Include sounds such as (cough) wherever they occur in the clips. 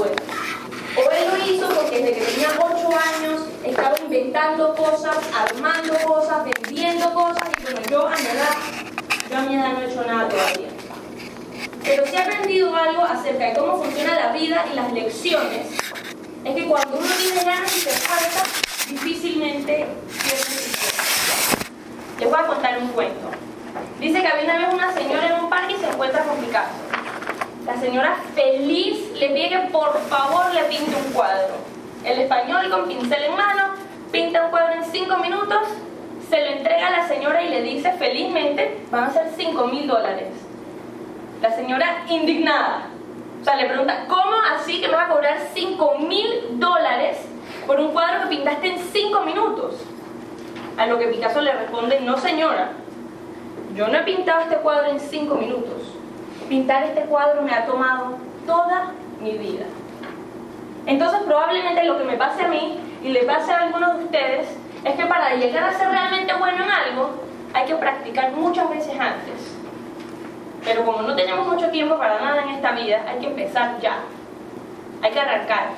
O él lo hizo porque desde que tenía 8 años estaba inventando cosas, armando cosas, vendiendo cosas y bueno, yo a mi edad, yo a mi edad no he hecho nada todavía. Pero si he aprendido algo acerca de cómo funciona la vida y las lecciones, es que cuando uno tiene ganas y se falta, difícilmente Les voy a contar un cuento. Dice que había una vez una señora en un parque y se encuentra con Picasso. La señora feliz le pide que por favor le pinte un cuadro. El español con pincel en mano pinta un cuadro en cinco minutos, se lo entrega a la señora y le dice felizmente van a ser cinco mil dólares. La señora indignada. O sea, le pregunta, ¿cómo así que me va a cobrar cinco mil dólares por un cuadro que pintaste en cinco minutos? A lo que Picasso le responde, no señora, yo no he pintado este cuadro en cinco minutos. Pintar este cuadro me ha tomado toda mi vida. Entonces probablemente lo que me pase a mí y le pase a algunos de ustedes es que para llegar a ser realmente bueno en algo hay que practicar muchas veces antes. Pero como no tenemos mucho tiempo para nada en esta vida, hay que empezar ya. Hay que arrancar.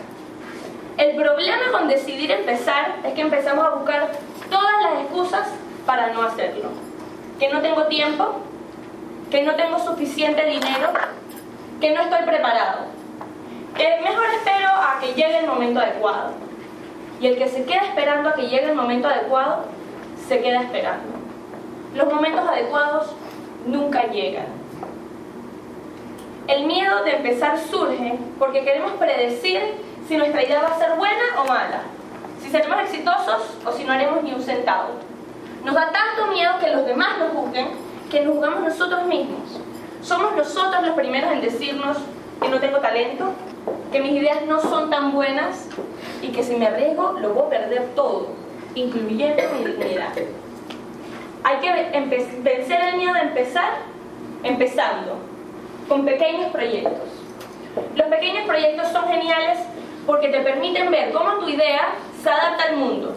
El problema con decidir empezar es que empezamos a buscar todas las excusas para no hacerlo. Que no tengo tiempo, que no tengo suficiente dinero, que no estoy preparado, que mejor espero a que llegue el momento adecuado. Y el que se queda esperando a que llegue el momento adecuado, se queda esperando. Los momentos adecuados nunca llegan. El miedo de empezar surge porque queremos predecir si nuestra idea va a ser buena o mala, si seremos exitosos o si no haremos ni un centavo. Nos da tanto miedo que los demás nos juzguen que nos juzgamos nosotros mismos. Somos nosotros los primeros en decirnos que no tengo talento, que mis ideas no son tan buenas y que si me arriesgo lo voy a perder todo, incluyendo mi dignidad. Hay que vencer el miedo de empezar empezando con pequeños proyectos. Los pequeños proyectos son geniales porque te permiten ver cómo tu idea se adapta al mundo.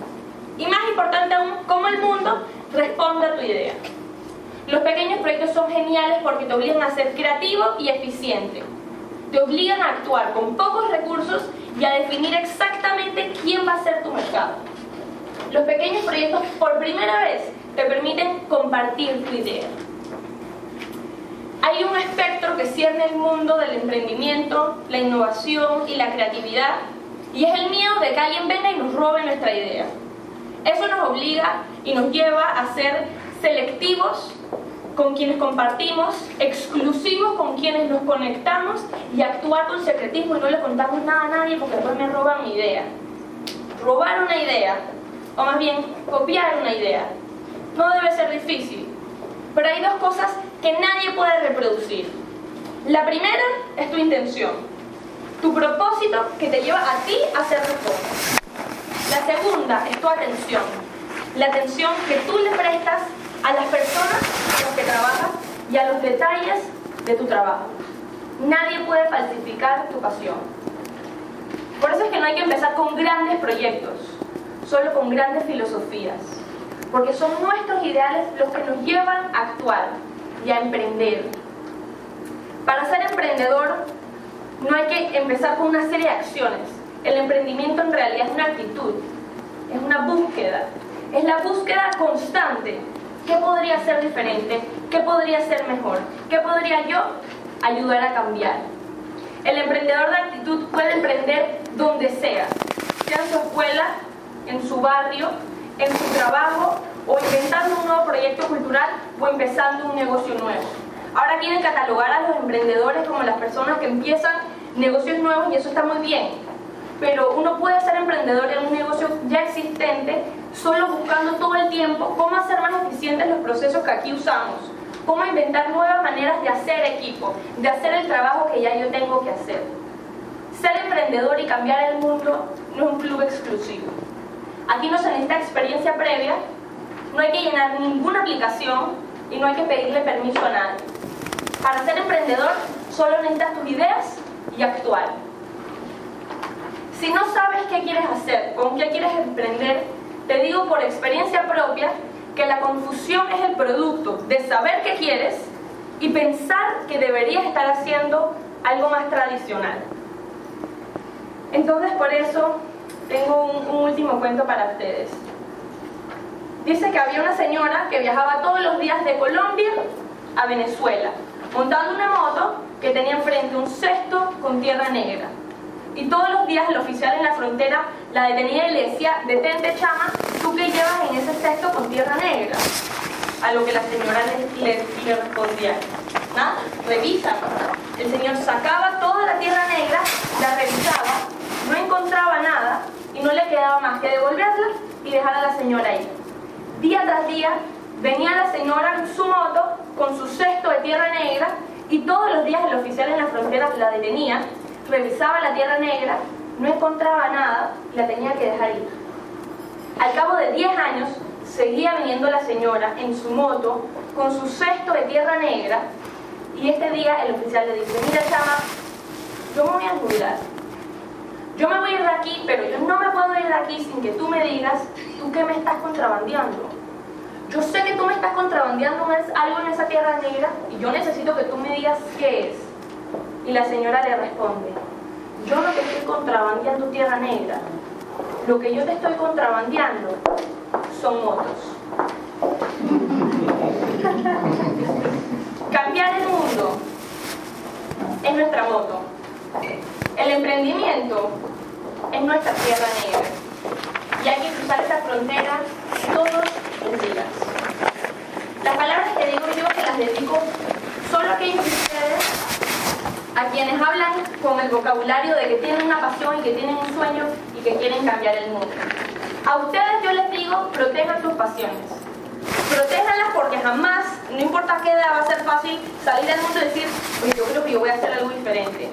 Y más importante aún, cómo el mundo responde a tu idea. Los pequeños proyectos son geniales porque te obligan a ser creativo y eficiente. Te obligan a actuar con pocos recursos y a definir exactamente quién va a ser tu mercado. Los pequeños proyectos por primera vez te permiten compartir tu idea. Hay un espectro que cierne el mundo del emprendimiento, la innovación y la creatividad, y es el miedo de que alguien venga y nos robe nuestra idea. Eso nos obliga y nos lleva a ser selectivos con quienes compartimos, exclusivos con quienes nos conectamos y actuar con secretismo y no le contamos nada a nadie porque después me roban mi idea. Robar una idea, o más bien copiar una idea, no debe ser difícil, pero hay dos cosas que nadie puede reproducir. La primera es tu intención, tu propósito que te lleva a ti a hacer las cosas. La segunda es tu atención, la atención que tú le prestas a las personas con las que trabajas y a los detalles de tu trabajo. Nadie puede falsificar tu pasión. Por eso es que no hay que empezar con grandes proyectos, solo con grandes filosofías, porque son nuestros ideales los que nos llevan a actuar y a emprender. Para ser emprendedor no hay que empezar con una serie de acciones. El emprendimiento en realidad es una actitud, es una búsqueda, es la búsqueda constante. ¿Qué podría ser diferente? ¿Qué podría ser mejor? ¿Qué podría yo ayudar a cambiar? El emprendedor de actitud puede emprender donde sea, sea en su escuela, en su barrio, en su trabajo o inventando un nuevo proyecto cultural o empezando un negocio nuevo. Ahora quieren catalogar a los emprendedores como las personas que empiezan negocios nuevos y eso está muy bien. Pero uno puede ser emprendedor en un negocio ya existente solo buscando todo el tiempo cómo hacer más eficientes los procesos que aquí usamos, cómo inventar nuevas maneras de hacer equipo, de hacer el trabajo que ya yo tengo que hacer. Ser emprendedor y cambiar el mundo no es un club exclusivo. Aquí no se necesita experiencia previa, no hay que llenar ninguna aplicación y no hay que pedirle permiso a nadie. Para ser emprendedor solo necesitas tus ideas y actuar. Si no sabes qué quieres hacer, con qué quieres emprender, te digo por experiencia propia que la confusión es el producto de saber qué quieres y pensar que deberías estar haciendo algo más tradicional. Entonces por eso tengo un, un último cuento para ustedes. Dice que había una señora que viajaba todos los días de Colombia a Venezuela, montando una moto que tenía enfrente un cesto con tierra negra. Y todos los días el oficial en la frontera la detenía y le decía, detente chama, ¿tú qué llevas en ese cesto con tierra negra? A lo que la señora le respondía, nada, revisa. El señor sacaba toda la tierra negra, la revisaba, no encontraba nada y no le quedaba más que devolverla y dejar a la señora ahí. Día tras día venía la señora en su moto con su cesto de tierra negra y todos los días el oficial en la frontera la detenía, revisaba la tierra negra, no encontraba nada y la tenía que dejar ir. Al cabo de 10 años seguía viniendo la señora en su moto con su cesto de tierra negra y este día el oficial le dice, mira chama, yo me voy a jubilar. Yo me voy a ir de aquí, pero yo no me puedo ir de aquí sin que tú me digas, ¿tú qué me estás contrabandeando? Yo sé que tú me estás contrabandeando algo en esa tierra negra y yo necesito que tú me digas qué es. Y la señora le responde, yo no te estoy contrabandeando tierra negra. Lo que yo te estoy contrabandeando son motos. (laughs) Cambiar el mundo es nuestra moto. El emprendimiento es nuestra tierra negra. Y hay que cruzar esa frontera todos los días. Las palabras que digo yo que las dedico solo a aquellos de ustedes a quienes hablan con el vocabulario de que tienen una pasión y que tienen un sueño y que quieren cambiar el mundo. A ustedes yo les digo, protejan sus pasiones. Protéjanlas porque jamás, no importa qué edad, va a ser fácil salir al mundo y decir, oye, yo creo que yo voy a hacer algo diferente.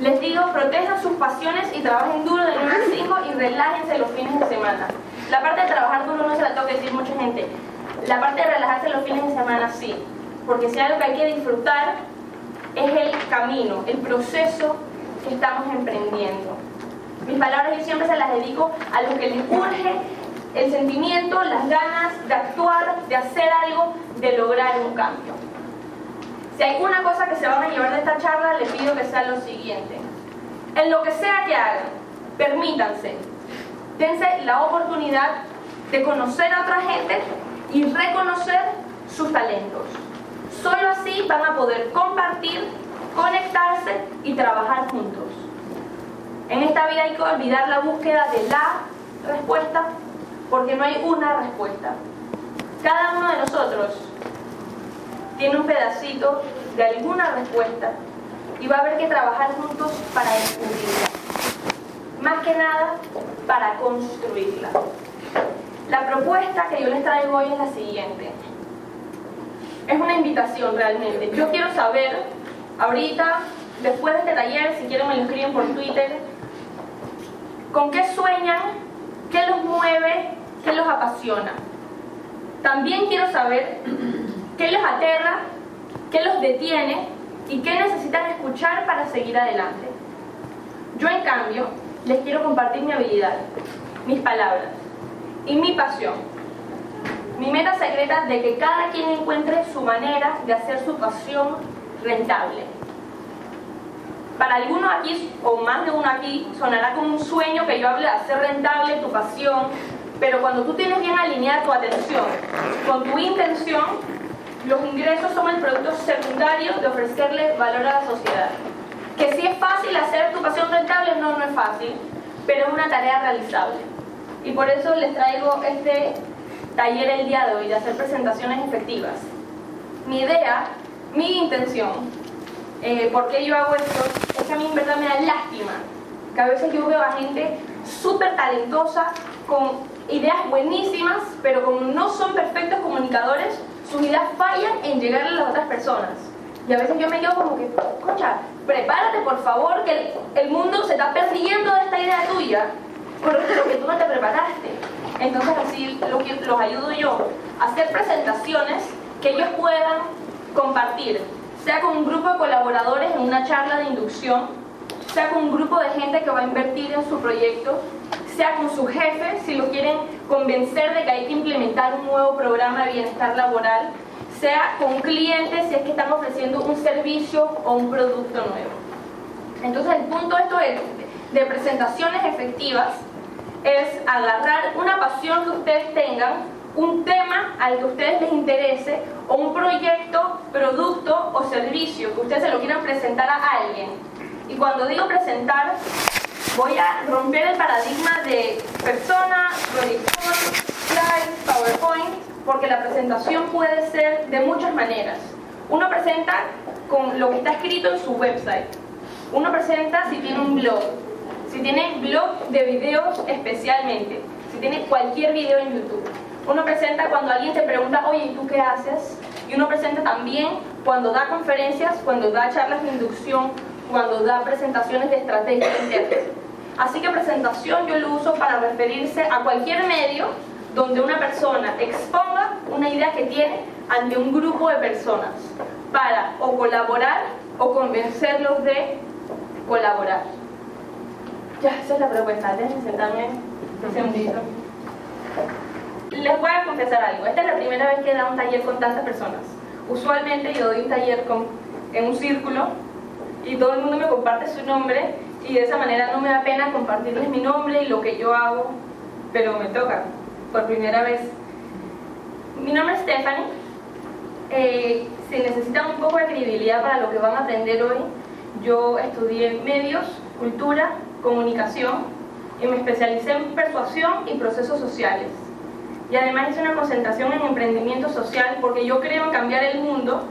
Les digo, protejan sus pasiones y trabajen duro de 9 a 5 y relájense los fines de semana. La parte de trabajar duro no se la tengo que decir mucha gente. La parte de relajarse los fines de semana sí. Porque si hay algo que hay que disfrutar es el camino, el proceso que estamos emprendiendo. Mis palabras yo siempre se las dedico a los que les urge el sentimiento, las ganas de actuar, de hacer algo, de lograr un cambio. Si hay una cosa que se van a llevar de esta charla, les pido que sea lo siguiente. En lo que sea que hagan, permítanse, dense la oportunidad de conocer a otra gente y reconocer sus talentos. Solo así van a poder compartir, conectarse y trabajar juntos. En esta vida hay que olvidar la búsqueda de la respuesta porque no hay una respuesta. Cada uno de nosotros tiene un pedacito de alguna respuesta y va a haber que trabajar juntos para descubrirla. Más que nada, para construirla. La propuesta que yo les traigo hoy es la siguiente. Es una invitación realmente. Yo quiero saber, ahorita, después de este taller, si quieren me lo escriben por Twitter, con qué sueñan, qué los mueve, qué los apasiona. También quiero saber qué les aterra, qué los detiene y qué necesitan escuchar para seguir adelante. Yo, en cambio, les quiero compartir mi habilidad, mis palabras y mi pasión. Mi meta secreta de que cada quien encuentre su manera de hacer su pasión rentable. Para algunos aquí, o más de uno aquí, sonará como un sueño que yo hable de hacer rentable tu pasión, pero cuando tú tienes bien alineada tu atención con tu intención, los ingresos son el producto secundario de ofrecerle valor a la sociedad. Que si es fácil hacer tu pasión rentable, no, no es fácil, pero es una tarea realizable. Y por eso les traigo este taller el día de hoy, de hacer presentaciones efectivas. Mi idea, mi intención, eh, por qué yo hago esto, es que a mí en verdad me da lástima que a veces yo veo a gente súper talentosa, con ideas buenísimas, pero como no son perfectos comunicadores, sus ideas fallan en llegar a las otras personas. Y a veces yo me quedo como que, concha, prepárate por favor, que el, el mundo se está persiguiendo de esta idea tuya, por lo que tú no te preparaste. Entonces así lo que los ayudo yo a hacer presentaciones que ellos puedan compartir, sea con un grupo de colaboradores en una charla de inducción, sea con un grupo de gente que va a invertir en su proyecto, sea con su jefe si lo quieren convencer de que hay que implementar un nuevo programa de bienestar laboral, sea con clientes si es que están ofreciendo un servicio o un producto nuevo. Entonces el punto de esto es, de presentaciones efectivas es agarrar una pasión que ustedes tengan, un tema al que a ustedes les interese o un proyecto, producto o servicio que ustedes se lo quieran presentar a alguien. Y cuando digo presentar, voy a romper el paradigma de persona, proyector, slide, PowerPoint, porque la presentación puede ser de muchas maneras. Uno presenta con lo que está escrito en su website. Uno presenta si tiene un blog, si tiene blog de videos especialmente, si tiene cualquier video en YouTube. Uno presenta cuando alguien te pregunta, oye, ¿y tú qué haces? Y uno presenta también cuando da conferencias, cuando da charlas de inducción, cuando da presentaciones de estrategia interna. Así que presentación yo lo uso para referirse a cualquier medio donde una persona exponga una idea que tiene ante un grupo de personas para o colaborar o convencerlos de colaborar. Ya, esa es la propuesta. Déjenme sentarme un segundito. Les voy a confesar algo. Esta es la primera vez que da un taller con tantas personas. Usualmente yo doy un taller con, en un círculo y todo el mundo me comparte su nombre y de esa manera no me da pena compartirles mi nombre y lo que yo hago, pero me toca por primera vez. Mi nombre es Stephanie. Eh, si necesitan un poco de credibilidad para lo que van a aprender hoy, yo estudié medios, cultura, comunicación y me especialicé en persuasión y procesos sociales. Y además hice una concentración en emprendimiento social porque yo creo en cambiar el mundo,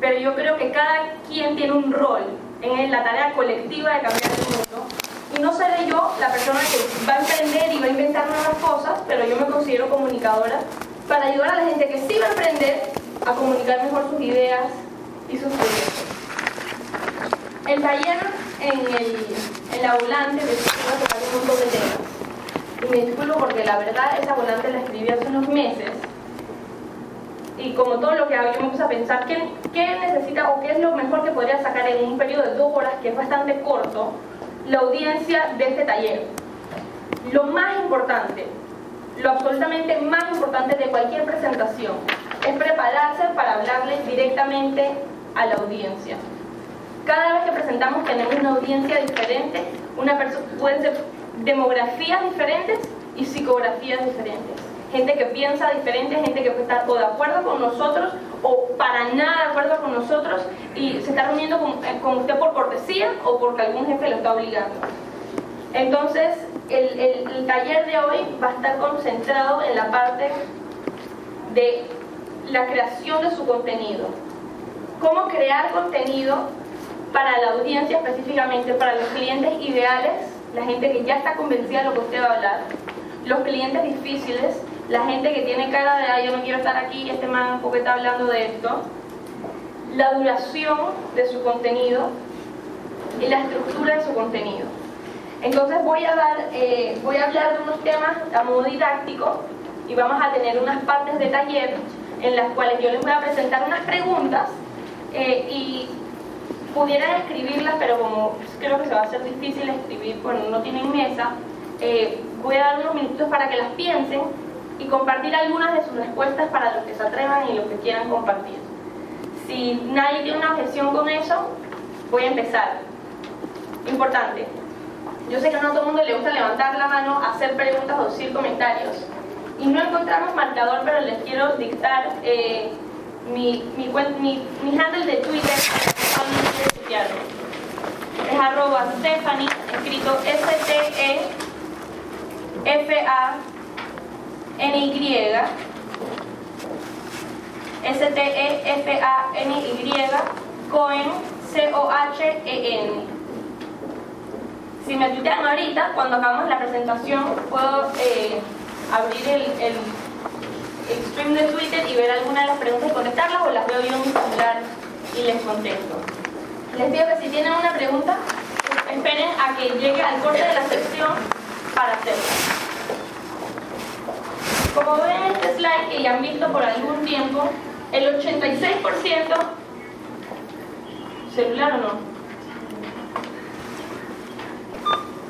pero yo creo que cada quien tiene un rol en la tarea colectiva de cambiar el mundo. Y no seré yo la persona que va a emprender y va a inventar nuevas cosas, pero yo me considero comunicadora para ayudar a la gente que sí va a emprender a comunicar mejor sus ideas y sus proyectos. El taller en, el, en la volante de tocar un montón de temas. Y me disculpo porque la verdad esa volante la escribí hace unos meses y como todo lo que hago, yo me puse a pensar ¿qué, qué, necesita o qué es lo mejor que podría sacar en un periodo de dos horas, que es bastante corto, la audiencia de este taller. Lo más importante, lo absolutamente más importante de cualquier presentación, es prepararse para hablarle directamente a la audiencia. Cada vez que presentamos tenemos una audiencia diferente, una pueden ser demografías diferentes y psicografías diferentes gente que piensa diferente, gente que estar o de acuerdo con nosotros o para nada de acuerdo con nosotros y se está reuniendo con, eh, usted por cortesía o porque algún jefe lo está obligando. Entonces, el, el, taller de hoy va a estar concentrado en la parte de la creación de su contenido. Cómo crear contenido para la audiencia específicamente, para los clientes ideales, la gente que ya está convencida de lo que usted va a hablar, los clientes difíciles, la gente que tiene cara de, ay, yo no quiero estar aquí, este man porque está hablando de esto, la duración de su contenido y la estructura de su contenido. Entonces voy a, dar, eh, voy a hablar de unos temas a modo didáctico y vamos a tener unas partes de taller en las cuales yo les voy a presentar unas preguntas eh, y pudieran escribirlas, pero como creo que se va a hacer difícil escribir cuando no tienen mesa, eh, voy a dar unos minutos para que las piensen y compartir algunas de sus respuestas para los que se atrevan y los que quieran compartir. Si nadie tiene una objeción con eso, voy a empezar. Importante. Yo sé que no a todo el mundo le gusta levantar la mano, hacer preguntas o decir comentarios. Y no encontramos marcador, pero les quiero dictar eh, mi, mi, mi, handle de Twitter. Es arroba Stephanie, escrito S-T-E-F-A N-Y, S-T-E-F-A-N-Y, Cohen, C-O-H-E-N. Si me tuitean ahorita, cuando hagamos la presentación, puedo eh, abrir el, stream de Twitter y ver algunas de las preguntas y contestarlas o las veo yo en mi celular y les contesto. Les pido que si tienen una pregunta, esperen a que llegue al corte de la sección para hacerla. Como ven en este slide que ya han visto por algún tiempo, el 86%, celular o no,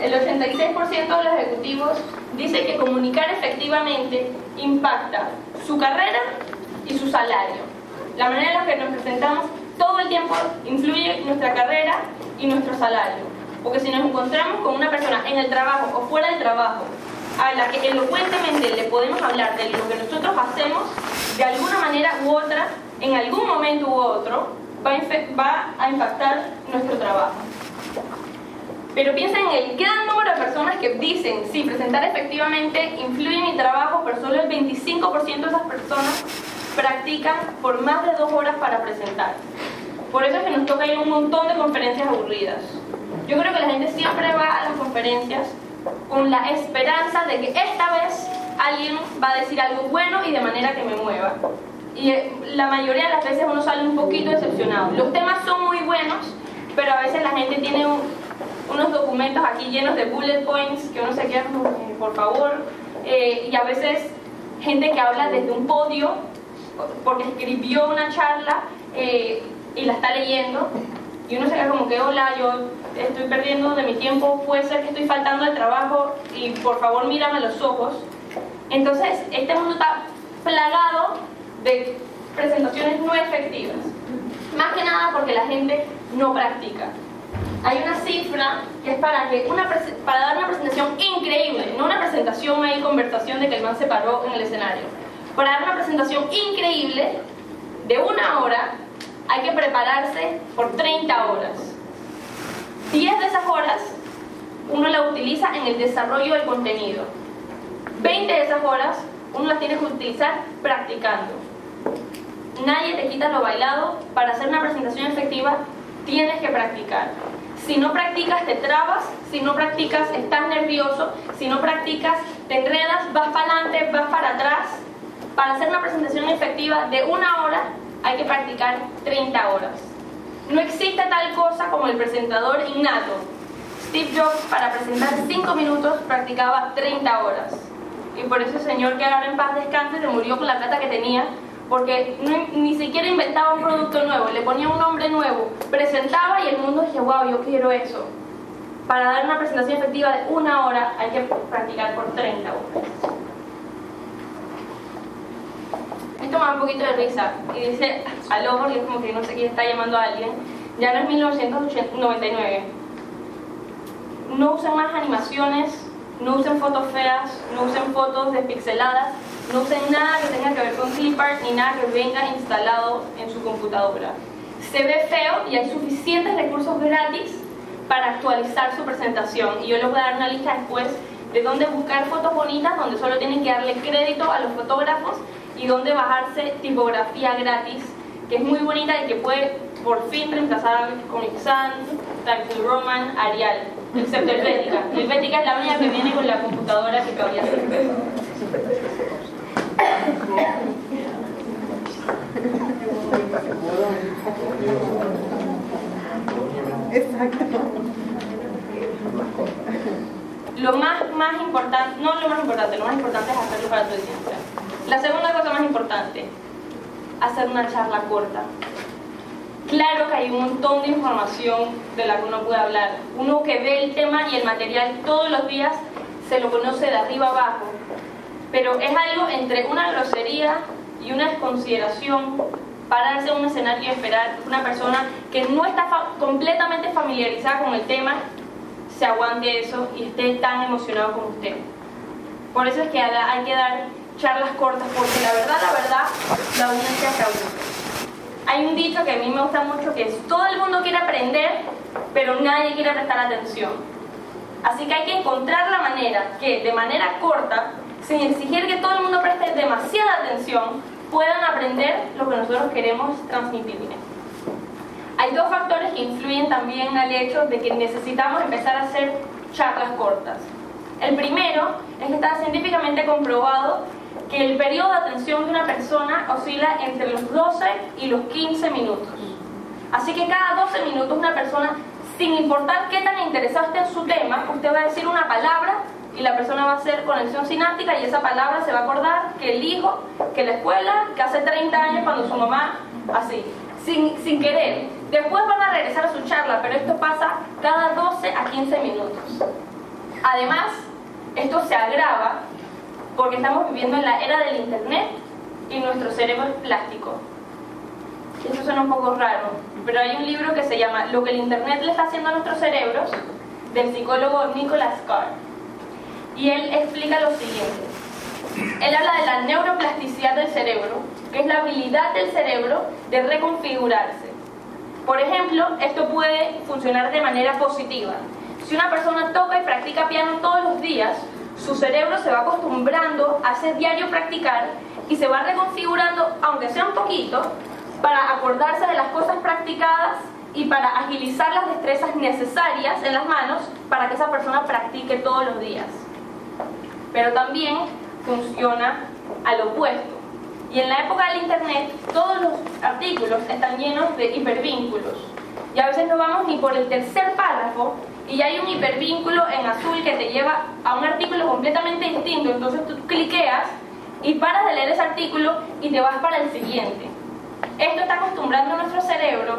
el 86% de los ejecutivos dice que comunicar efectivamente impacta su carrera y su salario. La manera en la que nos presentamos todo el tiempo influye nuestra carrera y nuestro salario. Porque si nos encontramos con una persona en el trabajo o fuera del trabajo a la que elocuentemente le podemos hablar de lo que nosotros hacemos, de alguna manera u otra, en algún momento u otro, va a, va a impactar nuestro trabajo. Pero piensa en el gran número de personas que dicen, sí, presentar efectivamente influye en mi trabajo, pero solo el 25% de esas personas practican por más de dos horas para presentar. Por eso es que nos toca ir a un montón de conferencias aburridas. Yo creo que la gente siempre va a las conferencias con la esperanza de que esta vez alguien va a decir algo bueno y de manera que me mueva. Y eh, la mayoría de las veces uno sale un poquito decepcionado. Los temas son muy buenos, pero a veces la gente tiene un, unos documentos aquí llenos de bullet points que uno se queda por favor, eh, y a veces gente que habla desde un podio porque escribió una charla eh, y la está leyendo y uno se queda como que hola yo estoy perdiendo de mi tiempo puede ser que estoy faltando al trabajo y por favor mírame los ojos entonces este mundo está plagado de presentaciones no efectivas. Más que nada porque la gente no practica hay una cifra que es para, dar una presentación increíble, no una presentación ahí conversación de que el man se paró en el escenario. Para dar una presentación increíble de una hora, hay que prepararse por 30 horas. 10 de esas horas uno la utiliza en el desarrollo del contenido. 20 de esas horas uno las tiene que utilizar practicando. Nadie te quita lo bailado. Para hacer una presentación efectiva tienes que practicar. Si no practicas, te trabas. Si no practicas, estás nervioso. Si no practicas, te enredas, vas para adelante, vas para atrás. Para hacer una presentación efectiva de una hora, hay que practicar 30 horas. No existe tal cosa como el presentador innato. Steve Jobs, para presentar 5 minutos, practicaba 30 horas. Y por eso el señor que ahora en paz descanse se murió con la plata que tenía porque ni siquiera inventaba un producto nuevo, le ponía un nombre nuevo, presentaba y el mundo decía, wow, yo quiero eso. Para dar una presentación efectiva de una hora hay que practicar por 30 horas. Esto me da un poquito de risa y dice aló porque es como que no sé quién está llamando a alguien. Ya no es 1999. No usen más animaciones, no usen fotos feas, no usen fotos despixeladas, no usen nada que tenga que ver con clipart ni nada que venga instalado en su computadora. Se ve feo y hay suficientes recursos gratis para actualizar su presentación. Y yo les voy a dar una lista después de dónde buscar fotos bonitas, donde solo tienen que darle crédito a los fotógrafos y dónde bajarse tipografía gratis, que es muy bonita y que puede por fin reemplazar a Comic Sans, Times New Roman, Arial, excepto Helvética. Helvética es la única que viene con la computadora que todavía se Exacto. Lo más, más importante, no lo más importante, lo más importante es hacerlo para tu audiencia. La segunda cosa más importante, hacer una charla corta. Claro que hay un montón de información de la que uno puede hablar. Uno que ve el tema y el material todos los días se lo conoce de arriba abajo, pero es algo entre una grosería y una desconsideración pararse en un escenario y esperar una persona que no está completamente familiarizada con el tema se aguante eso y esté tan emocionado como usted. Por eso es que hay que dar charlas cortas, porque la verdad, la verdad, la audiencia se aburre. Hay un dicho que a mí me gusta mucho que es, todo el mundo quiere aprender, pero nadie quiere prestar atención. Así que hay que encontrar la manera que de manera corta sin exigir que todo el mundo preste demasiada atención, puedan aprender lo que nosotros queremos transmitir. Hay dos factores que influyen también al hecho de que necesitamos empezar a hacer charlas cortas. El primero es que está científicamente comprobado que el periodo de atención de una persona oscila entre los 12 y los 15 minutos. Así que cada 12 minutos una persona, sin importar qué tan interesado esté en su tema, usted va a decir una palabra y la persona va a hacer conexión sináptica y esa palabra se va a acordar que el hijo, que la escuela, que hace 30 años cuando su mamá, así, sin, sin querer. Después van a regresar a su charla, pero esto pasa cada 12 a 15 minutos. Además, esto se agrava porque estamos viviendo en la era del Internet y nuestro cerebro es plástico. Eso suena un poco raro, pero hay un libro que se llama Lo que el Internet le está haciendo a nuestros cerebros del psicólogo Nicholas Carr. Y él explica lo siguiente. Él habla de la neuroplasticidad del cerebro, que es la habilidad del cerebro de reconfigurarse. Por ejemplo, esto puede funcionar de manera positiva. Si una persona toca y practica piano todos los días, su cerebro se va acostumbrando a hacer diario practicar y se va reconfigurando, aunque sea un poquito, para acordarse de las cosas practicadas y para agilizar las destrezas necesarias en las manos para que esa persona practique todos los días. Pero también funciona al opuesto. Y en la época del Internet, todos los artículos están llenos de hipervínculos. Y a veces no vamos ni por el tercer párrafo y ya hay un hipervínculo en azul que te lleva a un artículo completamente distinto. Entonces tú cliqueas y paras de leer ese artículo y te vas para el siguiente. Esto está acostumbrando a nuestro cerebro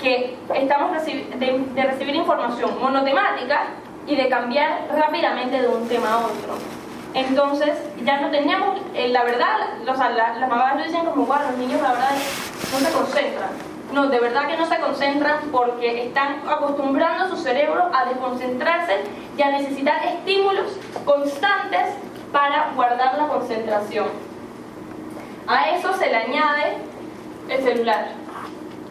que estamos de, de recibir información monotemática y de cambiar rápidamente de un tema a otro. Entonces, ya no tenemos, eh, la verdad, los, las mamás lo dicen como, bueno, los niños la verdad no se concentran. No, de verdad que no se concentran porque están acostumbrando a su cerebro a desconcentrarse y a necesitar estímulos constantes para guardar la concentración. A eso se le añade el celular.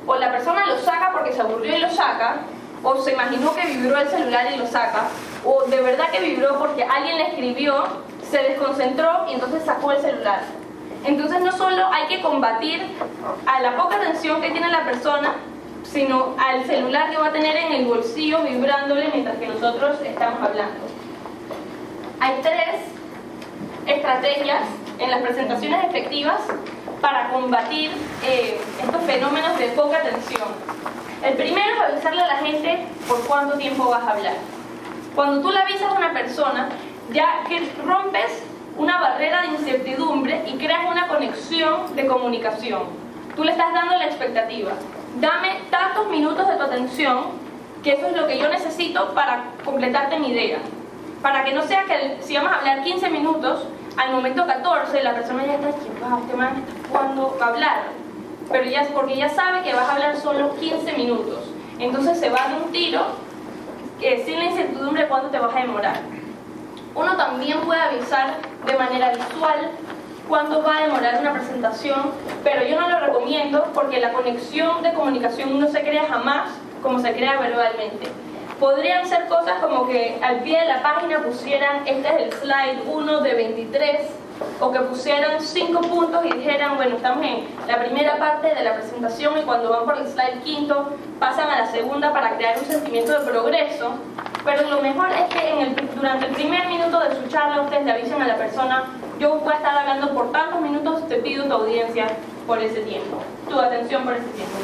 O la persona lo saca porque se aburrió y lo saca, o se imaginó que vibró el celular y lo saca, o de verdad que vibró porque alguien le escribió, se desconcentró y entonces sacó el celular. Entonces no solo hay que combatir a la poca atención que tiene la persona, sino al celular que va a tener en el bolsillo vibrándole mientras que nosotros estamos hablando. Hay tres estrategias en las presentaciones efectivas para combatir eh, estos fenómenos de poca atención. El primero es avisarle a la gente por cuánto tiempo vas a hablar. Cuando tú le avisas a una persona, ya que rompes una barrera de incertidumbre y creas una conexión de comunicación. Tú le estás dando la expectativa. Dame tantos minutos de tu atención, que eso es lo que yo necesito para completarte mi idea. Para que no sea que si vamos a hablar 15 minutos, al momento 14 la persona ya está diciendo, wow, este man a hablar. Pero ya, porque ya sabe que vas a hablar solo 15 minutos. Entonces se va de un tiro que sin la incertidumbre de cuándo te vas a demorar. Uno también puede avisar de manera visual cuándo va a demorar una presentación, pero yo no lo recomiendo porque la conexión de comunicación no se crea jamás como se crea verbalmente. Podrían ser cosas como que al pie de la página pusieran, este es el slide 1 de 23, o que pusieran cinco puntos y dijeran, bueno, estamos en la primera parte de la presentación y cuando van por el slide quinto pasan a la segunda para crear un sentimiento de progreso. Pero lo mejor es que en el, durante el primer minuto de su charla ustedes le avisen a la persona, yo voy a estar hablando por tantos minutos, te pido tu audiencia por ese tiempo, tu atención por ese tiempo.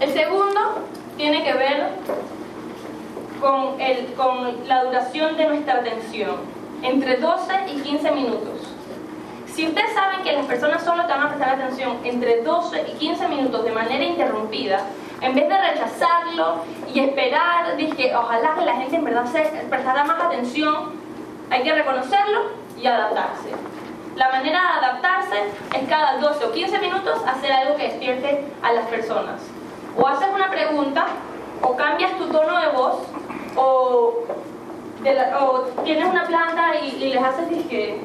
El segundo tiene que ver con, el, con la duración de nuestra atención entre 12 y 15 minutos. Si ustedes saben que las personas solo te van a prestar atención entre 12 y 15 minutos de manera interrumpida, en vez de rechazarlo y esperar, dije, ojalá que la gente en verdad se prestara más atención, hay que reconocerlo y adaptarse. La manera de adaptarse es cada 12 o 15 minutos hacer algo que despierte a las personas. O haces una pregunta, o cambias tu tono de voz, o o tienes una planta y, les haces que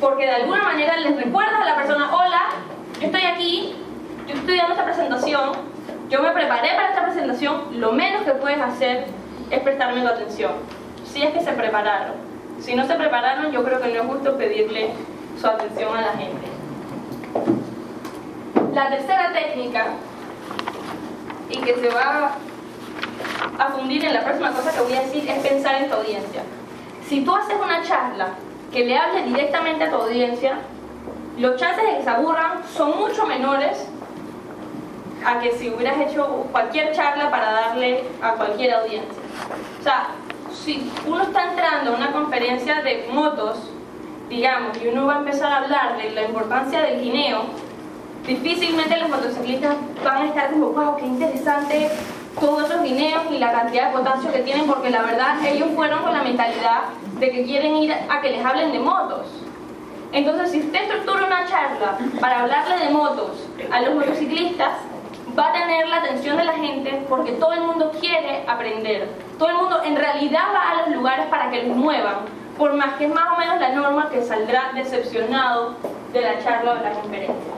porque de alguna manera les recuerdas a la persona, hola, yo estoy aquí, yo estoy dando esta presentación, yo me preparé para esta presentación, lo menos que puedes hacer es prestarme tu atención, si es que se prepararon. Si no se prepararon, yo creo que no es justo pedirle su atención a la gente. La tercera técnica, y que se va a fundir en la próxima cosa que voy a decir es pensar en tu audiencia. Si tú haces una charla que le hable directamente a tu audiencia, los chances de que se aburran son mucho menores a que si hubieras hecho cualquier charla para darle a cualquier audiencia. O sea, si uno está entrando a una conferencia de motos, digamos, y uno va a empezar a hablar de la importancia del guineo, difícilmente los motociclistas van a estar como, wow, qué interesante todos esos guineos y la cantidad de potasio que tienen, porque la verdad ellos fueron con la mentalidad de que quieren ir a que les hablen de motos. Entonces, si usted estructura una charla para hablarle de motos a los motociclistas, va a tener la atención de la gente porque todo el mundo quiere aprender. Todo el mundo en realidad va a los lugares para que los muevan, por más que es más o menos la norma que saldrá decepcionado de la charla o de la conferencia.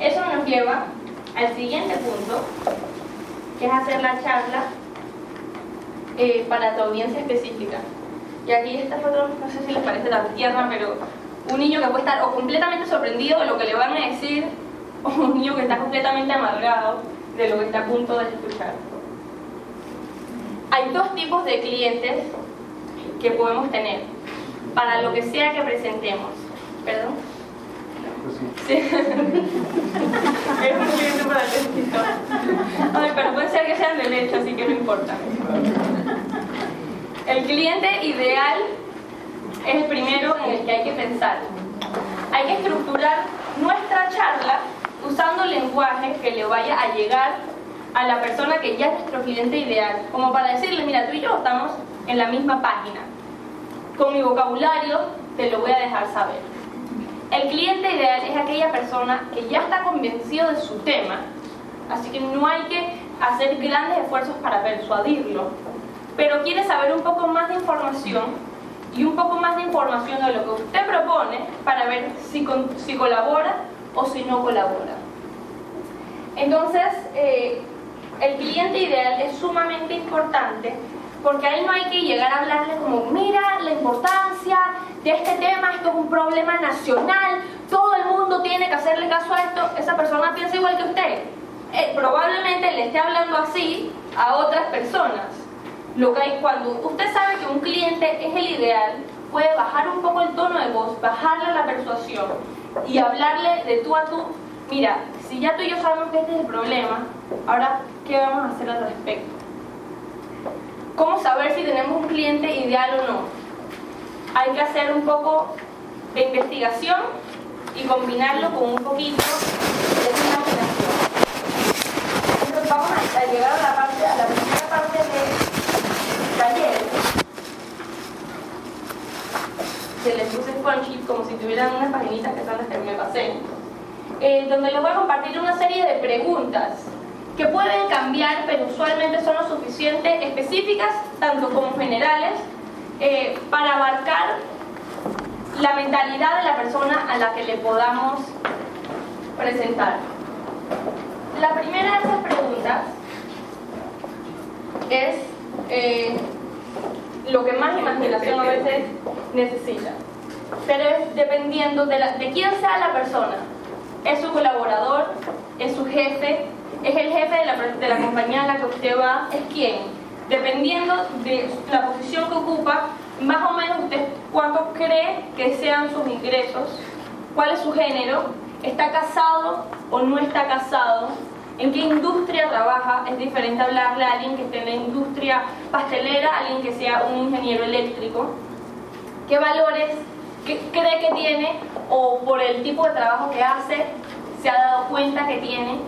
Eso nos lleva al siguiente punto, que es hacer la charla eh, para tu audiencia específica. Y aquí esta foto, no sé si les parece tan tierna, pero un niño que puede estar o completamente sorprendido de lo que le van a decir, o (laughs) un niño que está completamente amargado de lo que está a punto de escuchar. Hay dos tipos de clientes que podemos tener para lo que sea que presentemos. ¿Perdón? Sí. (laughs) es un cliente para el Ay, pero puede ser que sean de leche, así que no importa. El cliente ideal es el primero en el que hay que pensar. Hay que estructurar nuestra charla usando lenguaje que le vaya a llegar a la persona que ya es nuestro cliente ideal, como para decirle, mira, tú y yo estamos en la misma página. Con mi vocabulario te lo voy a dejar saber. El cliente ideal es aquella persona que ya está convencido de su tema, así que no hay que hacer grandes esfuerzos para persuadirlo, pero quiere saber un poco más de información y un poco más de información de lo que usted propone para ver si, si colabora o si no colabora. Entonces, eh, el cliente ideal es sumamente importante porque ahí no hay que llegar a hablarle como, mira la importancia de este tema, esto es un problema nacional, todo el mundo tiene que hacerle caso a esto, esa persona piensa igual que usted. Eh, probablemente le esté hablando así a otras personas. Lo que hay, cuando usted sabe que un cliente es el ideal, puede bajar un poco el tono de voz, bajarle la persuasión y hablarle de tú a tú. Mira, si ya tú y yo sabemos que este es el problema, ahora, ¿qué vamos a hacer al respecto? ¿Cómo saber si tenemos un cliente ideal o no? Hay que hacer un poco de investigación y combinarlo con un poquito de imaginación. Entonces vamos a llegar a la, parte, a la primera parte del taller. Se les puse punchy como si tuvieran unas paginitas que son las que me pasé. Donde les voy a compartir una serie de preguntas que pueden cambiar, pero usualmente son lo suficiente específicas, tanto como generales, eh, para abarcar la mentalidad de la persona a la que le podamos presentar. La primera de esas preguntas es eh, lo que más imaginación a veces necesita, pero es dependiendo de, quién sea la persona. ¿Es su colaborador? ¿Es su jefe? es el jefe de la, de la compañía en la que usted va, es quién. Dependiendo de la posición que ocupa, más o menos usted cuánto cree que sean sus ingresos, cuál es su género, está casado o no está casado, en qué industria trabaja, es diferente hablarle a alguien que esté en la industria pastelera, a alguien que sea un ingeniero eléctrico, qué valores cree que tiene o por el tipo de trabajo que hace se ha dado cuenta que tiene.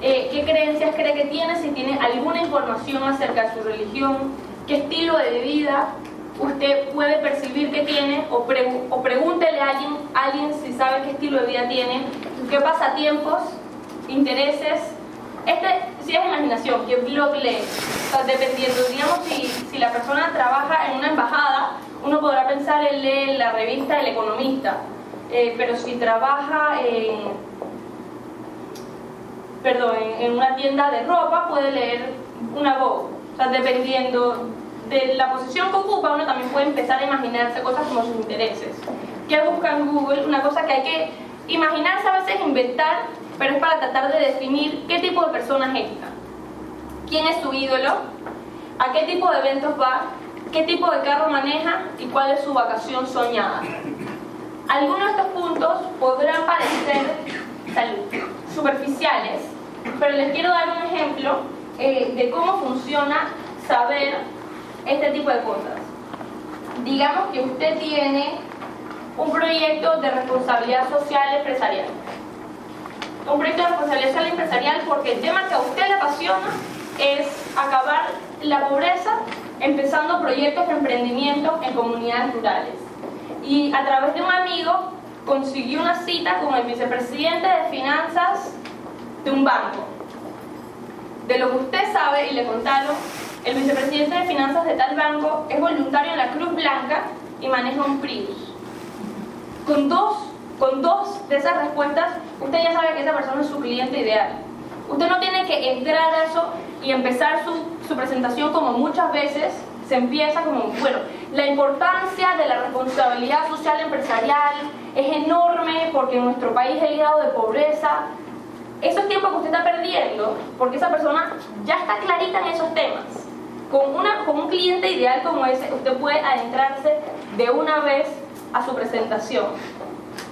Eh, qué creencias cree que tiene, si tiene alguna información acerca de su religión, qué estilo de vida usted puede percibir que tiene o, o pregúntele a alguien, alguien si sabe qué estilo de vida tiene, qué pasatiempos, intereses. Este sí es imaginación, qué blog lee. dependiendo, digamos, si, si la persona trabaja en una embajada, uno podrá pensar en leer la revista El Economista, eh, pero si trabaja en perdón, en, una tienda de ropa puede leer una voz. O sea, dependiendo de la posición que ocupa, uno también puede empezar a imaginarse cosas como sus intereses. ¿Qué busca en Google? Una cosa que hay que imaginarse a veces, inventar, pero es para tratar de definir qué tipo de persona es esta. ¿Quién es su ídolo? ¿A qué tipo de eventos va? ¿Qué tipo de carro maneja? ¿Y cuál es su vacación soñada? Algunos de estos puntos podrán parecer superficiales, pero les quiero dar un ejemplo eh, de cómo funciona saber este tipo de cosas. Digamos que usted tiene un proyecto de responsabilidad social empresarial. Un proyecto de responsabilidad social empresarial porque el tema que a usted le apasiona es acabar la pobreza empezando proyectos de emprendimiento en comunidades rurales. Y a través de un amigo consiguió una cita con el vicepresidente de finanzas de un banco. De lo que usted sabe y le contaron, el vicepresidente de finanzas de tal banco es voluntario en la Cruz Blanca y maneja un Prius. Con dos, con dos de esas respuestas, usted ya sabe que esa persona es su cliente ideal. Usted no tiene que entrar a eso y empezar su, su presentación como muchas veces se empieza como, bueno, la importancia de la responsabilidad social empresarial es enorme porque nuestro país el grado de pobreza, eso es tiempo que usted está perdiendo porque esa persona ya está clarita en esos temas. Con, una, con un cliente ideal como ese, usted puede adentrarse de una vez a su presentación.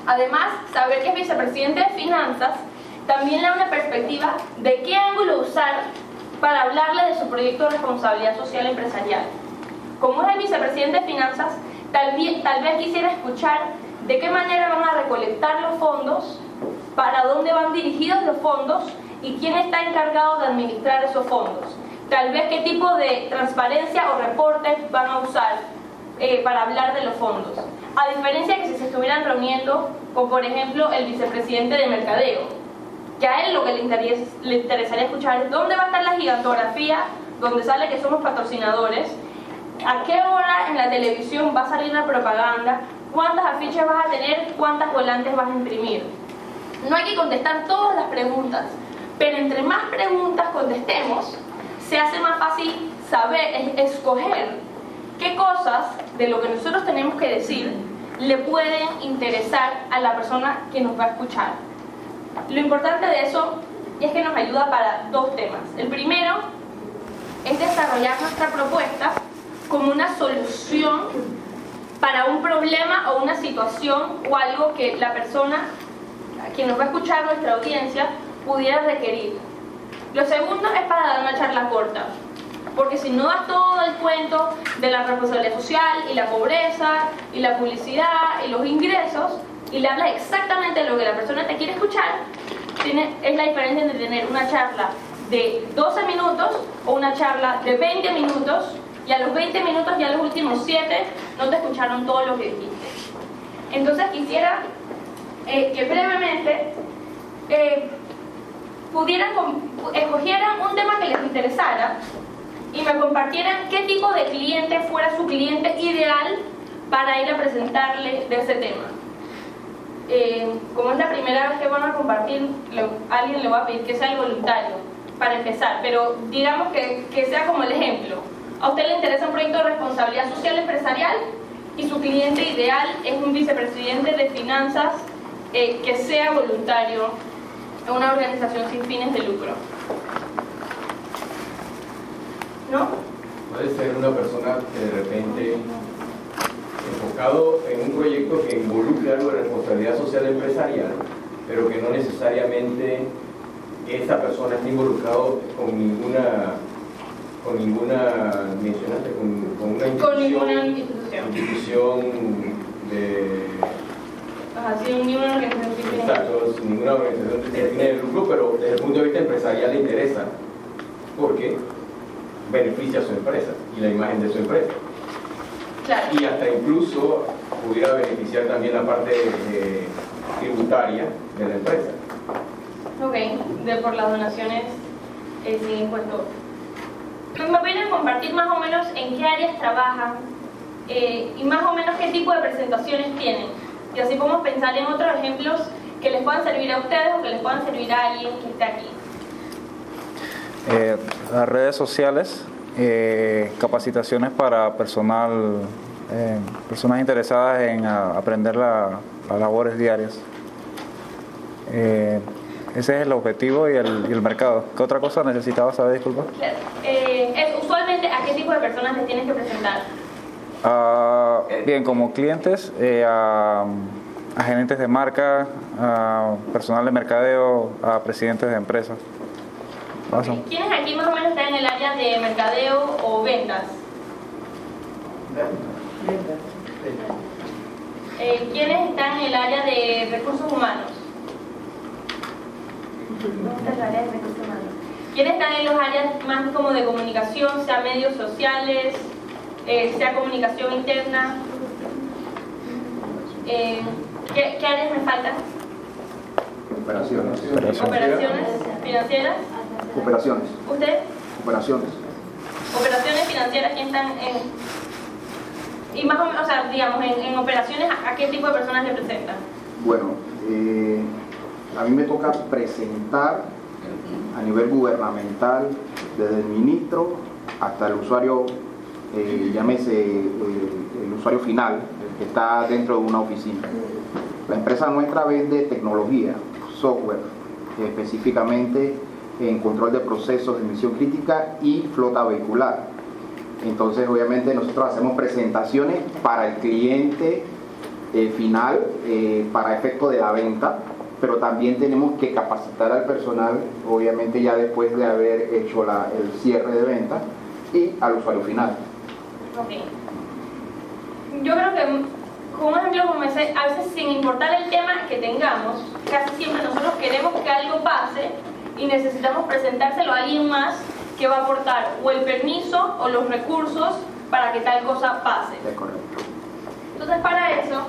Además, saber que es vicepresidente de finanzas también le da una perspectiva de qué ángulo usar para hablarle de su proyecto de responsabilidad social empresarial. Como es el vicepresidente de finanzas, tal vez, quisiera escuchar de qué manera van a recolectar los fondos, para dónde van dirigidos los fondos y quién está encargado de administrar esos fondos. Tal vez qué tipo de transparencia o reportes van a usar eh, para hablar de los fondos. A diferencia de que si se estuvieran reuniendo con, por ejemplo, el vicepresidente de Mercadeo, que a él lo que le, interesaría escuchar es dónde va a estar la gigantografía, donde sale que somos patrocinadores, a qué hora en la televisión va a salir la propaganda, cuántas afiches vas a tener, cuántas volantes vas a imprimir. No hay que contestar todas las preguntas, pero entre más preguntas contestemos, se hace más fácil saber, escoger qué cosas de lo que nosotros tenemos que decir le pueden interesar a la persona que nos va a escuchar. Lo importante de eso es que nos ayuda para dos temas. El primero es desarrollar nuestra propuesta como una solución para un problema o una situación o algo que la persona, quien nos va a escuchar, nuestra audiencia, pudiera requerir. Lo segundo es para dar una charla corta, porque si no das todo el cuento de la responsabilidad social y la pobreza y la publicidad y los ingresos y le hablas exactamente lo que la persona te quiere escuchar, tiene, es la diferencia entre tener una charla de 12 minutos o una charla de 20 minutos y a los 20 minutos, ya los últimos 7, no te escucharon todo lo que dijiste. Entonces quisiera eh, que brevemente eh, pudieran, escogieran un tema que les interesara y me compartieran qué tipo de cliente fuera su cliente ideal para ir a presentarle de ese tema. Eh, como es la primera vez que van a compartir, alguien le va a pedir que sea el voluntario para empezar, pero digamos que, que sea como el ejemplo. A usted le interesa un proyecto de responsabilidad social empresarial y su cliente ideal es un vicepresidente de finanzas eh, que sea voluntario en una organización sin fines de lucro. ¿No? Puede ser una persona que de repente enfocado en un proyecto que involucre algo de responsabilidad social empresarial, pero que no necesariamente esa persona esté involucrado con ninguna con ninguna, mencionaste, con, con una institución, con ninguna institución. institución de... Ajá, sí, ninguna organización sin Exacto, ninguna organización sin fines de lucro, pero desde el punto de vista empresarial le interesa, porque beneficia a su empresa y la imagen de su empresa. Claro. Y hasta incluso pudiera beneficiar también la parte tributaria de la empresa. Ok, de por las donaciones eh, sin impuesto ¿Me pueden compartir más o menos en qué áreas trabajan eh, y más o menos qué tipo de presentaciones tienen? Y así podemos pensar en otros ejemplos que les puedan servir a ustedes o que les puedan servir a alguien que esté aquí. Eh, las redes sociales, eh, capacitaciones para personal, personas interesadas en aprender las labores diarias. Ese es el objetivo y el, mercado. ¿Qué otra cosa necesitabas saber, disculpa? Eh, es, usualmente, ¿a qué tipo de personas les tienes que presentar? Ah, bien, como clientes, eh, a, gerentes de marca, a personal de mercadeo, a presidentes de empresas. ¿Quiénes aquí más o menos están en el área de mercadeo o ventas? Eh, ¿Quiénes están en el área de recursos humanos? ¿Quiénes están en los áreas más como de comunicación, sea medios sociales, eh, sea comunicación interna? Eh, ¿Qué, qué áreas me faltan? Operaciones. Operaciones financieras. Operaciones. ¿Usted? Operaciones. Operaciones financieras, ¿quién están en...? Y más o menos, o sea, digamos, en, en operaciones, ¿a, a qué tipo de personas le presentan? Bueno, eh, a mí me toca presentar a nivel gubernamental, desde el ministro hasta el usuario, eh, llámese eh, el usuario final, el que está dentro de una oficina. La empresa nuestra vende tecnología, software, específicamente en control de procesos de emisión crítica y flota vehicular. Entonces, obviamente, nosotros hacemos presentaciones para el cliente eh, final, eh, para efecto de la venta, pero también tenemos que capacitar al personal, obviamente ya después de haber hecho la- el cierre de venta, y al usuario final. Ok. Yo creo que, como un ejemplo a veces sin importar el tema que tengamos, casi siempre nosotros queremos que algo pase y necesitamos presentárselo a alguien más que va a aportar o el permiso o los recursos para que tal cosa pase. Entonces para eso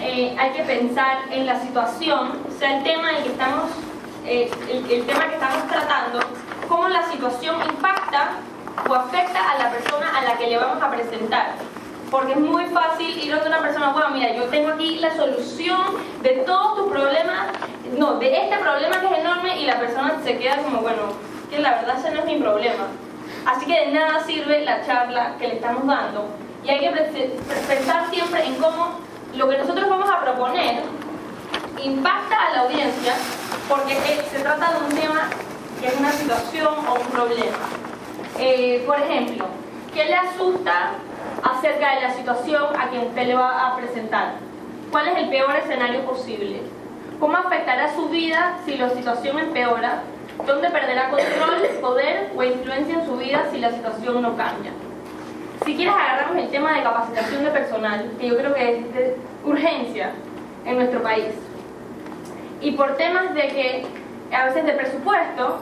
eh, hay que pensar en la situación, sea el tema en el que estamos, eh, el, el tema que estamos tratando, cómo la situación impacta o afecta a la persona a la que le vamos a presentar. Porque es muy fácil ir a una persona, bueno, mira, yo tengo aquí la solución de todos tus problemas, no, de este problema que es enorme y la persona se queda como, bueno, que la verdad ese no es mi problema. Así que de nada sirve la charla que le estamos dando y hay que pensar siempre en cómo lo que nosotros vamos a proponer impacta a la audiencia porque eh, se trata de un tema que es una situación o un problema. Eh, por ejemplo, ¿qué le asusta acerca de la situación a quien usted le va a presentar? ¿Cuál es el peor escenario posible? ¿Cómo afectará su vida si la situación empeora? ¿Dónde perderá control, poder o influencia en su vida si la situación no cambia? Si quieres agarramos el tema de capacitación de personal, que yo creo que es de urgencia en nuestro país. Y por temas de que a veces de presupuesto,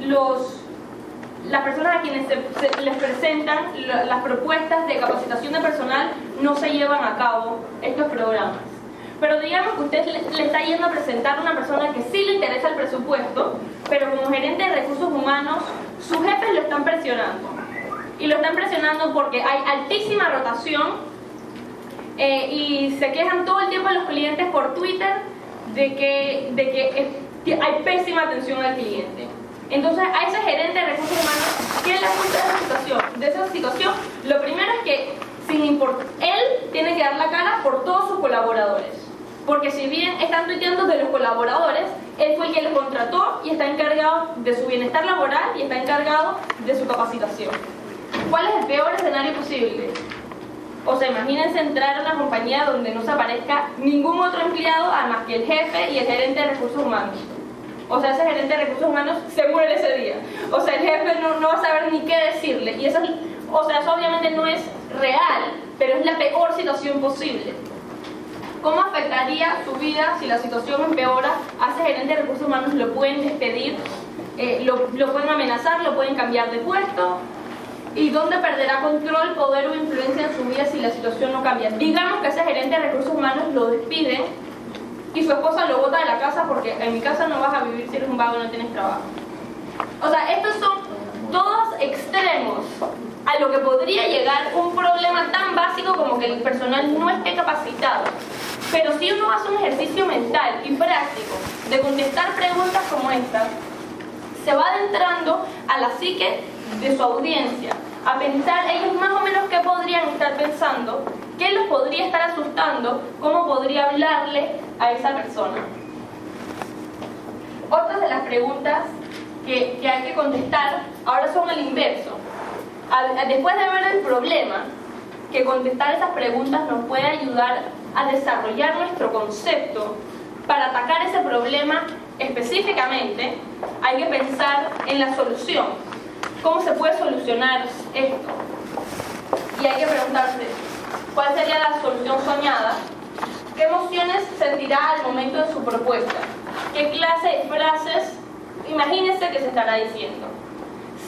los, las personas a quienes se, les presentan las propuestas de capacitación de personal no se llevan a cabo estos programas. Pero digamos que usted le, está yendo a presentar a una persona que sí le interesa el presupuesto, pero como gerente de recursos humanos, sus jefes lo están presionando. Y lo están presionando porque hay altísima rotación eh, y se quejan todo el tiempo los clientes por Twitter de que, de que hay pésima atención al cliente. Entonces, a ese gerente de recursos humanos, ¿qué le asusta de esa situación? De esa situación, lo primero es que, sin import él tiene que dar la cara por todos sus colaboradores. Porque si bien están tuiteando de los colaboradores, él fue el que los contrató y está encargado de su bienestar laboral y está encargado de su capacitación. ¿Cuál es el peor escenario posible? O sea, imagínense entrar a una compañía donde no se aparezca ningún otro empleado, además que el jefe y el gerente de recursos humanos. O sea, ese gerente de recursos humanos se muere ese día. O sea, el jefe no, no va a saber ni qué decirle. Y eso, es- o sea, eso obviamente no es real, pero es la peor situación posible. ¿Cómo afectaría su vida si la situación empeora? A gerente de recursos humanos lo pueden despedir, eh, lo, lo pueden amenazar, lo pueden cambiar de puesto. ¿Y dónde perderá control, poder o influencia en su vida si la situación no cambia? Digamos que ese gerente de recursos humanos lo despiden y su esposa lo bota de la casa porque en mi casa no vas a vivir si eres un vago y no tienes trabajo. O sea, estos son todos extremos a lo que podría llegar un problema tan básico como que el personal no esté capacitado. Pero si uno hace un ejercicio mental y práctico de contestar preguntas como esta, se va adentrando a la psique de su audiencia, a pensar ellos más o menos qué podrían estar pensando, qué los podría estar asustando, cómo podría hablarle a esa persona. Otras de las preguntas que, hay que contestar ahora son al inverso. Después de ver el problema, que contestar esas preguntas nos puede ayudar a desarrollar nuestro concepto para atacar ese problema específicamente, hay que pensar en la solución. ¿Cómo se puede solucionar esto? Y hay que preguntarse, ¿cuál sería la solución soñada? ¿Qué emociones sentirá al momento de su propuesta? ¿Qué clase de frases, imagínense que se estará diciendo?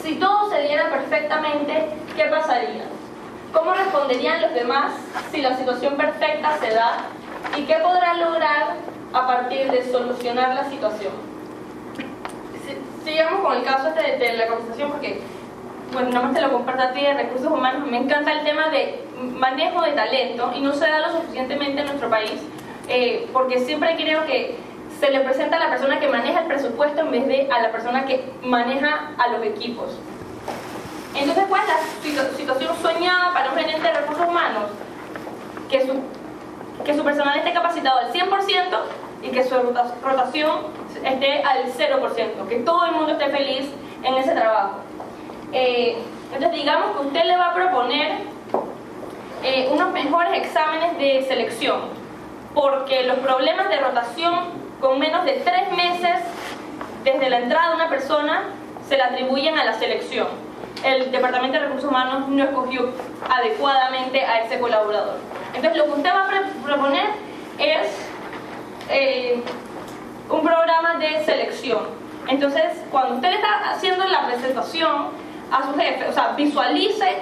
Si todo se diera perfectamente, ¿qué pasaría? ¿Cómo responderían los demás si la situación perfecta se da? ¿Y qué podrán lograr a partir de solucionar la situación? sigamos con el caso este de, la conversación porque, bueno, nada más te lo comparto a ti de recursos humanos. Me encanta el tema de manejo de talento y no se da lo suficientemente en nuestro país eh, porque siempre creo que se le presenta a la persona que maneja el presupuesto en vez de a la persona que maneja a los equipos. Entonces, ¿cuál es la situación soñada para un gerente de recursos humanos? Que su, que su personal esté capacitado al 100% y que su rotación esté al 0%, que todo el mundo esté feliz en ese trabajo. Eh, entonces, digamos que usted le va a proponer eh, unos mejores exámenes de selección, porque los problemas de rotación con menos de tres meses desde la entrada de una persona se le atribuyen a la selección. El Departamento de Recursos Humanos no escogió adecuadamente a ese colaborador. Entonces lo que usted va a proponer es eh, un programa de selección. Entonces, cuando usted está haciendo la presentación a su jefe, o sea, visualice,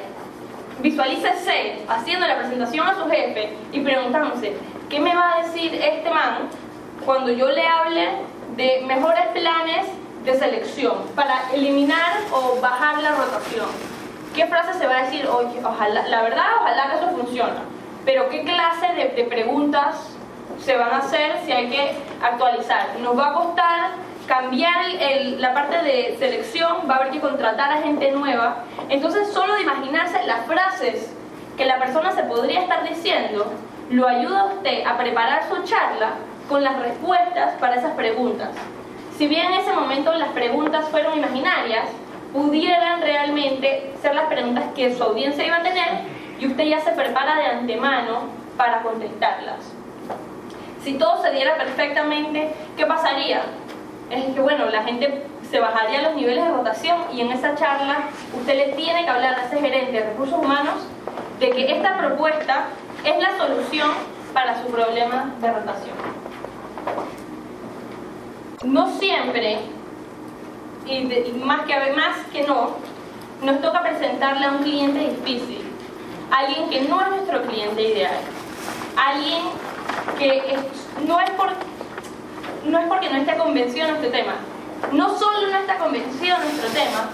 visualícese haciendo la presentación a su jefe y preguntándose, ¿qué me va a decir este man cuando yo le hable de mejores planes de selección para eliminar o bajar la rotación. ¿Qué frase se va a decir? Oye, ojalá, la verdad, ojalá que eso funcione. Pero ¿qué clase de, preguntas se van a hacer si hay que actualizar? Nos va a costar cambiar la parte de selección, va a haber que contratar a gente nueva. Entonces, solo de imaginarse las frases que la persona se podría estar diciendo, lo ayuda a usted a preparar su charla con las respuestas para esas preguntas. Si bien en ese momento las preguntas fueron imaginarias, pudieran realmente ser las preguntas que su audiencia iba a tener y usted ya se prepara de antemano para contestarlas. Si todo se diera perfectamente, ¿qué pasaría? Es que, bueno, la gente se bajaría los niveles de rotación y en esa charla usted le tiene que hablar a ese gerente de recursos humanos de que esta propuesta es la solución para su problema de rotación. No siempre, y, más, que, más que no, nos toca presentarle a un cliente difícil, alguien que no es nuestro cliente ideal, alguien que no, es por, no es porque no esté convencido en nuestro tema, no solo no está convencido en nuestro tema,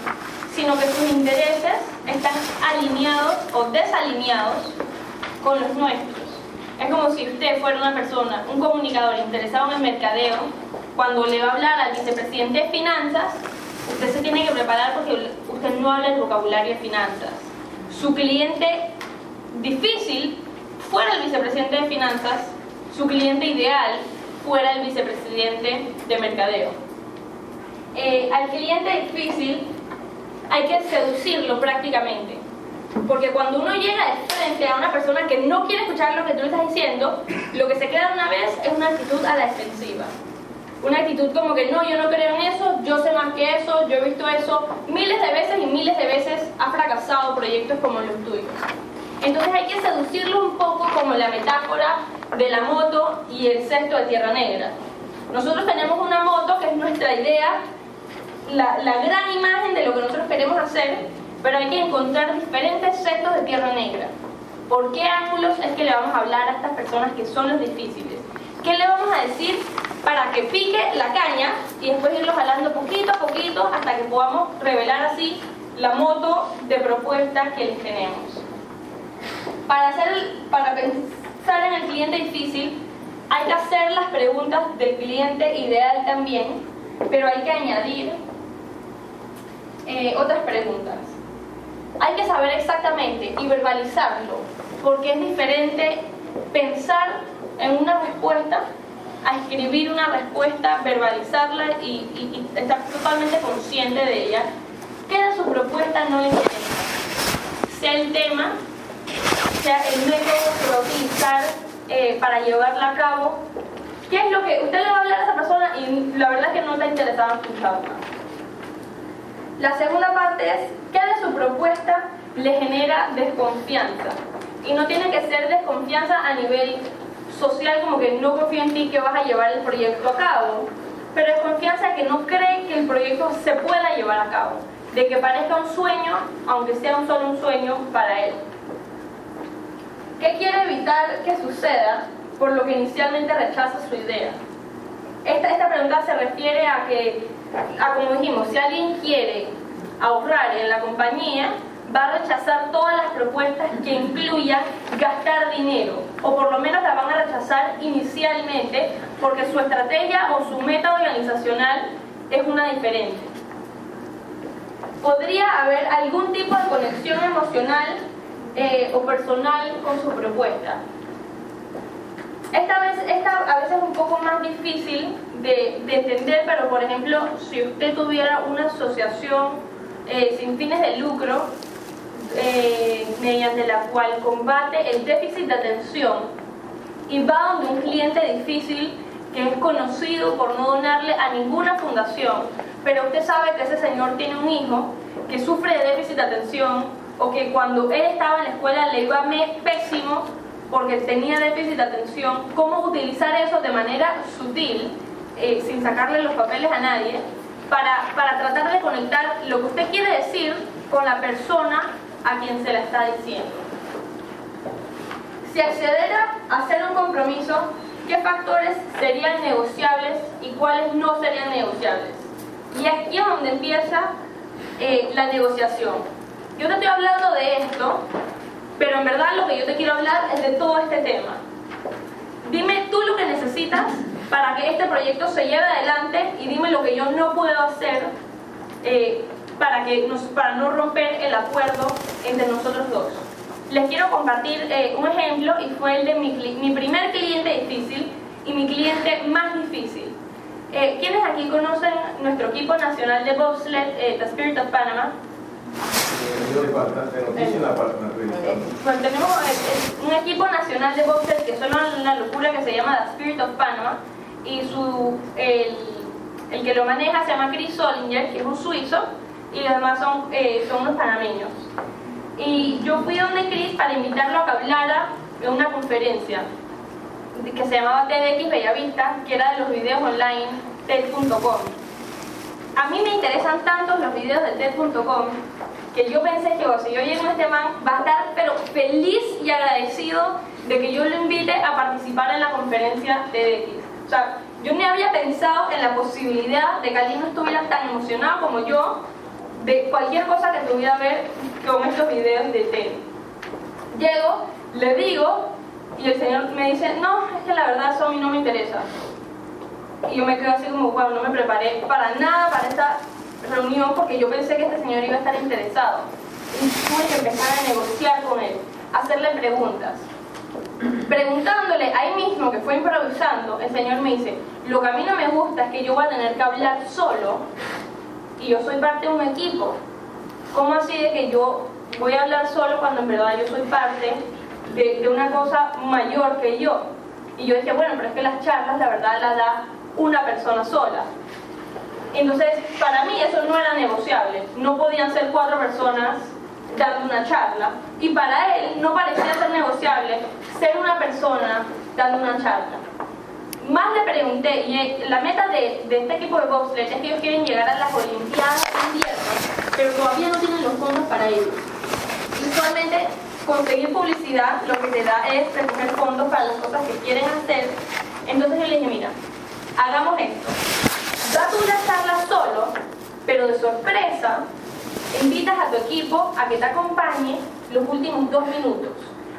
sino que sus intereses están alineados o desalineados con los nuestros. Es como si usted fuera una persona, un comunicador interesado en el mercadeo, cuando le va a hablar al vicepresidente de finanzas, usted se tiene que preparar porque usted no habla el vocabulario de finanzas. Su cliente difícil fuera el vicepresidente de finanzas, su cliente ideal fuera el vicepresidente de mercadeo. Eh, al cliente difícil hay que seducirlo prácticamente. Porque cuando uno llega de frente a una persona que no quiere escuchar lo que tú le estás diciendo, lo que se queda una vez es una actitud a la defensiva. Una actitud como que no, yo no creo en eso, yo sé más que eso, yo he visto eso miles de veces y miles de veces ha fracasado proyectos como los tuyos. Entonces hay que seducirlo un poco como la metáfora de la moto y el cesto de tierra negra. Nosotros tenemos una moto que es nuestra idea, la, la gran imagen de lo que nosotros queremos hacer, pero hay que encontrar diferentes setos de tierra negra. ¿Por qué ángulos es que le vamos a hablar a estas personas que son los difíciles? ¿Qué le vamos a decir para que pique la caña y después irlo jalando poquito a poquito hasta que podamos revelar así la moto de propuestas que les tenemos? Para, hacer, para pensar en el cliente difícil, hay que hacer las preguntas del cliente ideal también, pero hay que añadir eh, otras preguntas hay que saber exactamente y verbalizarlo, porque es diferente pensar en una respuesta a escribir una respuesta, verbalizarla y, estar totalmente consciente de ella, que de su propuesta no le interesa. Sea el tema, sea el método que va a utilizar eh, para llevarla a cabo, qué es lo que usted le va a hablar a esa persona y la verdad es que no está interesado en escucharla. La segunda parte es qué de su propuesta le genera desconfianza. Y no tiene que ser desconfianza a nivel social, como que no confío en ti que vas a llevar el proyecto a cabo, pero desconfianza que no cree que el proyecto se pueda llevar a cabo, de que parezca un sueño, aunque sea un solo un sueño para él. ¿Qué quiere evitar que suceda por lo que inicialmente rechaza su idea? Esta, esta pregunta se refiere a que, a como dijimos, si alguien quiere ahorrar en la compañía, va a rechazar todas las propuestas que incluyan gastar dinero, o por lo menos la van a rechazar inicialmente porque su estrategia o su meta organizacional es una diferente. Podría haber algún tipo de conexión emocional eh, o personal con su propuesta. Esta vez, a veces es un poco más difícil de, de entender, pero por ejemplo, si usted tuviera una asociación eh, sin fines de lucro, eh, mediante la cual combate el déficit de atención y va donde un cliente difícil que es conocido por no donarle a ninguna fundación, pero usted sabe que ese señor tiene un hijo que sufre de déficit de atención o que cuando él estaba en la escuela le iba pésimo porque tenía déficit de atención, cómo utilizar eso de manera sutil, eh, sin sacarle los papeles a nadie, para, para tratar de conectar lo que usted quiere decir con la persona a quien se la está diciendo. Si accediera a hacer un compromiso, ¿qué factores serían negociables y cuáles no serían negociables? Y aquí es donde empieza eh, la negociación. Yo te estoy hablando de esto, pero en verdad lo que yo te quiero hablar es de todo este tema. Dime tú lo que necesitas para que este proyecto se lleve adelante y dime lo que yo no puedo hacer eh, para, que nos, para no romper el acuerdo entre nosotros dos. Les quiero compartir eh, un ejemplo y fue el de mi, mi, primer cliente difícil y mi cliente más difícil. Eh, ¿Quiénes aquí conocen nuestro equipo nacional de bobsled, The Spirit of Panama? Pues tenemos un equipo nacional de bobsled que son una locura que se llama The Spirit of Panama y su, el, el, que lo maneja se llama Chris Solinger, que es un suizo, y los demás son, eh, son unos panameños. Y yo fui donde Chris para invitarlo a que hablara en una conferencia que se llamaba TEDx Bellavista, que era de los videos online TED.com. A mí me interesan tanto los videos de TED.com que yo pensé que si yo llego a este man va a estar pero feliz y agradecido de que yo lo invite a participar en la conferencia TEDx. O sea, yo ni había pensado en la posibilidad de que alguien no estuviera tan emocionado como yo de cualquier cosa que tuviera que ver con estos videos de TED. Llego, le digo, y el señor me dice, no, es que la verdad eso a mí no me interesa. Y yo me quedo así como, wow, no me preparé para nada para esta reunión porque yo pensé que este señor iba a estar interesado. Y tuve que empezar a negociar con él, hacerle preguntas preguntándole ahí mismo que fue improvisando, el Señor me dice, lo que a mí no me gusta es que yo voy a tener que hablar solo y yo soy parte de un equipo. ¿Cómo así de que yo voy a hablar solo cuando en verdad yo soy parte de, de una cosa mayor que yo? Y yo dije, bueno, pero es que las charlas la verdad las da una persona sola. Entonces, para mí eso no era negociable. No podían ser cuatro personas dando una charla y para él no parecía ser negociable ser una persona dando una charla. Más le pregunté, y la meta de, este equipo de bobsled es que ellos quieren llegar a las Olimpiadas de invierno, pero todavía no tienen los fondos para ello. Usualmente conseguir publicidad lo que te da es recoger fondos para las cosas que quieren hacer. Entonces yo le dije, mira, hagamos esto. Da tú la charla solo, pero de sorpresa invitas a tu equipo a que te acompañe los últimos dos minutos.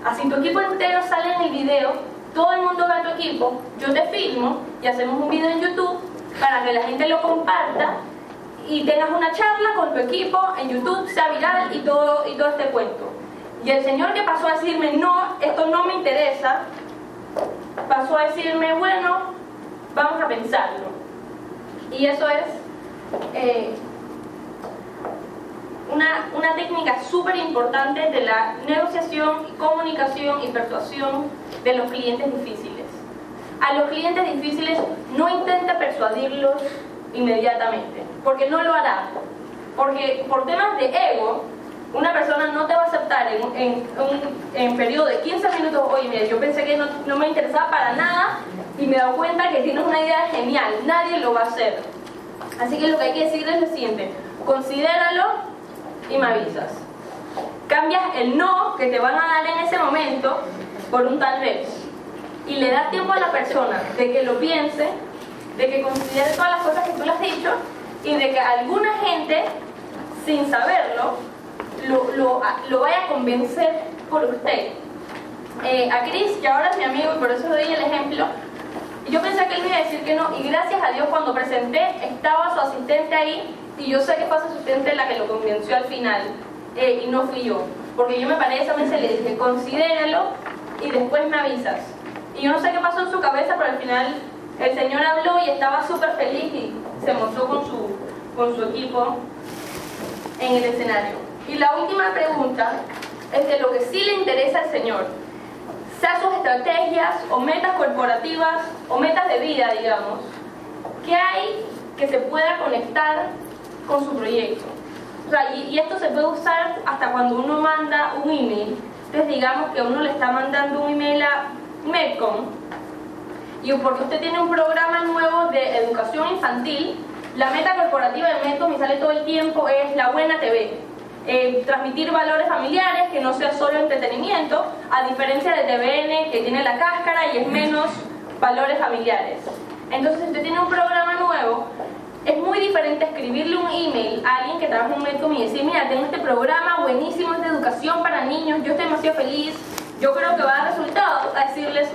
Así tu equipo entero sale en el video, todo el mundo ve a tu equipo, yo te filmo y hacemos un video en YouTube para que la gente lo comparta y tengas una charla con tu equipo en YouTube, sea viral y todo, y todo este cuento. Y el señor que pasó a decirme, no, esto no me interesa, pasó a decirme, bueno, vamos a pensarlo. Y eso es eh, una, una técnica súper importante de la negociación, comunicación y persuasión de los clientes difíciles. A los clientes difíciles no intenta persuadirlos inmediatamente, porque no lo hará. Porque por temas de ego, una persona no te va a aceptar en, en, en, un periodo de 15 minutos, oye, mira, yo pensé que no, no me interesaba para nada y me he dado cuenta que tienes una idea genial, nadie lo va a hacer. Así que lo que hay que decir es lo siguiente, considéralo y me avisas. Cambias el no que te van a dar en ese momento por un tal vez y le da tiempo a la persona de que lo piense, de que considere todas las cosas que tú le has dicho y de que alguna gente, sin saberlo, lo, lo, lo vaya a convencer por usted. Eh, a Chris, que ahora es mi amigo y por eso doy el ejemplo, yo pensé que él me iba a decir que no y gracias a Dios cuando presenté estaba su asistente ahí y yo sé que fue su asistente la que lo convenció al final eh, y no fui yo. Porque yo me paré esa mesa y le dije, considéralo y después me avisas. Y yo no sé qué pasó en su cabeza, pero al final el señor habló y estaba súper feliz y se mostró con su, con su equipo en el escenario. Y la última pregunta es de lo que sí le interesa al señor, sea sus estrategias o metas corporativas o metas de vida, digamos. ¿Qué hay que se pueda conectar con su proyecto? O sea, y, y, esto se puede usar hasta cuando uno manda un email. Entonces digamos que uno le está mandando un email a Medcom y porque usted tiene un programa nuevo de educación infantil, la meta corporativa de Medcom y sale todo el tiempo es la buena TV. Eh, transmitir valores familiares, que no sea solo entretenimiento, a diferencia de TVN que tiene la cáscara y es menos valores familiares. Entonces, si usted tiene un programa nuevo, es muy diferente escribirle un email a alguien que trabaja en un Medcom y decir, mira, tengo este programa buenísimo, es de educación para niños, yo estoy demasiado feliz, yo creo que va a dar resultados, a decirles,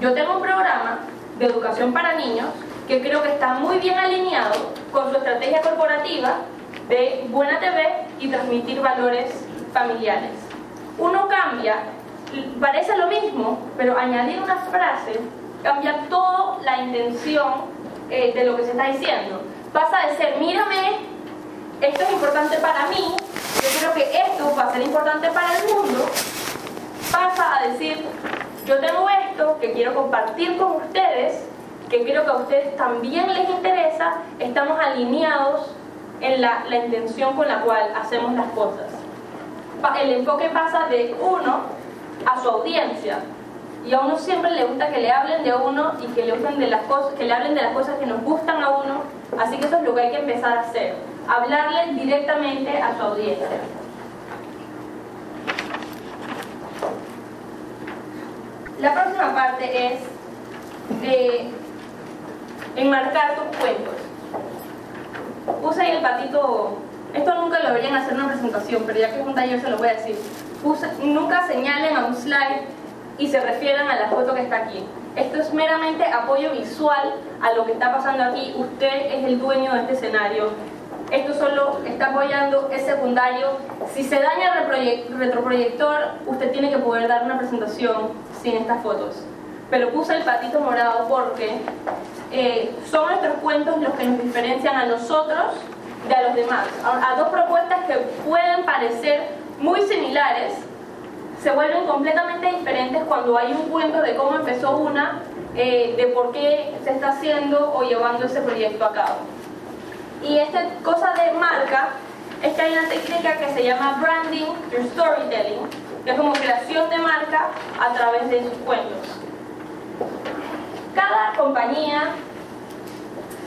yo tengo un programa de educación para niños que creo que está muy bien alineado con su estrategia corporativa de buena TV y transmitir valores familiares. Uno cambia, parece lo mismo, pero añadir una frase cambia toda la intención eh, de lo que se está diciendo. Pasa de ser, mírame, esto es importante para mí, yo creo que esto va a ser importante para el mundo, pasa a decir, yo tengo esto que quiero compartir con ustedes, que creo que a ustedes también les interesa, estamos alineados en la, la intención con la cual hacemos las cosas. El enfoque pasa de uno a su audiencia. Y a uno siempre le gusta que le hablen de uno y que le, hablen de las cosas, que le hablen de las cosas que nos gustan a uno. Así que eso es lo que hay que empezar a hacer. Hablarle directamente a su audiencia. La próxima parte es eh, enmarcar tus cuentos. Puse el patito, esto nunca lo deberían hacer en una presentación, pero ya que es un taller se lo voy a decir. Nunca señalen a un slide y se refieran a la foto que está aquí. Esto es meramente apoyo visual a lo que está pasando aquí. Usted es el dueño de este escenario. Esto solo está apoyando, es secundario. Si se daña el retroproyector, usted tiene que poder dar una presentación sin estas fotos. Pero puse el patito morado porque eh, son nuestros cuentos los que nos diferencian a nosotros de a los demás. A, a dos propuestas que pueden parecer muy similares, se vuelven completamente diferentes cuando hay un cuento de cómo empezó una, eh, de por qué se está haciendo o llevando ese proyecto a cabo. Y esta cosa de marca es que hay una técnica que se llama branding through storytelling, que es como creación de marca a través de sus cuentos. Cada compañía,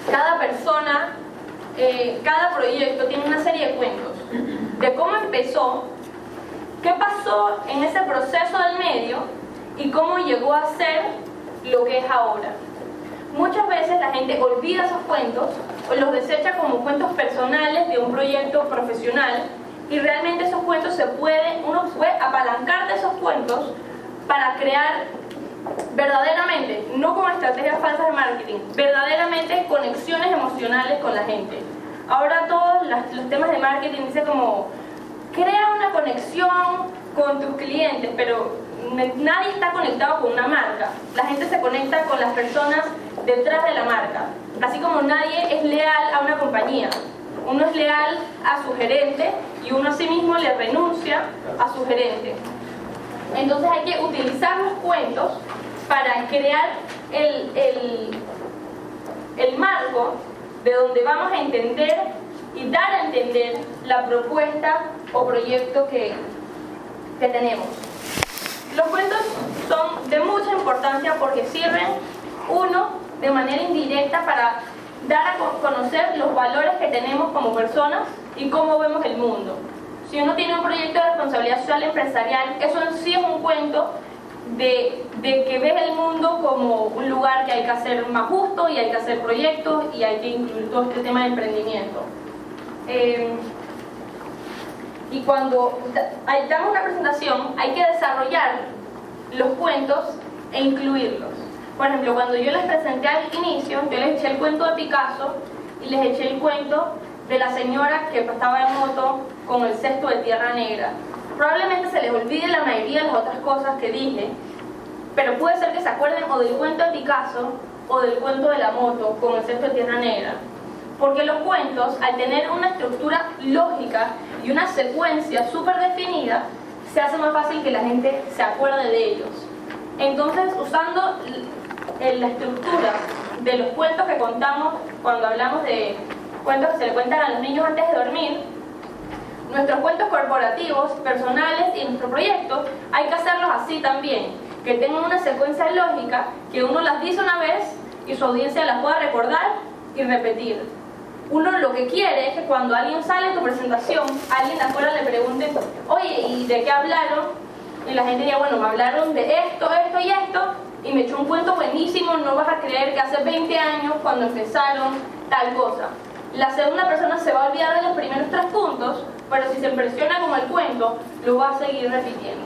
cada persona, eh, cada proyecto tiene una serie de cuentos de cómo empezó, qué pasó en ese proceso del medio y cómo llegó a ser lo que es ahora. Muchas veces la gente olvida esos cuentos o los desecha como cuentos personales de un proyecto profesional y realmente esos cuentos se pueden, uno puede apalancar de esos cuentos para crear verdaderamente, no como estrategias falsas de marketing, verdaderamente conexiones emocionales con la gente. Ahora todos los temas de marketing dicen como, crea una conexión con tus clientes, pero nadie está conectado con una marca. La gente se conecta con las personas detrás de la marca. Así como nadie es leal a una compañía. Uno es leal a su gerente y uno a sí mismo le renuncia a su gerente. Entonces hay que utilizar los cuentos para crear el, el, el marco de donde vamos a entender y dar a entender la propuesta o proyecto que, que tenemos. Los cuentos son de mucha importancia porque sirven, uno, de manera indirecta para dar a conocer los valores que tenemos como personas y cómo vemos el mundo. Si uno tiene un proyecto de responsabilidad social empresarial, eso sí es un cuento de, de, que ves el mundo como un lugar que hay que hacer más justo y hay que hacer proyectos y hay que incluir todo este tema de emprendimiento. Eh, y cuando damos una presentación hay que desarrollar los cuentos e incluirlos. Por ejemplo, cuando yo les presenté al inicio, yo les eché el cuento de Picasso y les eché el cuento de la señora que estaba en moto con el cesto de tierra negra. Probablemente se les olvide la mayoría de las otras cosas que dije, pero puede ser que se acuerden o del cuento de Picasso o del cuento de la moto con el cesto de tierra negra. Porque los cuentos, al tener una estructura lógica y una secuencia súper definida, se hace más fácil que la gente se acuerde de ellos. Entonces, usando la estructura de los cuentos que contamos cuando hablamos de cuentos que se le cuentan a los niños antes de dormir, nuestros cuentos corporativos, personales y nuestros proyectos, hay que hacerlos así también, que tengan una secuencia lógica, que uno las dice una vez y su audiencia las pueda recordar y repetir. Uno lo que quiere es que cuando alguien sale en tu presentación, alguien de afuera le pregunte, oye, ¿y de qué hablaron? Y la gente diga, bueno, me hablaron de esto, esto y esto, y me echó un cuento buenísimo, no vas a creer que hace 20 años, cuando empezaron, tal cosa. La segunda persona se va a olvidar de los primeros tres puntos, pero si se impresiona con el cuento, lo va a seguir repitiendo.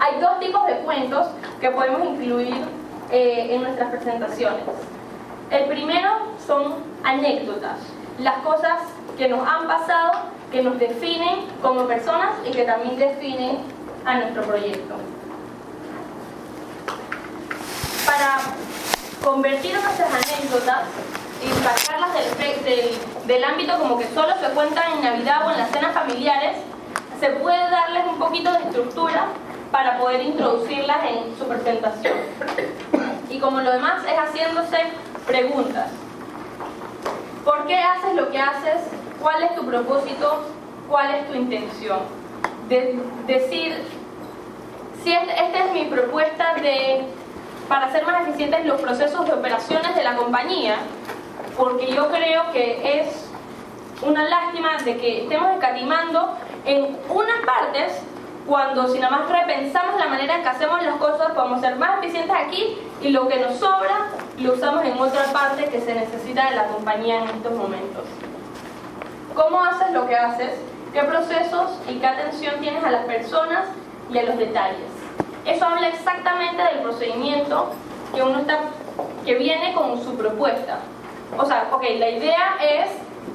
Hay dos tipos de cuentos que podemos incluir eh, en nuestras presentaciones. El primero son anécdotas, las cosas que nos han pasado, que nos definen como personas y que también definen a nuestro proyecto. Para convertir nuestras anécdotas y sacarlas del, del, ámbito como que solo se cuentan en Navidad o en las cenas familiares, se puede darles un poquito de estructura para poder introducirlas en su presentación. Y como lo demás es haciéndose preguntas. ¿Por qué haces lo que haces? ¿Cuál es tu propósito? ¿Cuál es tu intención? De, decir, si esta es mi propuesta de, para hacer más eficientes los procesos de operaciones de la compañía, porque yo creo que es una lástima de que estemos escatimando en unas partes cuando si nada más repensamos la manera en que hacemos las cosas podemos ser más eficientes aquí y lo que nos sobra lo usamos en otra parte que se necesita de la compañía en estos momentos. ¿Cómo haces lo que haces? ¿Qué procesos y qué atención tienes a las personas y a los detalles? Eso habla exactamente del procedimiento que uno está que viene con su propuesta. O sea, ok, la idea es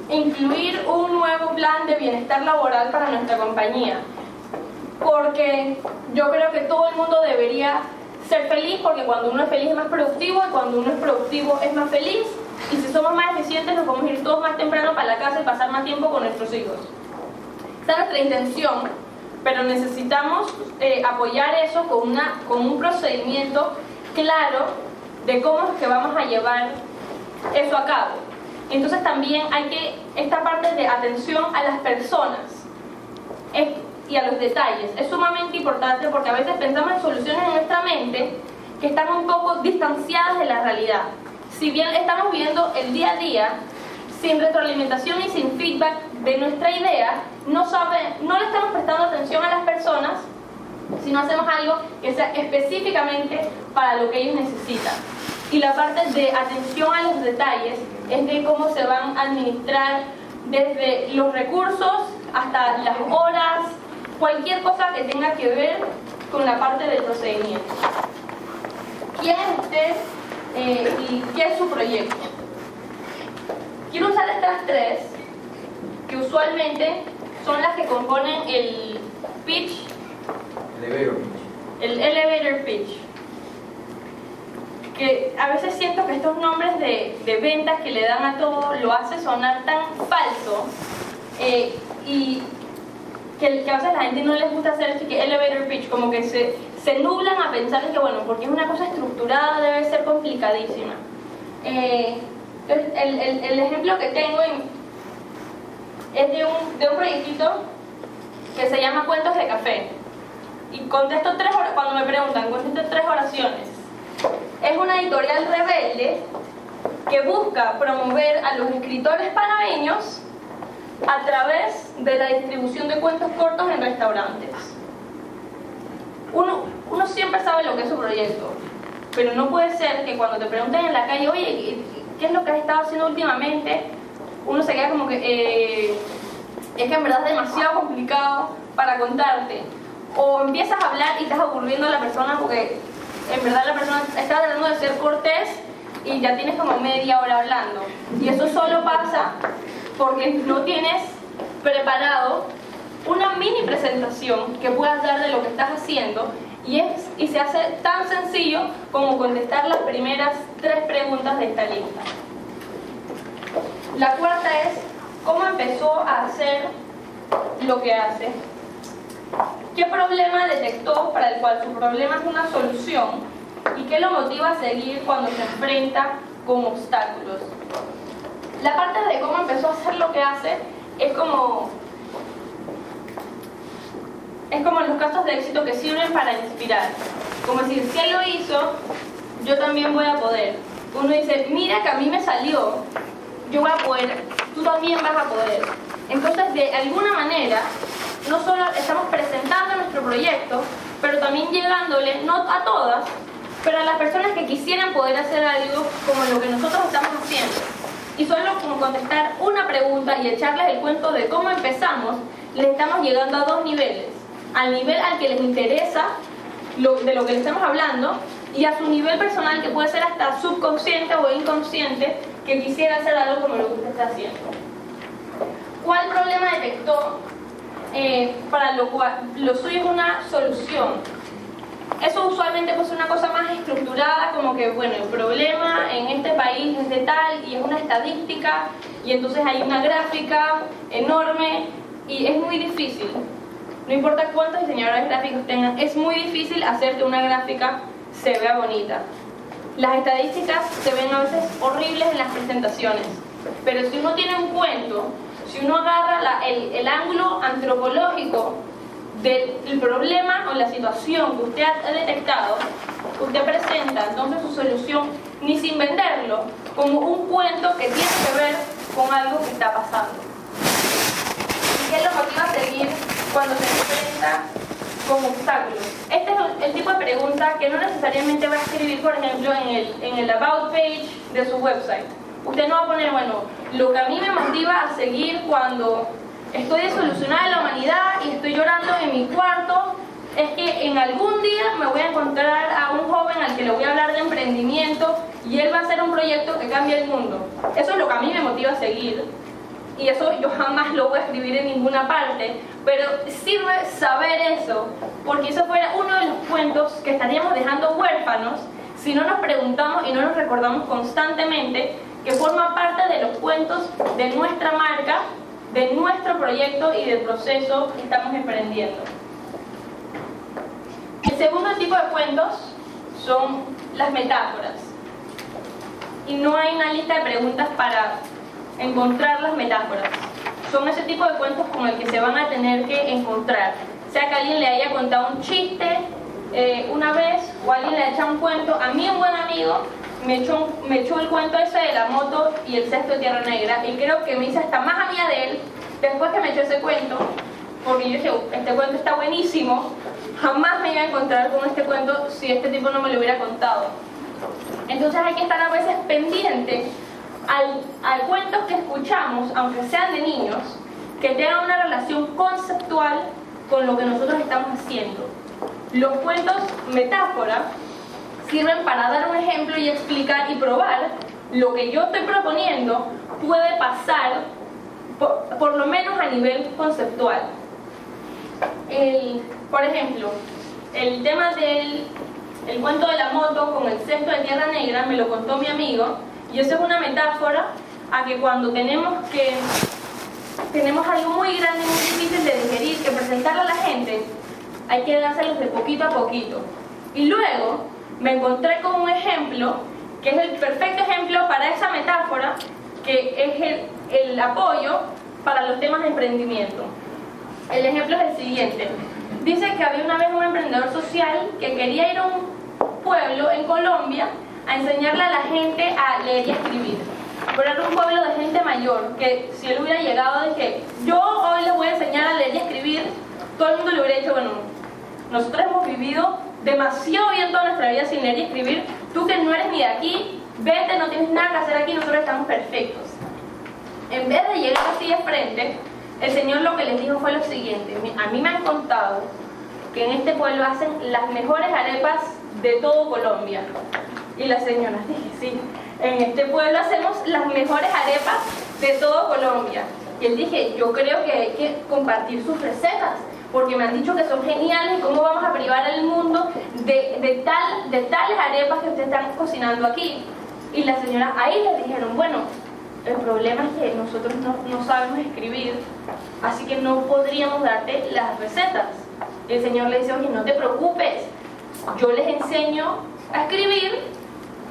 incluir un nuevo plan de bienestar laboral para nuestra compañía. Porque yo creo que todo el mundo debería ser feliz porque cuando uno es feliz es más productivo y cuando uno es productivo es más feliz y si somos más eficientes nos podemos ir todos más temprano para la casa y pasar más tiempo con nuestros hijos. Esa es nuestra intención, pero necesitamos eh, apoyar eso con, una, con un procedimiento claro de cómo es que vamos a llevar eso a cabo. Entonces también hay que, esta parte de atención a las personas y a los detalles es sumamente importante porque a veces pensamos en soluciones en nuestra mente que están un poco distanciadas de la realidad. Si bien estamos viendo el día a día, sin retroalimentación y sin feedback de nuestra idea, no, sabe, no le estamos prestando atención a las personas, sino hacemos algo que sea específicamente para lo que ellos necesitan y la parte de atención a los detalles es de cómo se van a administrar desde los recursos hasta las horas, cualquier cosa que tenga que ver con la parte del procedimiento. ¿Quién es usted eh, y qué es su proyecto? Quiero usar estas tres, que usualmente son las que componen el pitch. Elevator pitch. El elevator pitch que a veces siento que estos nombres de, de ventas que le dan a todo lo hace sonar tan falso eh, y que, que, a veces la gente no les gusta hacer este elevator pitch, como que se, se nublan a pensar que bueno, porque es una cosa estructurada debe ser complicadísima. Eh, el, el, el, ejemplo que tengo es de un, de un proyectito que se llama Cuentos de Café. Y contesto tres cuando me preguntan, contesto tres oraciones es una editorial rebelde que busca promover a los escritores panameños a través de la distribución de cuentos cortos en restaurantes. uno, uno siempre sabe lo que es su proyecto, pero no puede ser que cuando te pregunten en la calle, oye, ¿qué es lo que has estado haciendo últimamente? Uno se queda como que, eh, es que en verdad es demasiado complicado para contarte. O empiezas a hablar y estás aburriendo a la persona porque en verdad la persona está tratando de ser cortés y ya tienes como media hora hablando. Y eso solo pasa porque no tienes preparado una mini presentación que puedas dar de lo que estás haciendo y, es, y se hace tan sencillo como contestar las primeras tres preguntas de esta lista. La cuarta es, ¿cómo empezó a hacer lo que hace? ¿Qué problema detectó para el cual su problema es una solución? ¿Y qué lo motiva a seguir cuando se enfrenta con obstáculos? La parte de cómo empezó a hacer lo que hace es como es como los casos de éxito que sirven para inspirar. Como decir, si él lo hizo, yo también voy a poder. Uno dice, mira que a mí me salió, yo voy a poder, tú también vas a poder. Entonces, de alguna manera, no solo estamos presentando nuestro proyecto, pero también llegándole, no a todas, pero a las personas que quisieran poder hacer algo como lo que nosotros estamos haciendo. Y solo como contestar una pregunta y echarles el cuento de cómo empezamos, les estamos llegando a dos niveles al nivel al que les interesa de lo que les estamos hablando y a su nivel personal que puede ser hasta subconsciente o inconsciente que quisiera hacer algo como lo que usted está haciendo. ¿Cuál problema detectó eh, para lo cual lo suyo es una solución? Eso usualmente puede ser una cosa más estructurada, como que, bueno, el problema en este país es de tal y es una estadística y entonces hay una gráfica enorme y es muy difícil. No importa cuántos diseñadores gráficos tengan, es muy difícil hacer que una gráfica se vea bonita. Las estadísticas se ven a veces horribles en las presentaciones, pero si uno tiene un cuento, si uno agarra el, ángulo antropológico del problema o la situación que usted ha detectado, usted presenta entonces su solución ni sin venderlo, como un cuento que tiene que ver con algo que está pasando. ¿Y qué lo motiva a seguir cuando se enfrenta con obstáculos. Este es el tipo de pregunta que no necesariamente va a escribir, por ejemplo, en el, en el About page de su website. Usted no va a poner, bueno, lo que a mí me motiva a seguir cuando estoy desolucionada de la humanidad y estoy llorando en mi cuarto, es que en algún día me voy a encontrar a un joven al que le voy a hablar de emprendimiento y él va a hacer un proyecto que cambie el mundo. Eso es lo que a mí me motiva a seguir y eso yo jamás lo voy a escribir en ninguna parte, pero sirve saber eso, porque eso fuera uno de los cuentos que estaríamos dejando huérfanos si no nos preguntamos y no nos recordamos constantemente que forma parte de los cuentos de nuestra marca, de nuestro proyecto y del proceso que estamos emprendiendo. El segundo tipo de cuentos son las metáforas. Y no hay una lista de preguntas para encontrar las metáforas. Son ese tipo de cuentos con el que se van a tener que encontrar. Sea que alguien le haya contado un chiste eh, una vez o alguien le ha echado un cuento. A mí un buen amigo me echó, me echó el cuento ese de la moto y el cesto de Tierra Negra y creo que me hice hasta más amiga de él después que me echó ese cuento porque yo dije, este cuento está buenísimo, jamás me iba a encontrar con este cuento si este tipo no me lo hubiera contado. Entonces hay que estar a veces pendiente al, cuentos que escuchamos, aunque sean de niños, que tengan una relación conceptual con lo que nosotros estamos haciendo. Los cuentos metáfora sirven para dar un ejemplo y explicar y probar lo que yo estoy proponiendo puede pasar por, lo menos a nivel conceptual. por ejemplo, el tema del el cuento de la moto con el cesto de tierra negra me lo contó mi amigo y eso es una metáfora a que cuando tenemos que tenemos algo muy grande muy difícil de digerir, que presentarle a la gente, hay que dárselos de poquito a poquito. Y luego me encontré con un ejemplo, que es el perfecto ejemplo para esa metáfora, que es el, el apoyo para los temas de emprendimiento. El ejemplo es el siguiente. Dice que había una vez un emprendedor social que quería ir a un pueblo en Colombia a enseñarle a la gente a leer y escribir. Pero era un pueblo de gente mayor, que si él hubiera llegado de que yo hoy les voy a enseñar a leer y escribir, todo el mundo le hubiera dicho, bueno, Nosotros hemos vivido demasiado bien toda nuestra vida sin leer y escribir. Tú que no eres ni de aquí, vete, no tienes nada que hacer aquí, nosotros estamos perfectos. En vez de llegar así de frente, el Señor lo que les dijo fue lo siguiente. A mí me han contado que en este pueblo hacen las mejores arepas de todo Colombia. Y la señora (laughs) dije, sí, en este pueblo hacemos las mejores arepas de todo Colombia. Y él dije, yo creo que hay que compartir sus recetas, porque me han dicho que son geniales, ¿cómo vamos a privar al mundo de, de, tal, de tales arepas que ustedes están cocinando aquí? Y la señora ahí le dijeron, bueno, el problema es que nosotros no, no sabemos escribir, así que no podríamos darte las recetas. Y el Señor le dice, oye, no te preocupes, yo les enseño a escribir,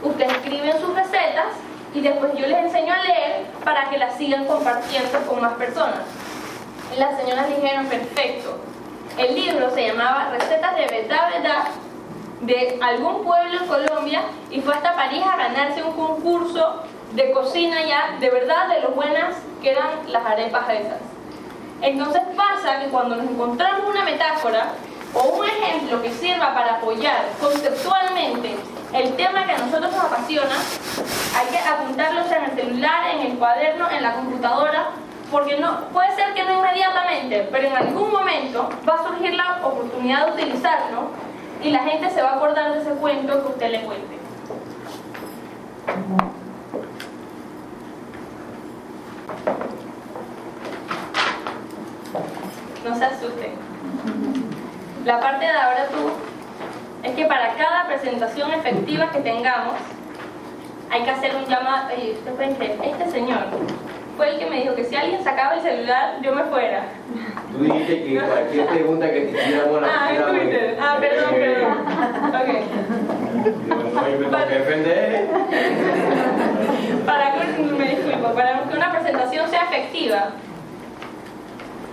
ustedes escriben sus recetas y después yo les enseño a leer para que las sigan compartiendo con más personas. Las señoras dijeron, perfecto. El libro se llamaba Recetas de Verdad, Verdad, de algún pueblo en Colombia y fue hasta París a ganarse un concurso de cocina ya, de verdad, de lo buenas que eran las arepas esas. Entonces pasa que cuando nos encontramos una metáfora o un ejemplo que sirva para apoyar conceptualmente el tema que a nosotros nos apasiona, hay que apuntarlo en el celular, en el cuaderno, en la computadora, porque no puede ser que no inmediatamente, pero en algún momento va a surgir la oportunidad de utilizarlo y la gente se va a acordar de ese cuento que usted le cuente. No se asusten. La parte de ahora tú es que para cada presentación efectiva que tengamos, hay que hacer un llamado. este señor fue el que me dijo que si alguien sacaba el celular, yo me fuera. Tú dijiste que (laughs) cualquier pregunta que te hiciéramos la Ah, en Twitter. Ah, perdón, perdón. (laughs) Ok. No, yo me tengo que defender. (laughs) Para que, me disculpo, para que una presentación sea efectiva,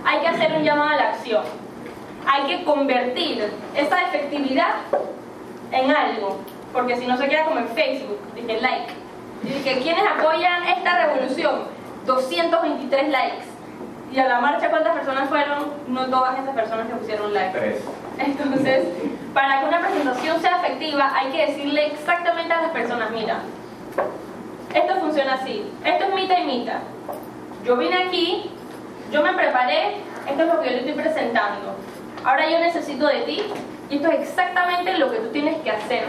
hay que hacer un llamado a la acción. Hay que convertir esa efectividad en algo. Porque si no se queda como en Facebook, dije like. Dije, ¿quiénes apoyan esta revolución? 223 likes. Y a la marcha, ¿cuántas personas fueron? No todas esas personas que pusieron like. Tres. Entonces, para que una presentación sea efectiva, hay que decirle exactamente a las personas, mira, esto funciona así, esto es mitad y mitad. Yo vine aquí, yo me preparé, esto es lo que yo le estoy presentando. Ahora yo necesito de ti y esto es exactamente lo que tú tienes que hacer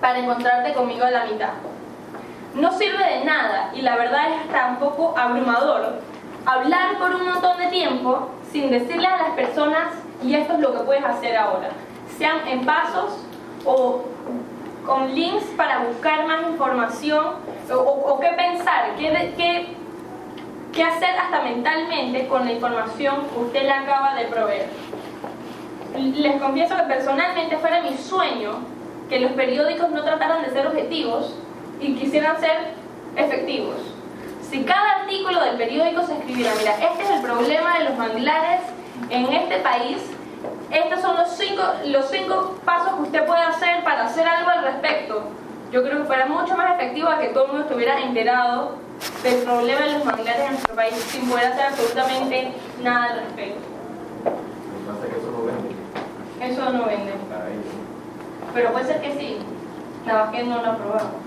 para encontrarte conmigo a la mitad. No sirve de nada y la verdad es hasta un poco abrumador hablar por un montón de tiempo sin decirle a las personas y esto es lo que puedes hacer ahora. Sean en pasos o con links para buscar más información o, qué pensar, qué, qué, qué hacer hasta mentalmente con la información que usted le acaba de proveer. Les confieso que personalmente fuera mi sueño que los periódicos no trataran de ser objetivos y quisieran ser efectivos. Si cada artículo del periódico se escribiera, mira, este es el problema de los manglares en este país, estos son los cinco, los cinco pasos que usted puede hacer para hacer algo al respecto. Yo creo que fuera mucho más efectivo a que todo el mundo estuviera enterado del problema de los manglares en nuestro país sin poder hacer absolutamente nada al respecto. Eso no vende. Pero puede ser que sí. Nada más que no lo aprobamos.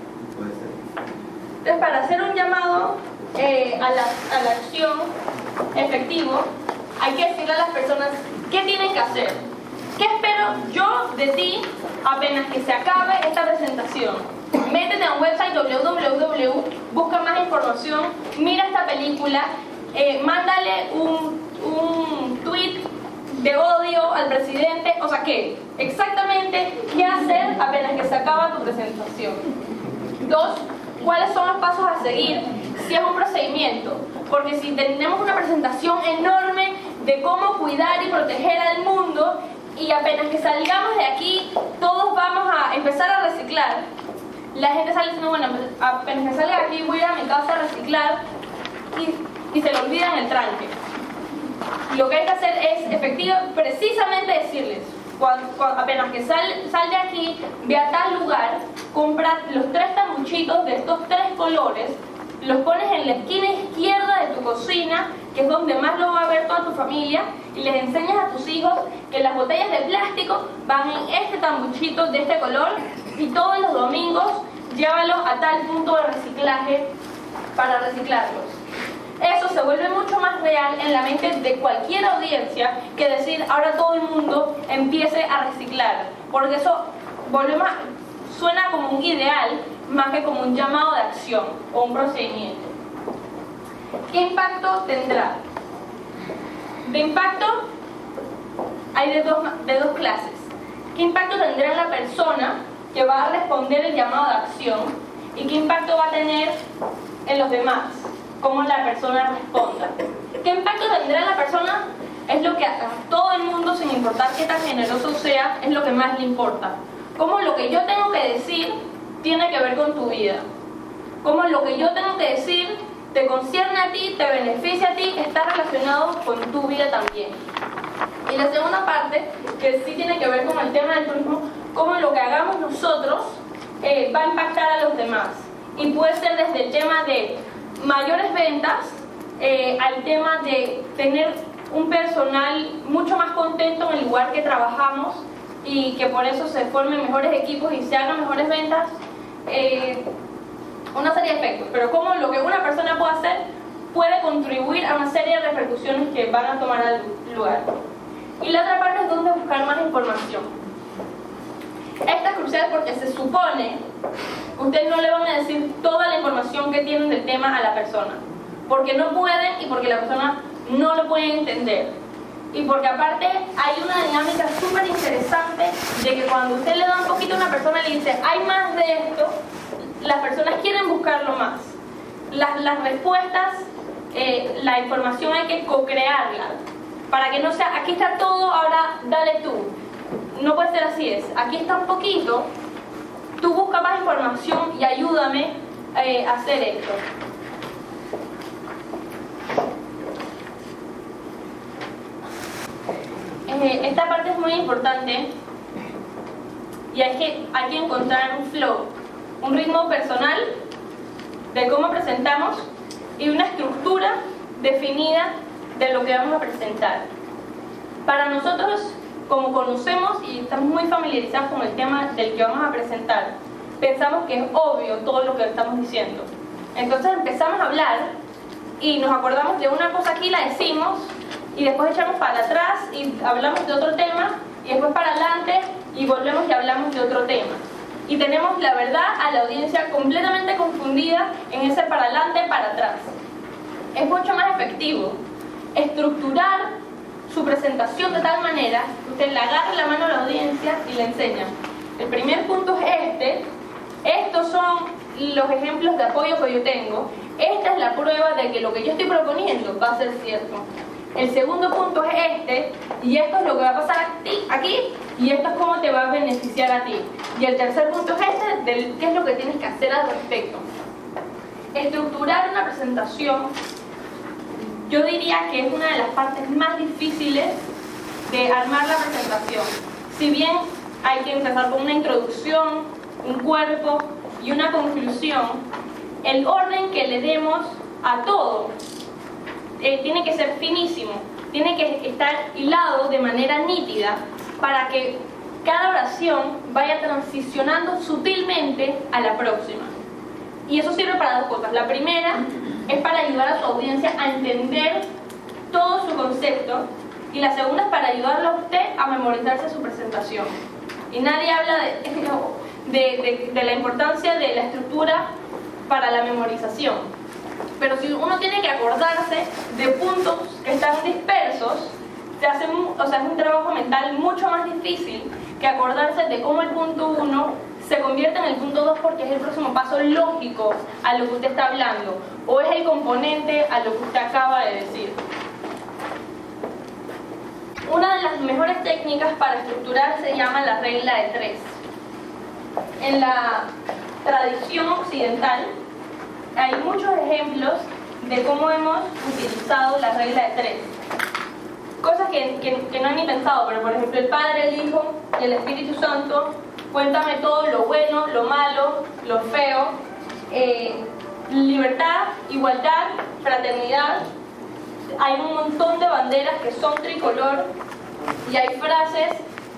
Entonces, para hacer un llamado eh, a, la, a la acción efectivo, hay que decirle a las personas qué tienen que hacer. ¿Qué espero yo de ti apenas que se acabe esta presentación? Métete a un website www, busca más información, mira esta película, eh, mándale un, un tweet de odio al presidente, o sea, ¿qué? Exactamente qué hacer apenas que se acaba tu presentación. Dos, ¿cuáles son los pasos a seguir si es un procedimiento? Porque si tenemos una presentación enorme de cómo cuidar y proteger al mundo y apenas que salgamos de aquí, todos vamos a empezar a reciclar. La gente sale diciendo, bueno, apenas que salga de aquí voy a ir a mi casa a reciclar y, se le olvidan el tranque. Lo que hay que hacer es efectivo, precisamente decirles, apenas que sal, sal de aquí, ve a tal lugar, compra los tres tambuchitos de estos tres colores, los pones en la esquina izquierda de tu cocina, que es donde más lo va a ver toda tu familia, y les enseñas a tus hijos que las botellas de plástico van en este tambuchito de este color y todos los domingos llévalos a tal punto de reciclaje para reciclarlos. Eso se vuelve mucho más real en la mente de cualquier audiencia que decir ahora todo el mundo empiece a reciclar, porque eso suena como un ideal más que como un llamado de acción o un procedimiento. ¿Qué impacto tendrá? De impacto hay de dos, de dos clases. ¿Qué impacto tendrá en la persona que va a responder el llamado de acción? ¿Y qué impacto va a tener en los demás? ¿Cómo la persona responda? ¿Qué impacto tendrá en la persona? Es lo que a todo el mundo, sin importar qué tan generoso sea, es lo que más le importa. ¿Cómo lo que yo tengo que decir tiene que ver con tu vida? ¿Cómo lo que yo tengo que decir te concierne a ti, te beneficia a ti, está relacionado con tu vida también. Y la segunda parte, que sí tiene que ver con el tema del turismo, cómo lo que hagamos nosotros eh, va a impactar a los demás. Y puede ser desde el tema de mayores ventas eh, al tema de tener un personal mucho más contento en el lugar que trabajamos y que por eso se formen mejores equipos y se hagan mejores ventas. Eh, una serie de efectos, pero cómo lo que una persona puede hacer puede contribuir a una serie de repercusiones que van a tomar lugar. Y la otra parte es dónde buscar más información. Esta es crucial porque se supone que ustedes no le van a decir toda la información que tienen del tema a la persona, porque no pueden y porque la persona no lo puede entender. Y porque aparte hay una dinámica súper interesante de que cuando usted le da un poquito a una persona y le dice, hay más de esto, las personas quieren buscarlo más. Las, las respuestas, eh, la información hay que co-crearla. Para que no sea, aquí está todo, ahora dale tú. No puede ser así, es, aquí está un poquito, tú busca más información y ayúdame eh, a hacer esto. Eh, esta parte es muy importante y hay que, hay que encontrar un flow un ritmo personal de cómo presentamos y una estructura definida de lo que vamos a presentar. Para nosotros, como conocemos y estamos muy familiarizados con el tema del que vamos a presentar, pensamos que es obvio todo lo que estamos diciendo. Entonces empezamos a hablar y nos acordamos de una cosa aquí, la decimos, y después echamos para atrás y hablamos de otro tema, y después para adelante y volvemos y hablamos de otro tema y tenemos la verdad a la audiencia completamente confundida en ese para adelante, para atrás. Es mucho más efectivo estructurar su presentación de tal manera que usted le agarre la mano a la audiencia y le enseña. El primer punto es este, estos son los ejemplos de apoyo que yo tengo, esta es la prueba de que lo que yo estoy proponiendo va a ser cierto. El segundo punto es este, y esto es lo que va a pasar aquí, y esto es cómo te va a beneficiar a ti. Y el tercer punto es este, del qué es lo que tienes que hacer al respecto. Estructurar una presentación, yo diría que es una de las partes más difíciles de armar la presentación. Si bien hay que empezar con una introducción, un cuerpo y una conclusión, el orden que le demos a todo eh, tiene que ser finísimo, tiene que estar hilado de manera nítida para que cada oración vaya transicionando sutilmente a la próxima. Y eso sirve para dos cosas. La primera es para ayudar a su audiencia a entender todo su concepto y la segunda es para ayudarlo a usted a memorizarse su presentación. Y nadie habla (laughs) de, de la importancia de la estructura para la memorización pero si uno tiene que acordarse de puntos que están dispersos, se hace, o sea, es un trabajo mental mucho más difícil que acordarse de cómo el punto 1 se convierte en el punto 2 porque es el próximo paso lógico a lo que usted está hablando o es el componente a lo que usted acaba de decir. Una de las mejores técnicas para estructurar se llama la regla de tres. En la tradición occidental, hay muchos ejemplos de cómo hemos utilizado la regla de tres. Cosas que, que, no han ni pensado, pero por ejemplo el Padre, el Hijo y el Espíritu Santo, cuéntame todo lo bueno, lo malo, lo feo, eh, libertad, igualdad, fraternidad, hay un montón de banderas que son tricolor y hay frases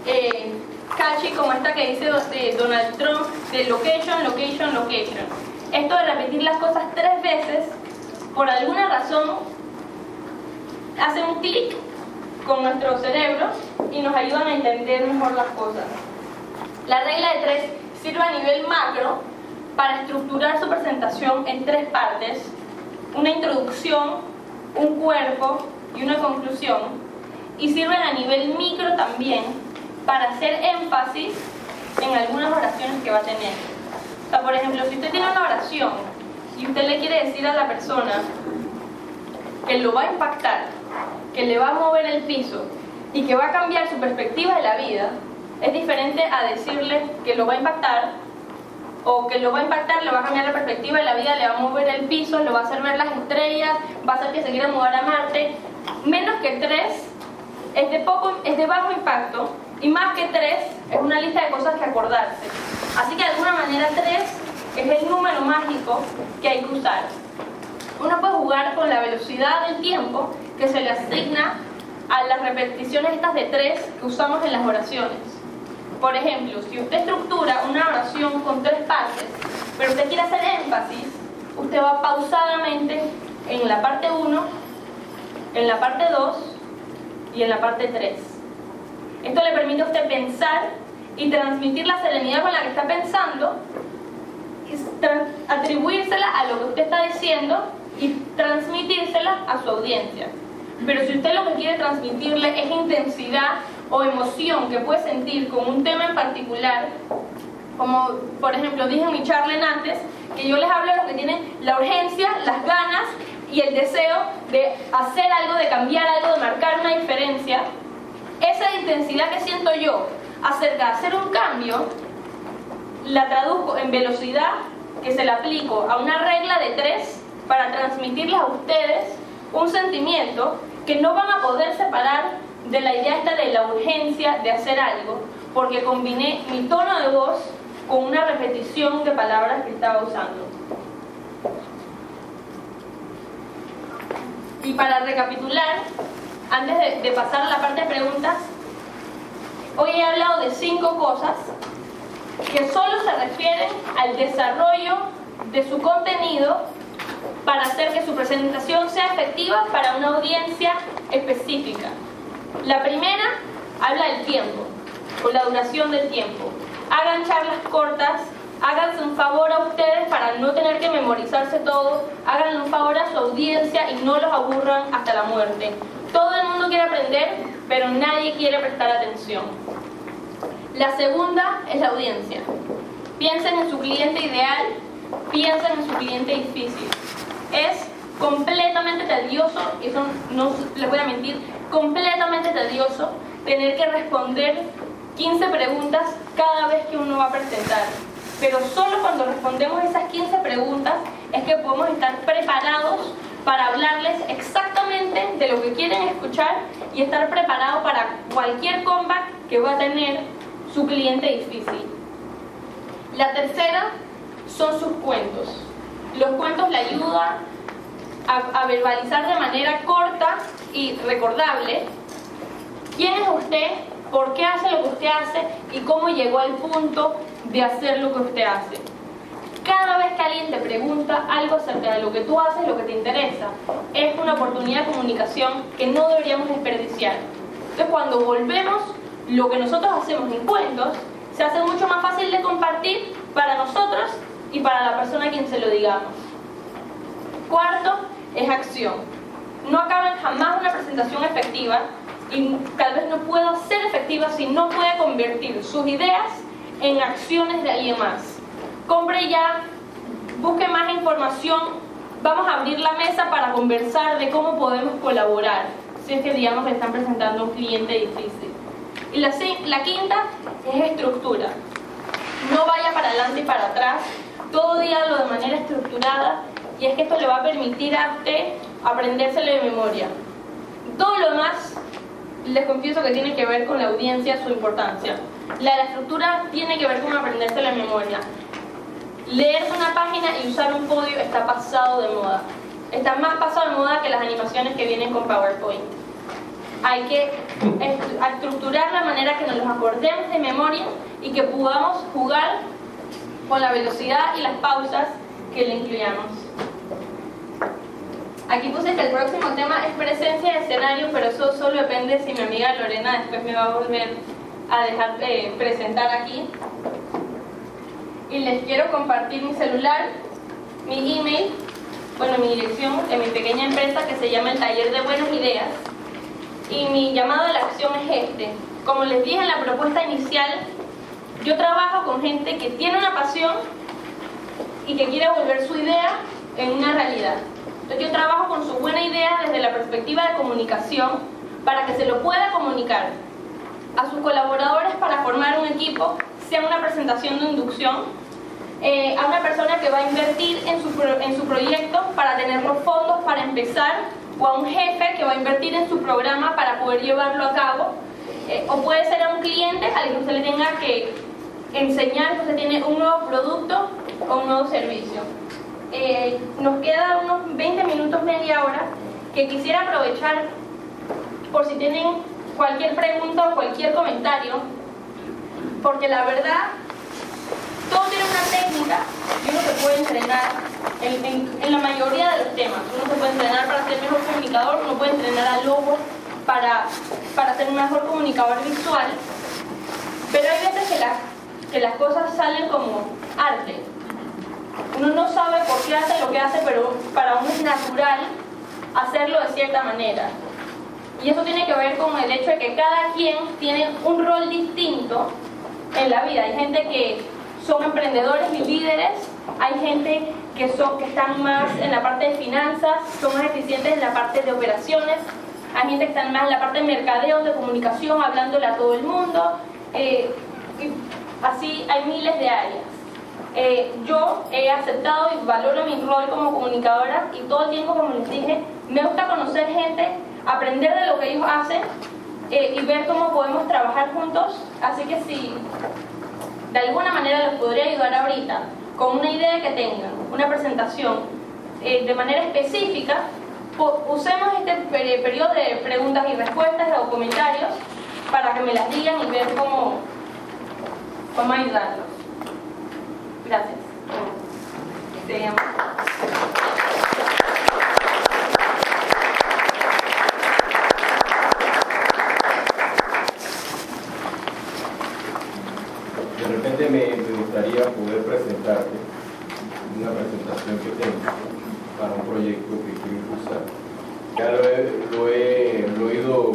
eh, catchy como esta que dice Donald Trump de location, location, location. Esto de repetir las cosas tres veces, por alguna razón, hace un clic con nuestro cerebro y nos ayudan a entender mejor las cosas. La regla de tres sirve a nivel macro para estructurar su presentación en tres partes, una introducción, un cuerpo y una conclusión, y sirven a nivel micro también para hacer énfasis en algunas oraciones que va a tener. O sea, por ejemplo, si usted tiene una oración y usted le quiere decir a la persona que lo va a impactar, que le va a mover el piso y que va a cambiar su perspectiva de la vida, es diferente a decirle que lo va a impactar o que lo va a impactar, le va a cambiar la perspectiva de la vida, le va a mover el piso, lo va a hacer ver las estrellas, va a hacer que se quiera mudar a Marte. Menos que tres es de, poco, es de bajo impacto y más que tres es una lista de cosas que acordarse. Así que de alguna manera tres es el número mágico que hay que usar. Uno puede jugar con la velocidad del tiempo que se le asigna a las repeticiones estas de tres que usamos en las oraciones. Por ejemplo, si usted estructura una oración con tres partes, pero usted quiere hacer énfasis, usted va pausadamente en la parte 1, en la parte 2 y en la parte 3. Esto le permite a usted pensar y transmitir la serenidad con la que está pensando, atribuírsela a lo que usted está diciendo y transmitírsela a su audiencia. Pero si usted lo que quiere transmitirle es intensidad o emoción que puede sentir con un tema en particular, como por ejemplo dije en mi charla antes, que yo les hablo de lo que tienen la urgencia, las ganas y el deseo de hacer algo, de cambiar algo, de marcar una diferencia, esa intensidad que siento yo acerca de hacer un cambio, la traduzco en velocidad que se la aplico a una regla de tres para transmitirles a ustedes un sentimiento que no van a poder separar de la idea esta de la urgencia de hacer algo, porque combiné mi tono de voz con una repetición de palabras que estaba usando. Y para recapitular, antes de, pasar a la parte de preguntas, hoy he hablado de cinco cosas que solo se refieren al desarrollo de su contenido para hacer que su presentación sea efectiva para una audiencia específica. La primera habla del tiempo, o la duración del tiempo. Hagan charlas cortas, háganse un favor a ustedes para no tener que memorizarse todo, háganle un favor a su audiencia y no los aburran hasta la muerte. Todo el mundo quiere aprender, pero nadie quiere prestar atención. La segunda es la audiencia. Piensen en su cliente ideal, piensen en su cliente difícil. Es completamente tedioso, y eso no les voy a mentir, completamente tedioso tener que responder 15 preguntas cada vez que uno va a presentar. Pero solo cuando respondemos esas 15 preguntas es que podemos estar preparados para hablarles exactamente de lo que quieren escuchar y estar preparados para cualquier comeback que va a tener su cliente difícil. La tercera son sus cuentos. Los cuentos le ayudan a, verbalizar de manera corta y recordable quién es usted, por qué hace lo que usted hace y cómo llegó al punto de hacer lo que usted hace. Cada vez que alguien te pregunta algo acerca de lo que tú haces, lo que te interesa, es una oportunidad de comunicación que no deberíamos desperdiciar. Entonces cuando volvemos lo que nosotros hacemos en cuentos, se hace mucho más fácil de compartir para nosotros y para la persona a quien se lo digamos. Cuarto, es acción. No acaben jamás una presentación efectiva y tal vez no pueda ser efectiva si no puede convertir sus ideas en acciones de alguien más. Compre ya, busque más información, vamos a abrir la mesa para conversar de cómo podemos colaborar, si es que digamos que están presentando un cliente difícil. Y la, la quinta es estructura. No vaya para adelante y para atrás, todo dígalo de manera estructurada y es que esto le va a permitir a usted aprendérselo de memoria. Todo lo demás, les confieso que tiene que ver con la audiencia, su importancia. La, la estructura tiene que ver con aprendérselo de memoria. Leerse una página y usar un podio está pasado de moda. está más pasado de moda que las animaciones que vienen con PowerPoint. Hay que estructurar la manera que nos los acordemos de memoria y que podamos jugar con la velocidad y las pausas que le incluyamos. Aquí puse que el próximo tema es presencia de escenario, pero eso solo depende si mi amiga Lorena después me va a volver a dejar eh, presentar aquí. Y les quiero compartir mi celular, mi email, bueno, mi dirección en mi pequeña empresa que se llama el Taller de Buenas Ideas. Y mi llamado a la acción es este. Como les dije en la propuesta inicial, yo trabajo con gente que tiene una pasión y que quiere volver su idea en una realidad. Entonces yo trabajo con su buena idea desde la perspectiva de comunicación para que se lo pueda comunicar a sus colaboradores para formar un equipo, sea una presentación de inducción, eh, a una persona que va a invertir en su, en su proyecto para tener los fondos para empezar, o a un jefe que va a invertir en su programa para poder llevarlo a cabo, eh, o puede ser a un cliente al que usted le tenga que enseñar que usted tiene un nuevo producto o un nuevo servicio. Eh, nos queda unos 20 minutos, media hora, que quisiera aprovechar por si tienen cualquier pregunta o cualquier comentario, porque la verdad, todo tiene una técnica y uno se puede entrenar en, la mayoría de los temas. Uno se puede entrenar para ser mejor comunicador, uno puede entrenar al lobo para, para ser mejor comunicador visual, pero hay veces que la que las cosas salen como arte. Uno no sabe por qué hace lo que hace, pero para uno es natural hacerlo de cierta manera. Y eso tiene que ver con el hecho de que cada quien tiene un rol distinto en la vida. Hay gente que son emprendedores y líderes, hay gente que, son, que están más en la parte de finanzas, son más eficientes en la parte de operaciones, hay gente que está más en la parte de mercadeo, de comunicación, hablándole a todo el mundo. Eh, Así hay miles de áreas. Eh, yo he aceptado y valoro mi rol como comunicadora y todo el tiempo, como les dije, me gusta conocer gente, aprender de lo que ellos hacen eh, y ver cómo podemos trabajar juntos. Así que si de alguna manera les podría ayudar ahorita con una idea que tengan, una presentación eh, de manera específica, usemos este periodo de preguntas y respuestas o comentarios para que me las digan y ver cómo a ayudarlos. Gracias. Seguimos. De repente me, gustaría poder presentarte una presentación que tengo para un proyecto que quiero impulsar. Ya lo he, lo he, lo he ido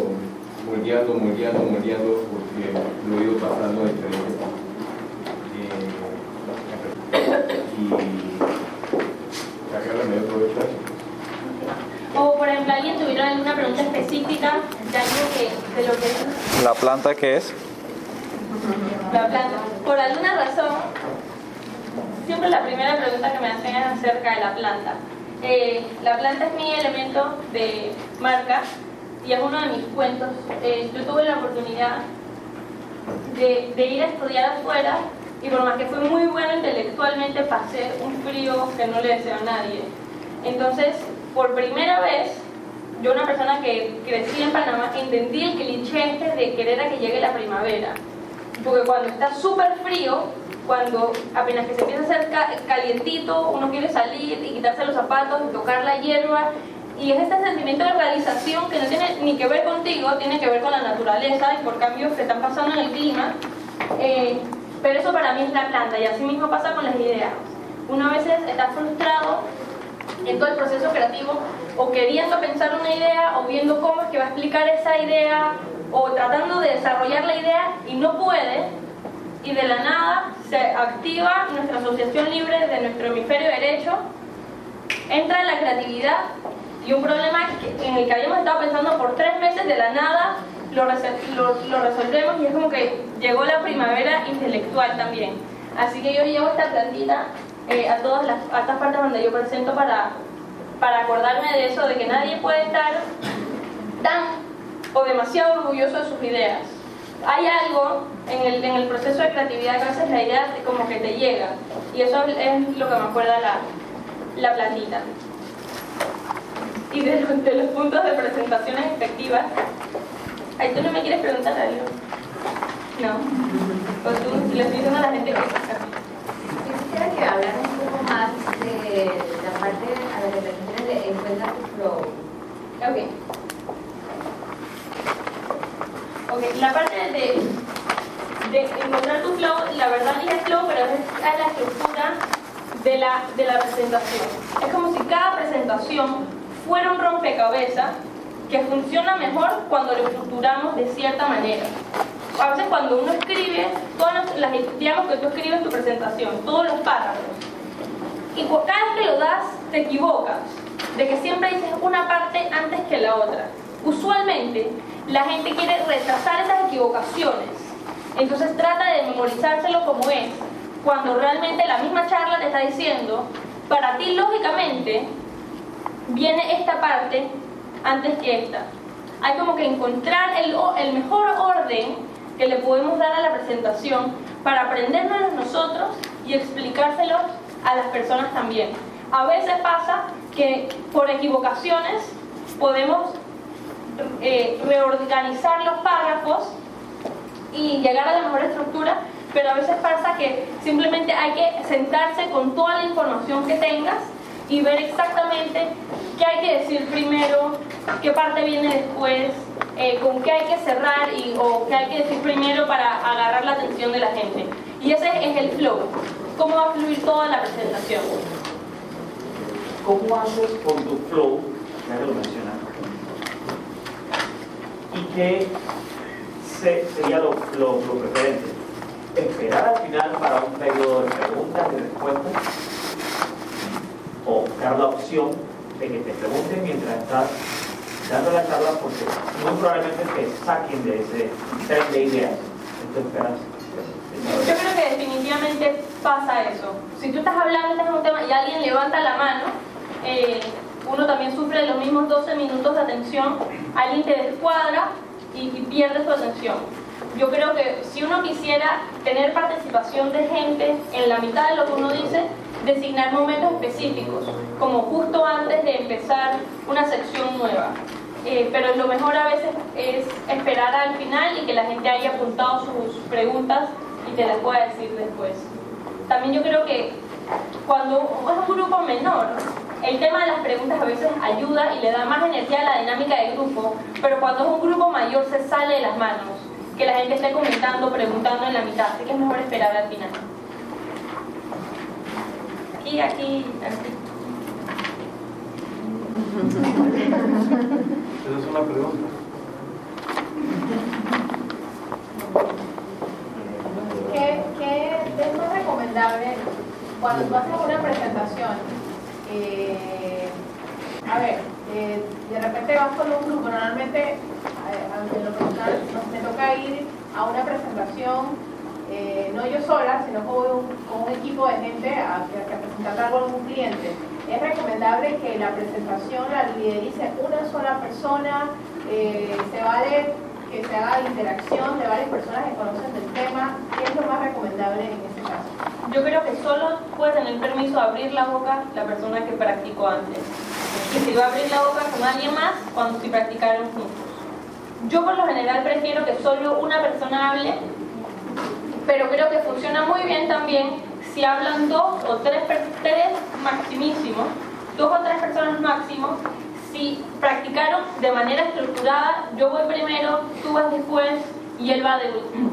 moldeando, moldeando, moldeando porque lo he ido pasando a diferentes o por ejemplo, alguien tuviera alguna pregunta específica de algo que, de lo que es. ¿La qué es? La planta. Por alguna razón, siempre la primera pregunta que me hacen es acerca de la planta. Eh, la planta es mi elemento de marca y es uno de mis cuentos. Eh, yo tuve la oportunidad de ir a estudiar afuera y por más que fue muy bueno intelectualmente, pasé un frío que no le deseo a nadie. Entonces, por primera vez, yo una persona que crecí en Panamá, entendí el cliché este de querer a que llegue la primavera. Porque cuando está súper frío, cuando apenas que se empieza a hacer calientito, uno quiere salir y quitarse los zapatos y tocar la hierba. Y es este sentimiento de realización que no tiene ni que ver contigo, tiene que ver con la naturaleza y por cambios que están pasando en el clima. Eh, pero eso para mí es la planta y así mismo pasa con las ideas. Uno a veces está frustrado en todo el proceso creativo o queriendo pensar una idea o viendo cómo es que va a explicar esa idea o tratando de desarrollar la idea y no puede y de la nada se activa nuestra asociación libre de nuestro hemisferio derecho, entra en la creatividad y un problema en el que habíamos estado pensando por tres meses de la nada lo, resolvemos y es como que llegó la primavera intelectual también. Así que yo llevo esta plantita eh, a todas las a estas partes donde yo presento para, para acordarme de eso, de que nadie puede estar tan o demasiado orgulloso de sus ideas. Hay algo en el, en el proceso de creatividad que a veces la idea como que te llega y eso es lo que me acuerda la, la plantita. y de los, de los puntos de presentaciones efectivas. Ahí tú no me quieres preguntar algo. No. O tú le estoy diciendo a la gente que quisiera que hablaran un poco más de la parte a la que te refieres de encuentra tu flow. Ok. Ok, la parte de, de encontrar tu flow, la verdad dije flow, pero es la estructura de la, de la presentación. Es como si cada presentación fuera un rompecabezas que funciona mejor cuando lo estructuramos de cierta manera. A veces cuando uno escribe, todas las, digamos que tú escribes tu presentación, todos los párrafos, y cada vez que lo das te equivocas, de que siempre dices una parte antes que la otra. Usualmente la gente quiere retrasar esas equivocaciones, entonces trata de memorizárselo como es, cuando realmente la misma charla te está diciendo, para ti lógicamente viene esta parte antes que esta. Hay como que encontrar el, el mejor orden que le podemos dar a la presentación para aprendérnoslo nosotros y explicárselos a las personas también. A veces pasa que por equivocaciones podemos eh, reorganizar los párrafos y llegar a la mejor estructura, pero a veces pasa que simplemente hay que sentarse con toda la información que tengas y ver exactamente qué hay que decir primero, qué parte viene después, eh, con qué hay que cerrar y, o qué hay que decir primero para agarrar la atención de la gente. Y ese es el flow, cómo va a fluir toda la presentación. ¿Cómo haces con tu flow? Ya lo mencionas. ¿Y qué sería lo, lo, lo preferente? ¿Esperar al final para un periodo de preguntas y respuestas? ¿O dar la opción de que te pregunten mientras estás dando la charla porque muy probablemente te saquen de ese tren de ideas. Entonces, yo creo que definitivamente pasa eso. Si tú estás hablando, estás en un tema y alguien levanta la mano, eh, uno también sufre de los mismos 12 minutos de atención, alguien te descuadra y, y pierde su atención. Yo creo que si uno quisiera tener participación de gente en la mitad de lo que uno dice, designar momentos específicos, como justo antes de empezar una sección nueva. Eh, pero lo mejor a veces es esperar al final y que la gente haya apuntado sus preguntas y te las pueda decir después. También yo creo que cuando es un grupo menor, el tema de las preguntas a veces ayuda y le da más energía a la dinámica del grupo, pero cuando es un grupo mayor se sale de las manos, que la gente esté comentando, preguntando en la mitad, así que es mejor esperar al final. Aquí, aquí, aquí. Esa es una pregunta. ¿Qué, qué es más recomendable cuando tú haces una presentación? Eh, a ver, eh, de repente vas con un grupo, normalmente, eh, en lo personal, me toca ir a una presentación eh, no yo sola, sino con un, equipo de gente a, a, presentar algo a un cliente. Es recomendable que la presentación la liderice una sola persona, eh, se vale que se haga interacción de varias personas que conocen del tema. ¿Qué es lo más recomendable en este caso? Yo creo que solo puede tener permiso de abrir la boca la persona que practicó antes. Y si va a abrir la boca con alguien más, cuando si practicaron juntos. Yo por lo general prefiero que solo una persona hable pero creo que funciona muy bien también si hablan dos o tres, tres maximísimo, dos o tres personas máximo, si practicaron de manera estructurada, yo voy primero, tú vas después y él va de último.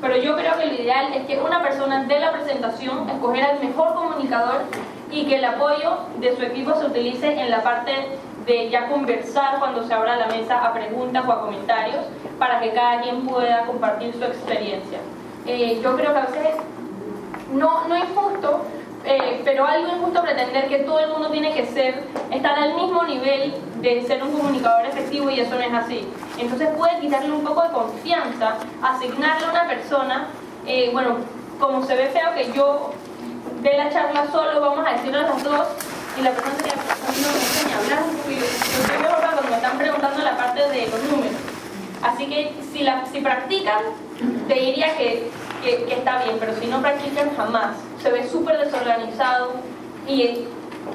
Pero yo creo que lo ideal es que una persona dé la presentación, escoger al mejor comunicador y que el apoyo de su equipo se utilice en la parte de ya conversar cuando se abra la mesa a preguntas o a comentarios para que cada quien pueda compartir su experiencia. Eh, yo creo que a veces no, no es justo, eh, pero algo injusto pretender que todo el mundo tiene que ser, estar al mismo nivel de ser un comunicador efectivo y eso no es así. Entonces puede quitarle un poco de confianza, asignarle a una persona, eh, bueno, como se ve feo que yo dé la charla solo, vamos a decirlo a las dos, y la persona sería, no me enseña a hablar, yo estoy mejor cuando me están preguntando la parte de los números. Así que si, la, si practican, te diría que, que, está bien, pero si no practican jamás. Se ve súper desorganizado y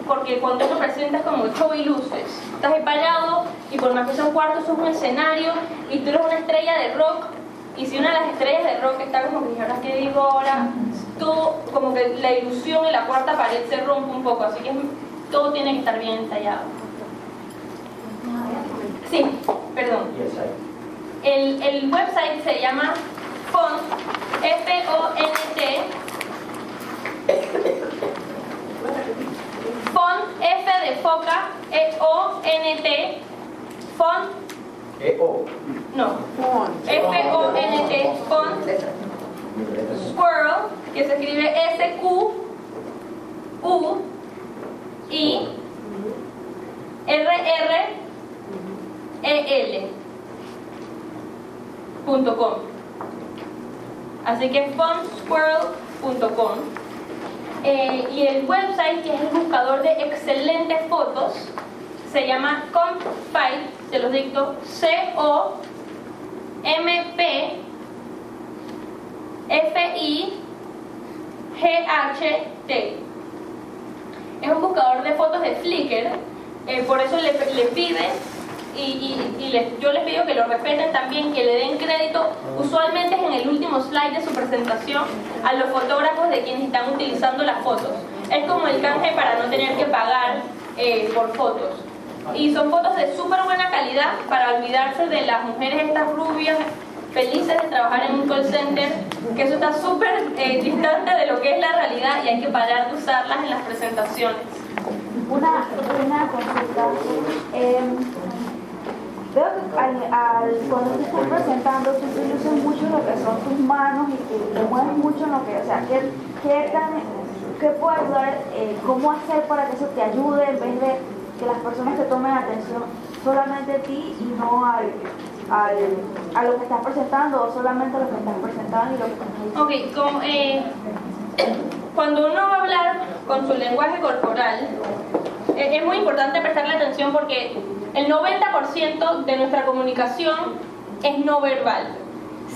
porque cuando uno presenta es como show y luces. Estás parado y por más que sea un cuarto, es un escenario y tú eres una estrella de rock. Y si una de las estrellas de rock está como que, ¿ahora qué digo ahora? Todo, como que la ilusión y la cuarta pared se rompe un poco, así que todo tiene que estar bien ensayado. Sí, perdón. I- El, el website se llama Font, F-O-N-T, Font, F de foca, E-O-N-T, Font, E o. No, F-O-N-T, Font, Squirrel, que se escribe S-Q-U-I, R-R-E-L punto com. Así que fontsquirrel.com. Eh, y el website, que es el buscador de excelentes fotos, se llama Compfile, se los dicto, C-O-M-P F-I-G-H-T. Es un buscador de fotos de Flickr, eh, por eso le, le pide y, y- y les- yo les pido que lo respeten también, que le den crédito, usualmente es en el último slide de su presentación, a los fotógrafos de quienes están utilizando las fotos. Es como el canje para no tener que pagar eh, por fotos. Y son fotos de súper buena calidad para olvidarse de las mujeres estas rubias felices de trabajar en un call center, que eso está súper eh, distante de lo que es la realidad y hay que parar de usarlas en las presentaciones. Una, una consulta. Eh, veo que al, al- cuando te estás presentando, tú utilizas mucho lo que son tus manos y te, te mueves mucho en lo que, o sea, ¿qué, qué, tan- qué puede ayudar, eh, cómo hacer para que eso te ayude en vez de que las personas te tomen atención solamente a ti y no al, al, a lo que estás presentando o solamente a lo que estás presentando y lo que estás diciendo? Ok, como, eh, cuando uno va a hablar con su lenguaje corporal, eh, es muy importante prestarle atención porque el 90% de nuestra comunicación es no verbal.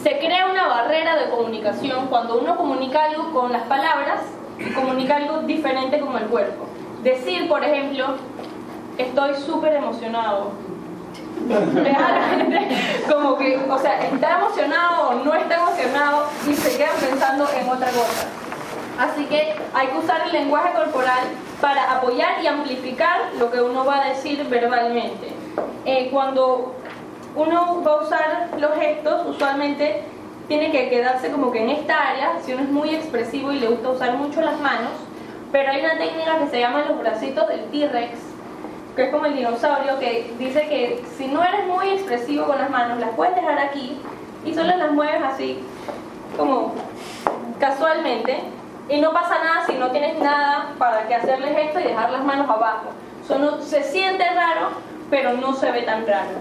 Se crea una barrera de comunicación cuando uno comunica algo con las palabras y comunica algo diferente con el cuerpo. Decir, por ejemplo, estoy súper emocionado. Realmente, como que, o sea, está emocionado o no está emocionado y se quedan pensando en otra cosa. Así que hay que usar el lenguaje corporal para apoyar y amplificar lo que uno va a decir verbalmente. Eh, cuando uno va a usar los gestos, usualmente tiene que quedarse como que en esta área, si uno es muy expresivo y le gusta usar mucho las manos, pero hay una técnica que se llama los bracitos del T-Rex, que es como el dinosaurio, que dice que si no eres muy expresivo con las manos, las puedes dejar aquí y solo las mueves así, como casualmente, y no pasa nada si no tienes nada para que hacerles esto y dejar las manos abajo. Eso no- se siente raro, pero no se ve tan raro.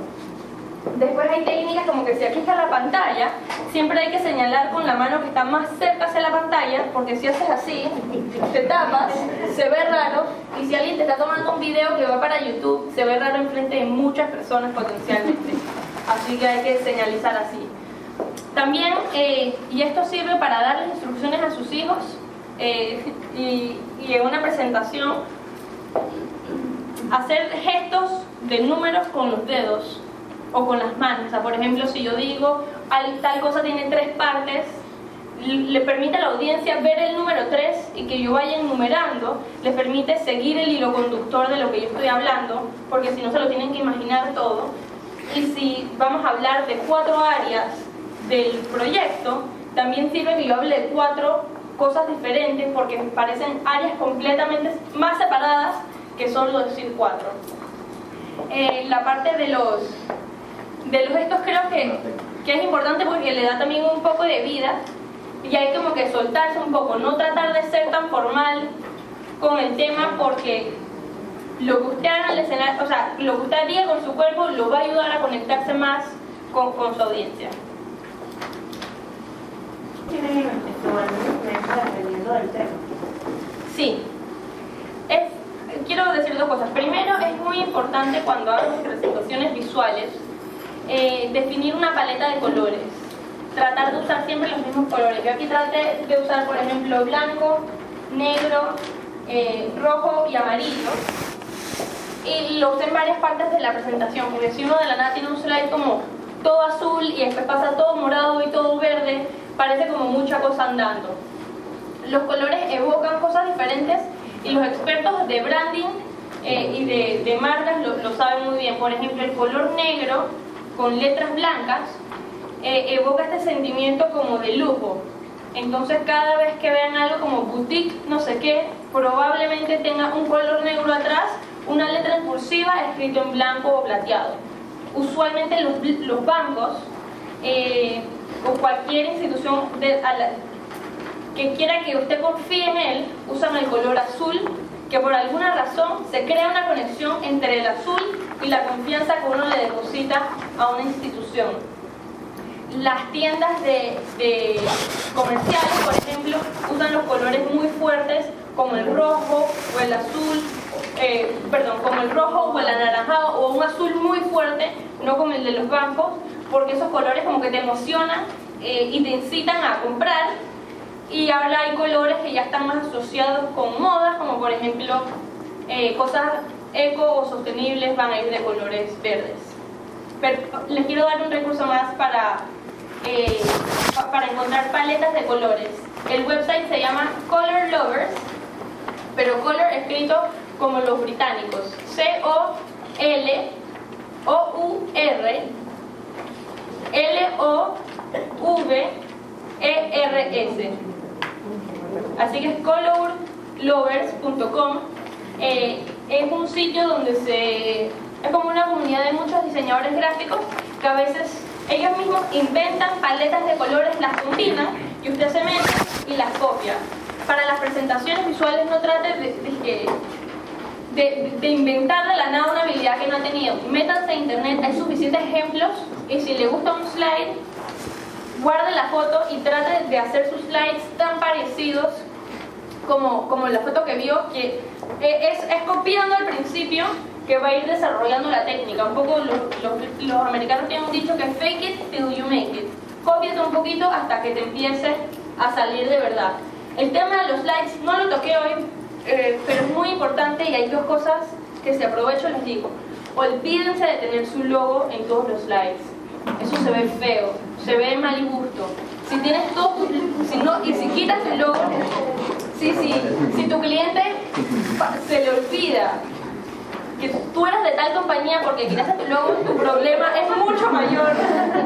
Después hay técnicas como que si aquí está la pantalla, siempre hay que señalar con la mano que está más cerca hacia la pantalla, porque si haces así, te tapas, se ve raro, y si alguien te está tomando un video que va para YouTube, se ve raro enfrente de muchas personas potencialmente. Así que hay que señalizar así. También, eh, y esto sirve para darles instrucciones a sus hijos, eh, y, y en una presentación, hacer gestos de números con los dedos o con las manos. O sea, por ejemplo, si yo digo "Al- tal cosa tiene tres partes, le permite a la audiencia ver el número 3 y que yo vaya enumerando, le permite seguir el hilo conductor de lo que yo estoy hablando, porque si no se lo tienen que imaginar todo. Y si vamos a hablar de cuatro áreas del proyecto, también sirve que yo hable de cuatro cosas diferentes porque parecen áreas completamente más separadas que solo decir cuatro. Eh, la parte de los de los gestos creo que, que es importante porque le da también un poco de vida y hay como que soltarse un poco, no tratar de ser tan formal con el tema porque lo que usted haga en el escenario, o sea, lo que usted diga con su cuerpo lo va a ayudar a conectarse más con, con su audiencia. Tienen dependiendo del tema. Sí. Es, quiero decir dos cosas. Primero, es muy importante cuando hago presentaciones visuales eh, definir una paleta de colores. Tratar de usar siempre los mismos colores. Yo aquí traté de usar, por ejemplo, blanco, negro, eh, rojo y amarillo. Y lo usé en varias partes de la presentación, porque si uno de la nada tiene un slide como todo azul y después pasa todo morado y todo verde, parece como mucha cosa andando. Los colores evocan cosas diferentes y los expertos de branding eh, y de, marcas lo, lo saben muy bien. Por ejemplo, el color negro con letras blancas eh, evoca este sentimiento como de lujo. Entonces cada vez que vean algo como boutique, no sé qué, probablemente tenga un color negro atrás, una letra en cursiva escrito en blanco o plateado. Usualmente los, bancos eh, o cualquier institución que quiera que usted confíe en él usan el color azul, que por alguna razón se crea una conexión entre el azul y la confianza que uno le deposita a una institución. Las tiendas de comerciales, por ejemplo, usan los colores muy fuertes como el rojo o el azul, perdón, como el rojo o el anaranjado o un azul muy fuerte, no como el de los bancos, porque esos colores como que te emocionan eh, y te incitan a comprar. Y ahora hay colores que ya están más asociados con modas, como por ejemplo eh, cosas eco o sostenibles van a ir de colores verdes. Pero les quiero dar un recurso más para, eh, pa- para encontrar paletas de colores. El website se llama Color Lovers, pero color escrito como los británicos. C-O-L-O-U-R L-O-V-E-R-S. Así que es colorlovers.com. Eh, es un sitio donde se... Es como una comunidad de muchos diseñadores gráficos que a veces ellos mismos inventan paletas de colores, las combinan y usted se mete y las copia. Para las presentaciones visuales no trate de, de que- de, de inventar de la nada una habilidad que no ha tenido. Métanse a internet, hay suficientes ejemplos y si le gusta un slide, guarde la foto y trate de hacer sus slides tan parecidos como, como la foto que vio, que eh, es, es copiando al principio que va a ir desarrollando la técnica. Un poco los, los- los americanos tienen un dicho que fake it till you make it. Cópiate un poquito hasta que te empiece a salir de verdad. El tema de los slides no lo toqué hoy, eh, pero es muy importante y hay dos cosas que si aprovecho les digo. Olvídense de tener su logo en todos los slides. Eso se ve feo, se ve mal gusto. Si tienes todo, tu- si no, y si quitas el logo, sí, sí, si tu cliente se le olvida que tú eres de tal compañía porque quitaste tu logo, tu problema es mucho mayor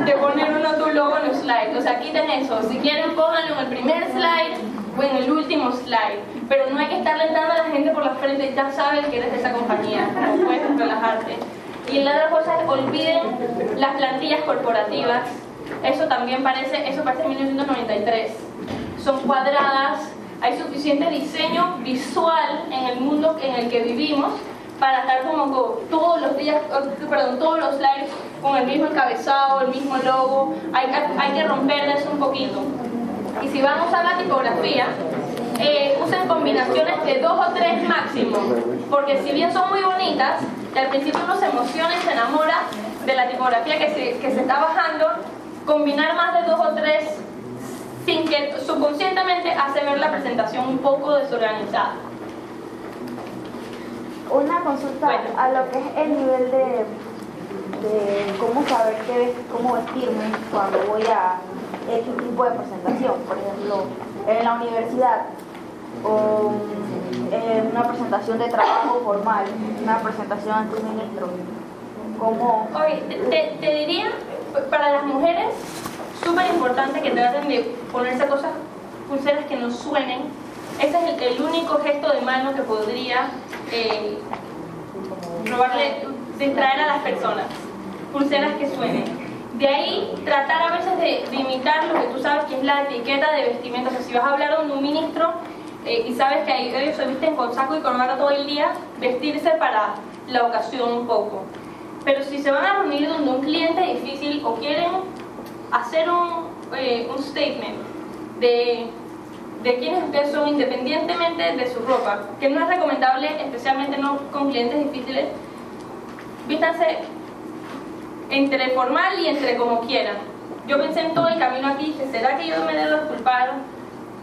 de poner uno tu logo en los slides. O sea, quiten eso. Si quieren, pónganlo en el primer slide en el último slide. Pero no hay que estarle dando a la gente por la frente, ya saben que eres de esa compañía. Puedes relajarte. Y la otra cosa es olviden las plantillas corporativas. Eso también parece, eso parece 1993. Son cuadradas, hay suficiente diseño visual en el mundo en el que vivimos para estar como todos los días, eh, perdón, todos los slides con el mismo encabezado, el mismo logo. Hay, hay- que romper eso un poquito. Y si van a usar la tipografía, eh, usen combinaciones de dos o tres máximo, porque si bien son muy bonitas, y al principio uno se emociona y se enamora de la tipografía que se, que se está bajando, combinar más de dos o tres sin que subconscientemente hace ver la presentación un poco desorganizada. Una consulta Bueno. a lo que es el nivel de, de cómo saber qué cómo vestirme cuando voy a X tipo de presentación. Por ejemplo, en la universidad, o en una presentación de trabajo formal, una presentación ante un ministro. ¿Cómo? Oye, te, te- diría, para las mujeres, súper importante que traten de ponerse cosas, pulseras que no suenen. Ese es el, el único gesto de mano que podría eh, probarle, distraer a las personas. Pulseras que suenen. De ahí, tratar a veces de, de imitar lo que tú sabes que es la etiqueta de vestimenta. O sea, si vas a hablar con un ministro eh, y sabes que ellos se visten con saco y corbata todo el día, vestirse para la ocasión un poco. Pero si se van a reunir donde un cliente difícil o quieren hacer un, eh, un statement de, de quiénes ustedes son independientemente de su ropa, que no es recomendable, especialmente no con clientes difíciles, vístanse entre formal y entre como quieran. Yo pensé en todo el camino aquí, dije, ¿será que yo me debo disculpar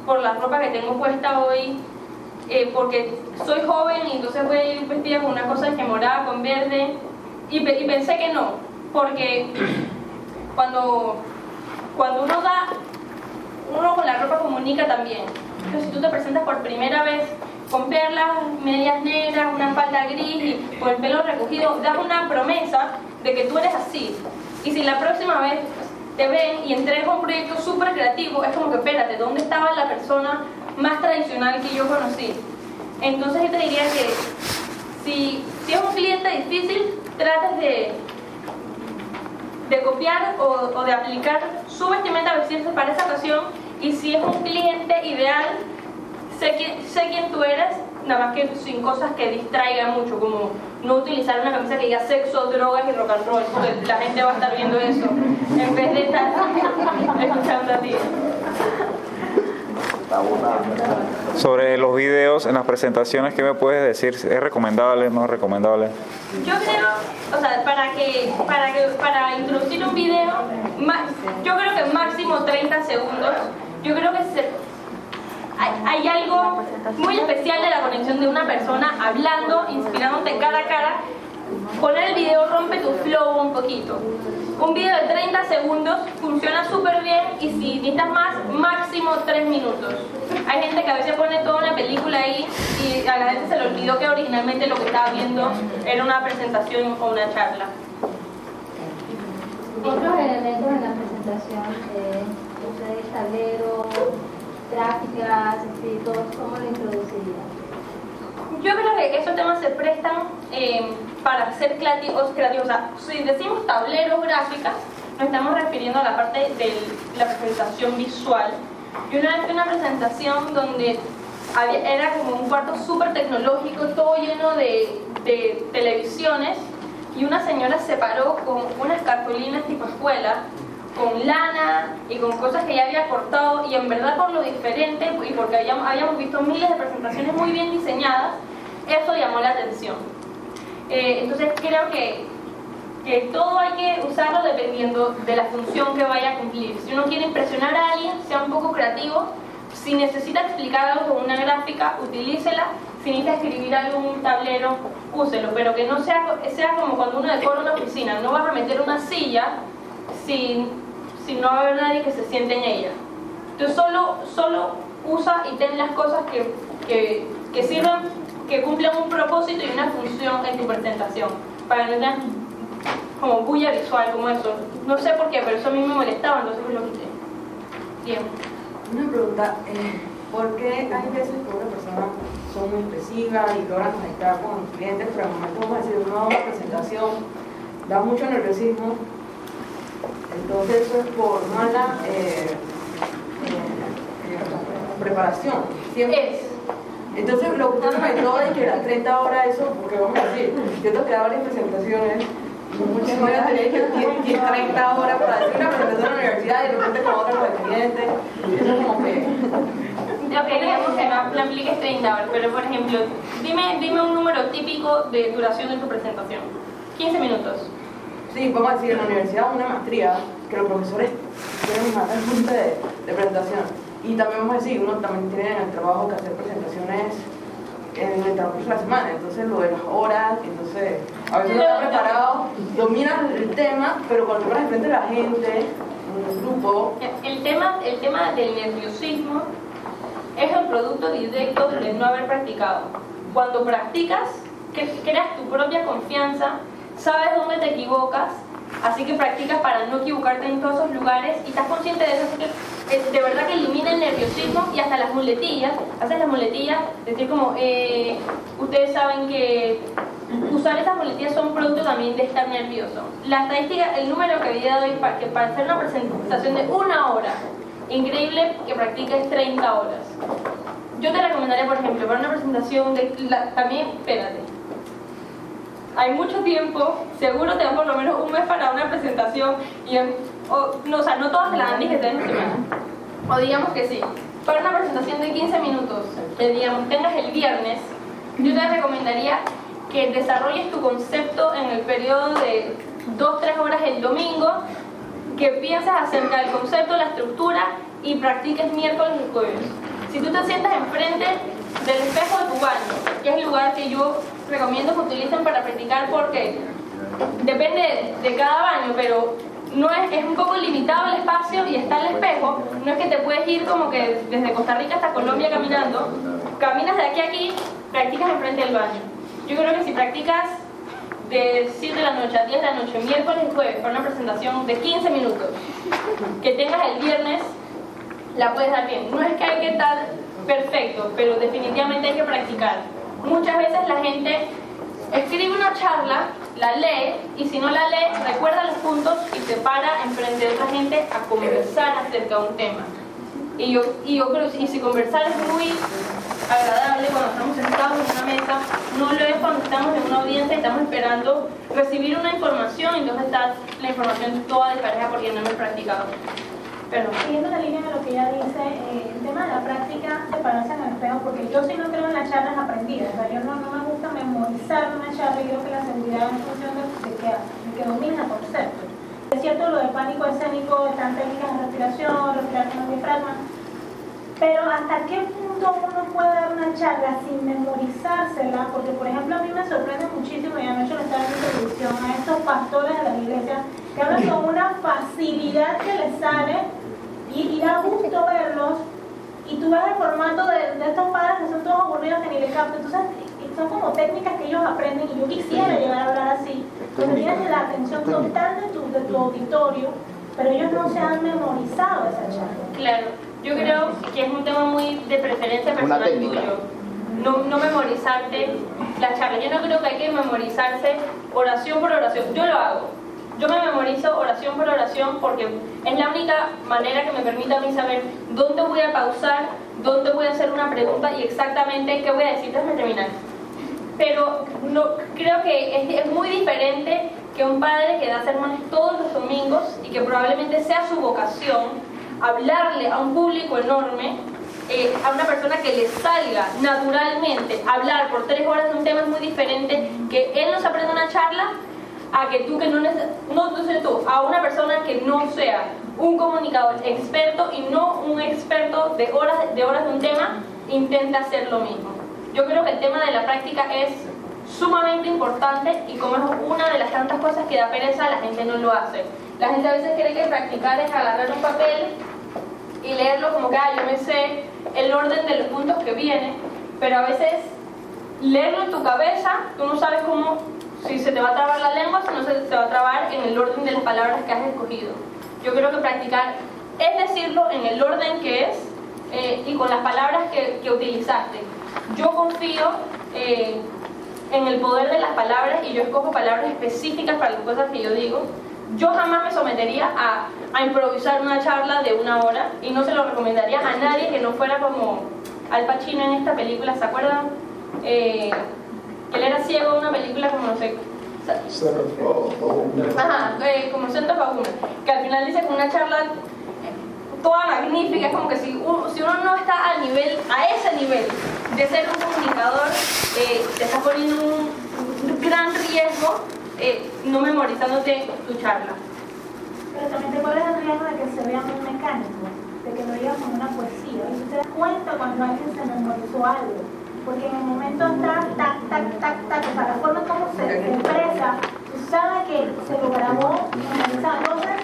por la ropa que tengo puesta hoy? eh, porque soy joven y entonces voy a ir vestida con una cosa que morada con verde. Y, pe- y pensé que no, porque (clears throat) cuando, cuando uno da, uno con la ropa comunica también. Entonces, si tú te presentas por primera vez con perlas, medias negras, una falda gris y con el pelo recogido, das una promesa de que tú eres así. Y si la próxima vez te ven y entregas un proyecto súper creativo, es como que espérate, ¿dónde estaba la persona más tradicional que yo conocí? Entonces yo te diría que si, es un cliente difícil, trates de, de copiar o, de aplicar su vestimenta vestirse para esa ocasión y si es un cliente ideal, sé, sé quién tú eres, nada más que sin cosas que distraigan mucho, como no utilizar una camisa que diga sexo, drogas y rock and roll, porque la gente va a estar viendo eso, en vez de estar (laughs) escuchando a ti. Sobre los videos en las presentaciones, ¿qué me puedes decir? ¿Es recomendable, no es recomendable? Yo creo, o sea, para que, para que, para introducir un video, yo creo que máximo 30 segundos, yo creo que se, hay, algo muy especial de la conexión de una persona hablando, inspirándote cara a cara. Poner el video rompe tu flow un poquito. Un video de 30 segundos funciona súper bien y si necesitas más, máximo 3 minutos. Hay gente que a veces pone toda una película ahí y a la gente se le olvidó que originalmente lo que estaba viendo era una presentación o una charla. Otros elementos en la presentación, eh, ustedes tablero, gráficas, escritos, ¿cómo lo introducirían? Yo creo que esos temas se prestan eh, para ser creativos, creativos. O sea, si decimos tableros gráficas, nos estamos refiriendo a la parte de la presentación visual. Yo una vez a una presentación donde había- era como un cuarto súper tecnológico, todo lleno de, de televisiones, y una señora se paró con unas cartulinas tipo escuela, con lana y con cosas que ella había cortado, y en verdad por lo diferente, y porque habíamos, habíamos visto miles de presentaciones muy bien diseñadas, eso llamó la atención. Eh, entonces creo que, que todo hay que usarlo dependiendo de la función que vaya a cumplir. Si uno quiere impresionar a alguien, sea un poco creativo. Si necesita explicar algo con una gráfica, utilícela. Si necesita escribir algo en un tablero, úselo. Pero que no sea, sea como cuando uno decora una oficina. No vas a meter una silla si, si no va a haber nadie que se siente en ella. Entonces solo, solo usa y ten las cosas que, que, que sirvan, que cumplan un propósito y una función en tu presentación. Para que no tengas como bulla visual, como eso. No sé por qué, pero eso a mí me molestaba, entonces pues lo quité. Bien. Una pregunta, eh, ¿por qué hay veces que una persona son muy expresivas y logran conectar con clientes, pero al momento, vamos a decir, una presentación da mucho nerviosismo? Entonces eso es por mala eh, eh, preparación. Siempre. Es. Entonces lo que me todo es que las 30 horas eso, porque vamos a decir, yo tengo que dar varias presentaciones, muchas voy a tener que 10, 10, 30 horas para hacer una presentación en la universidad y de repente con otra con el cliente. Eso es como que Ok, digamos que no apliques 30 horas, pero por ejemplo, dime, dime un número típico de duración de tu presentación. 15 minutos. Sí, vamos a decir, en la universidad una maestría, que los profesores tienen más punto de, de presentación. Y también vamos a decir, uno también tiene en el trabajo que hacer presentaciones en el transcurso de la semana, entonces lo de las horas, entonces a veces no está preparado, dominas el tema, pero cuando te pones frente a la gente, en un grupo, El tema, el tema del nerviosismo es el producto directo de no haber practicado. Cuando practicas, creas tu propia confianza, sabes dónde te equivocas, así que practicas para no equivocarte en todos esos lugares y estás consciente de eso, así que eh, de verdad que elimina el nerviosismo y hasta las muletillas, haces las muletillas, decir como, eh, ustedes saben que usar estas muletillas son producto también de estar nervioso. La estadística, el número que había hoy, para, que para hacer una presentación de una hora, increíble que practiques 30 horas. Yo te recomendaría, por ejemplo, para una presentación de... la- también, espérate. Hay mucho tiempo, seguro te dan por lo menos un mes para una presentación y en- o, no, o sea, no todas te la dan ni que semana. O digamos que sí. Para una presentación de 15 minutos, que digamos tengas el viernes, yo te recomendaría que desarrolles tu concepto en el periodo de 2-3 horas el domingo, que pienses acerca del concepto, la estructura y practiques miércoles y jueves. Si tú te sientas enfrente del espejo de tu baño, que es el lugar que yo recomiendo que utilicen para practicar porque depende de cada baño, pero no es, es un poco limitado el espacio y está el espejo, no es que te puedes ir como que desde Costa Rica hasta Colombia caminando, caminas de aquí a aquí, practicas enfrente del baño. Yo creo que si practicas de 7 de la noche a 10 de la noche, miércoles y jueves, para una presentación de 15 minutos, que tengas el viernes, la puedes dar bien. No es que hay que estar perfecto, pero definitivamente hay que practicar. Muchas veces la gente escribe una charla, la lee, y si no la lee, recuerda los puntos y se para enfrente de otra gente a conversar acerca de un tema. Y yo, y yo creo, y si conversar es muy agradable cuando estamos sentados en una mesa, no lo es cuando estamos en una audiencia y estamos esperando recibir una información, entonces está la información toda dispareja porque no hemos practicado. Perdón. Siguiendo la línea de lo que ella dice, eh, el tema de la práctica de pararse en el espejo, porque yo sí no creo en las charlas aprendidas, o sea, yo no, no me gusta memorizar una charla y creo que la seguridad es función de, de que, de que domina. Es cierto lo del pánico escénico, están técnicas de respiración, respirar con diafragma, pero ¿hasta qué punto uno puede dar una charla sin memorizársela? Porque, por ejemplo, a mí me sorprende muchísimo, y anoche lo estaba en televisión, a estos pastores de las iglesias que hablan con una facilidad que les sale y, y da gusto verlos. Y tú ves el formato de, de estos padres que son todos aburridos que ni le captan. Entonces, son como técnicas que ellos aprenden y yo quisiera llegar a hablar así. Porque tienes la atención total de tu, de tu auditorio, pero ellos no se han memorizado esa charla. Claro, yo creo que es un tema muy de preferencia Una personal técnica. tuyo. No, no memorizarte la charla. Yo no creo que hay que memorizarse oración por oración. Yo lo hago. Yo me memorizo oración por oración porque es la única manera que me permite a mí saber dónde voy a pausar, dónde voy a hacer una pregunta y exactamente qué voy a decir desde terminar. Pero no, creo que es, es muy diferente que un padre que da sermones todos los domingos y que probablemente sea su vocación hablarle a un público enorme, eh, a una persona que le salga naturalmente hablar por tres horas de un tema es muy diferente que él nos aprenda una charla a que tú que no no tú, tú, a una persona que no sea un comunicador experto y no un experto de horas de horas de un tema intenta hacer lo mismo. Yo creo que el tema de la práctica es sumamente importante y como es una de las tantas cosas que da pereza, la gente no lo hace. La gente a veces cree que practicar es agarrar un papel y leerlo como que, ah, yo me sé el orden de los puntos que viene, pero a veces leerlo en tu cabeza, tú no sabes cómo, si se te va a trabar la lengua, si no se te va a trabar en el orden de las palabras que has escogido. Yo creo que practicar es decirlo en el orden que es eh, y con las palabras que, que utilizaste. Yo confío eh, en el poder de las palabras y yo escojo palabras específicas para las cosas que yo digo. Yo jamás me sometería a, a improvisar una charla de una hora y no se lo recomendaría a nadie que no fuera como Al Pacino en esta película, ¿se acuerdan? Eh, él era ciego en una película como no sé. Ajá, eh, como Centro Fauna, que al final dice que una charla toda magnífica, es como que si si uno no está al nivel, a ese nivel de ser un comunicador, eh, te estás poniendo un gran riesgo eh, no memorizándote tu charla. Pero también te corres el riesgo de que se vea muy mecánico, de que lo digas como una poesía. Y tú te das cuenta cuando alguien se memorizó algo. Porque en el momento está tac, tac, tac, tac, o sea, la forma como se expresa, tú sabes que se lo grabó memorizado. Entonces,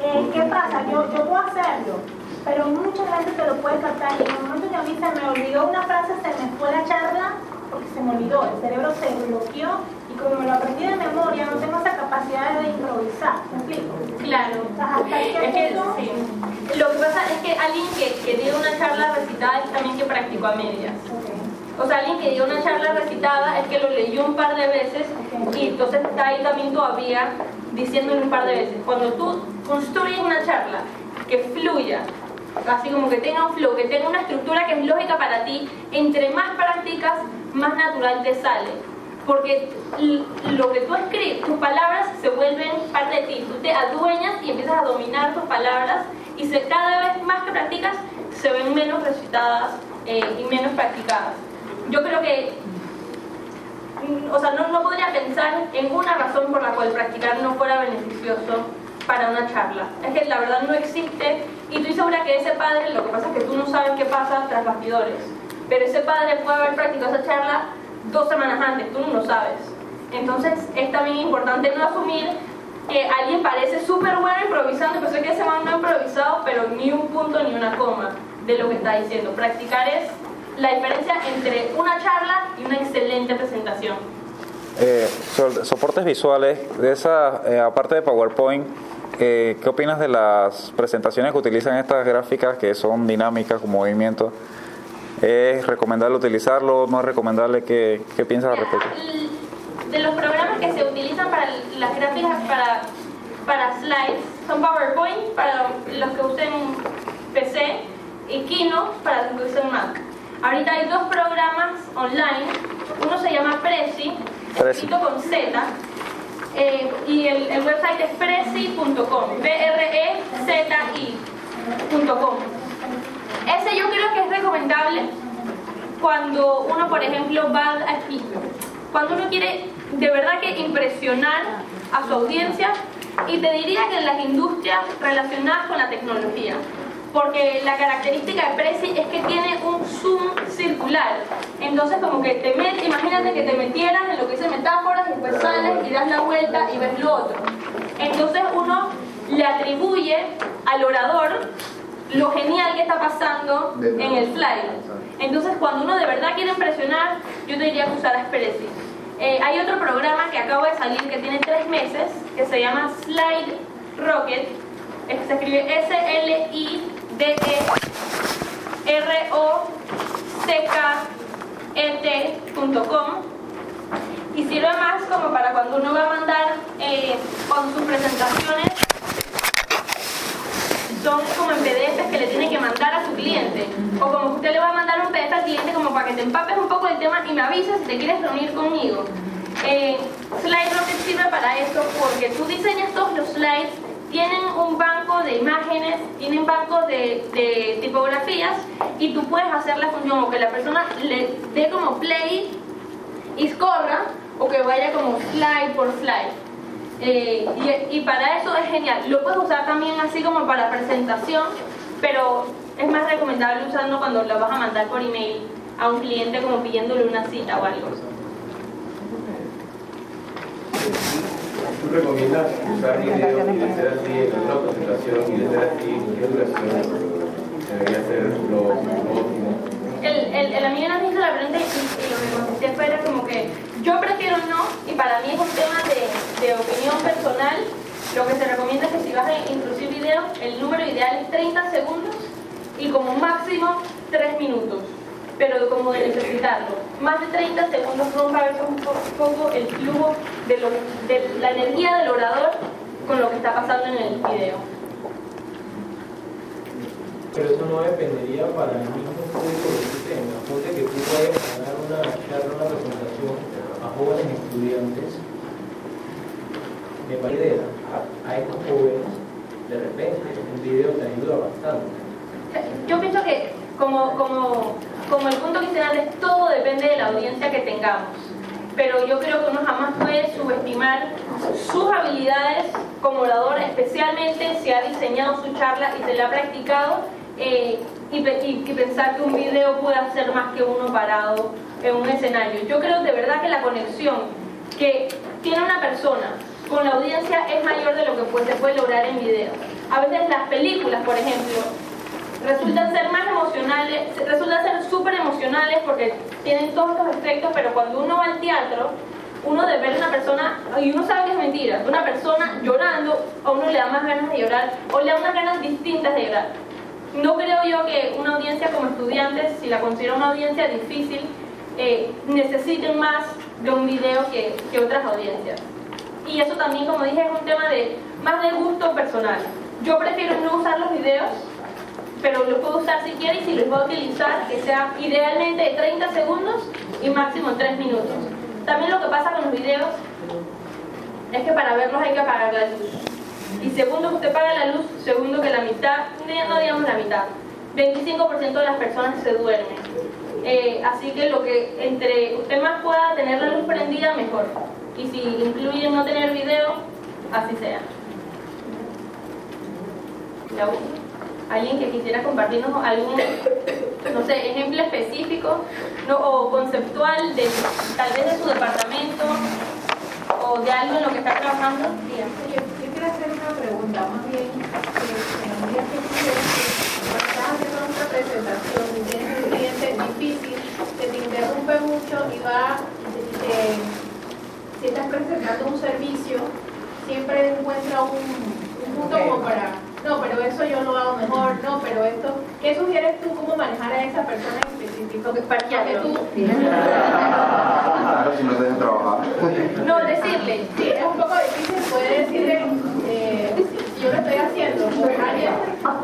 eh, ¿qué pasa? Yo, yo puedo hacerlo, pero mucha gente te lo puede captar. Y en el momento que a mí se me olvidó una frase, se me fue la charla porque se me olvidó, el cerebro se bloqueó y como me lo aprendí de memoria, no tengo esa capacidad de improvisar. ¿Me explico? Claro. Hasta Es que, sí. Lo que pasa es que alguien que, que dio una charla recitada es también que practicó a medias. O sea, alguien que dio una charla recitada es que lo leyó un par de veces y entonces está ahí también todavía diciéndolo un par de veces. Cuando tú construyes una charla que fluya, así como que tenga un flow, que tenga una estructura que es lógica para ti, entre más practicas, más natural te sale. Porque lo que tú escribes, tus palabras se vuelven parte de ti. Tú te adueñas y empiezas a dominar tus palabras y se, cada vez más que practicas, se ven menos recitadas eh, y menos practicadas. Yo creo que, mm, o sea, no, no podría pensar en una razón por la cual practicar no fuera beneficioso para una charla. Es que la verdad no existe, y dices segura que ese padre, lo que pasa es que tú no sabes qué pasa tras bastidores, pero ese padre puede haber practicado esa charla dos semanas antes, tú no lo sabes. Entonces es también importante no asumir que alguien parece súper bueno improvisando, pero sé que ese man no ha improvisado, pero ni un punto ni una coma de lo que está diciendo. Practicar es la diferencia entre una charla y una excelente presentación. Eh, so- soportes visuales, de esa, eh, aparte de PowerPoint, eh, ¿qué opinas de las presentaciones que utilizan estas gráficas que son dinámicas con movimiento? ¿Es recomendable utilizarlo? ¿No es recomendable? ¿Qué, qué piensas al respecto? De los programas que se utilizan para las gráficas para, para slides son PowerPoint para los que usen PC y Keynote para los que usen Mac. Ahorita hay dos programas online. Uno se llama Prezi, Prezi. escrito con Z, eh, y el, el website es prezi.com, B-R-E-Z-I.com. Ese yo creo que es recomendable cuando uno, por ejemplo, va aquí, cuando uno quiere de verdad que impresionar a su audiencia y te diría que en las industrias relacionadas con la tecnología. Porque la característica de Prezi es que tiene un zoom circular. Entonces como que te imagínate que te metieras en lo que dice metáforas y después sales y das la vuelta y ves lo otro. Entonces uno le atribuye al orador lo genial que está pasando en el slide. Entonces cuando uno de verdad quiere impresionar, yo te diría que usaras Prezi. Eh, hay otro programa que acaba de salir que tiene tres meses que se llama Slide Rocket. Se escribe S-L-I-D-E-R-O-C-K-E-T.com y sirve más como para cuando uno va a mandar eh, con sus presentaciones son como en PDF que le tiene que mandar a su cliente. O como usted le va a mandar un PDF al cliente como para que te empapes un poco del tema y me avises si te quieres reunir conmigo. Eh, Slide Rocket sirve para esto porque tú diseñas todos los slides, tienen un banco de imágenes, tienen banco de, de tipografías y tú puedes hacer la función o que la persona le dé como play y corra o que vaya como slide por slide. Eh, y, y para eso es genial. Lo puedes usar también así como para presentación, pero es más recomendable usarlo cuando lo vas a mandar por email a un cliente como pidiéndole una cita o algo. ¿Tú recomiendas usar video y de ser así en una presentación y de ser así qué duración debería ser lo, lo óptimo? El, el, el amigo nos hizo la pregunta y, y lo que contesté fue era como que yo prefiero no, y para mí es un tema de, opinión personal. Lo que se recomienda es que si vas a introducir video, el número ideal es 30 segundos y como máximo 3 minutos, pero como de necesitarlo. Más de 30 segundos rompe a veces un po- poco el flujo de, la energía del orador con lo que está pasando en el video. Pero eso no dependería para el mismo público que tú que tú vayas a dar una charla, una presentación jóvenes estudiantes. Me parece a, a estos jóvenes, de repente, un video te ayuda bastante. Yo pienso que como, como, como el punto quincenal es todo depende de la audiencia que tengamos. Pero yo creo que uno jamás puede subestimar sus habilidades como orador, especialmente si ha diseñado su charla y se la ha practicado eh, y, y- y pensar que un video puede hacer más que uno parado en un escenario. Yo creo de verdad que la conexión que tiene una persona con la audiencia es mayor de lo que pues, se puede lograr en video. A veces las películas, por ejemplo, resultan ser más emocionales, resultan ser súper emocionales porque tienen todos los efectos, pero cuando uno va al teatro, uno de ver una persona, y uno sabe que es mentira, una persona llorando, a uno le da más ganas de llorar, o le da unas ganas distintas de llorar. No creo yo que una audiencia como estudiantes, si la considero una audiencia difícil, eh, necesiten más de un video que, que otras audiencias. Y eso también, como dije, es un tema de más de gusto personal. Yo prefiero no usar los videos pero lo puedo usar si quiere y si los voy a utilizar, que sea idealmente de 30 segundos y máximo 3 minutos. También lo que pasa con los videos es que para verlos hay que apagar la luz. Y segundo que usted paga la luz, segundo que la mitad, no digamos la mitad, 25% de las personas se duermen. Eh, así que lo que entre usted más pueda tener la luz prendida, mejor. Y si incluye no tener video, así sea. La alguien que quisiera compartirnos algún, no sé, ejemplo específico no, o conceptual de tal vez de su departamento o de algo en lo que está trabajando. Dígame. Yo, yo quiero hacer una pregunta, más bien, que que que cuando estás haciendo nuestra presentación y tienes un cliente difícil que te interrumpe mucho y va, eh, si estás presentando un servicio, siempre encuentra un, un punto como para, no, pero eso yo lo hago mejor, no, pero esto, ¿qué sugieres tú cómo manejar a esa persona en específico? Para que tú, Claro, (laughs) (laughs) si no te dejan trabajar. No, decirle, Sí, es un poco difícil poder decirle, eh, yo lo estoy haciendo con alguien,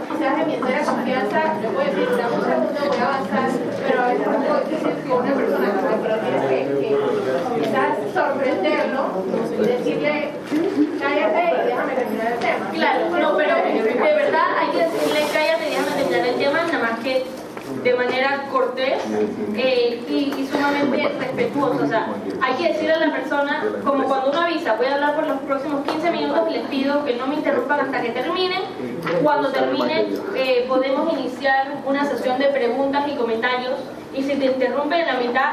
quizás en mi entera confianza, yo puedo decir, dame un segundo, voy a avanzar, pero a veces es poco difícil con una persona que pero tienes que, que quizás sorprenderlo y decirle, cállate y déjame terminar el tema. Claro, no, pero de verdad hay que decirle cállate y déjame terminar el tema, nada más que de manera cortés eh, y, sumamente respetuosa. O sea, hay que decirle a la persona, como cuando uno avisa, voy a hablar por los próximos 15 minutos y les pido que no me interrumpan hasta que terminen. Cuando terminen, eh, podemos iniciar una sesión de preguntas y comentarios. Y si te interrumpen en la mitad,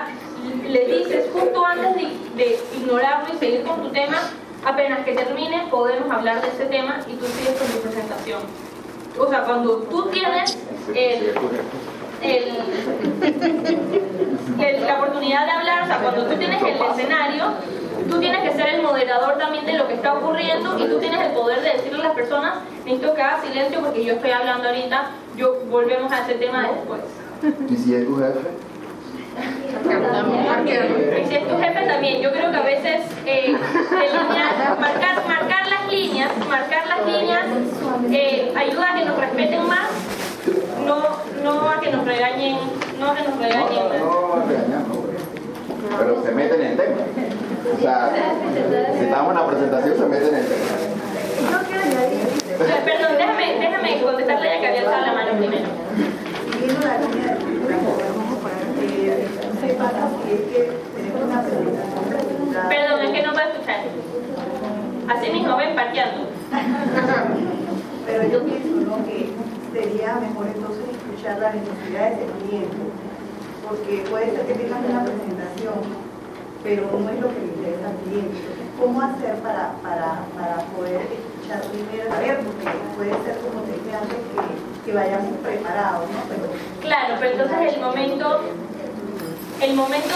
le dices justo antes de, ignorarlo y seguir con tu tema, apenas que termine, podemos hablar de ese tema y tú sigues con tu presentación. O sea, cuando tú tienes el, el- el- la oportunidad de hablar, o sea, cuando tú tienes el escenario, tú tienes que ser el moderador también de lo que está ocurriendo y tú tienes el poder de decirle a las personas, necesito que haga silencio porque yo estoy hablando ahorita, yo volvemos a ese tema después. ¿Y si es tu jefe? Y si es tu jefe también, yo creo que a veces eh, delinear- marcar, marcar las líneas, marcar las líneas eh, ayuda a que nos respeten más, no, no a que nos regañen, no a que nos regañen más. No, no. Pero se meten en el tema. O sea, si estamos en la presentación, se meten en el tema. Perdón, déjame, déjame contestarle ya que había alzado la mano primero. A una. Perdón, es que no puedo escuchar. Así mismo, ven parqueando. (laughs) Pero yo pienso ¿no? que sería mejor entonces escuchar las necesidades del cliente, porque puede ser que tengas una presentación, pero no es lo que le interesa al cliente. Entonces, ¿cómo hacer para, para, para poder escuchar primero? A ver, porque puede ser como te dije antes, que, que vayamos preparados, ¿no? Pero, Claro, pero entonces el momento, el momento,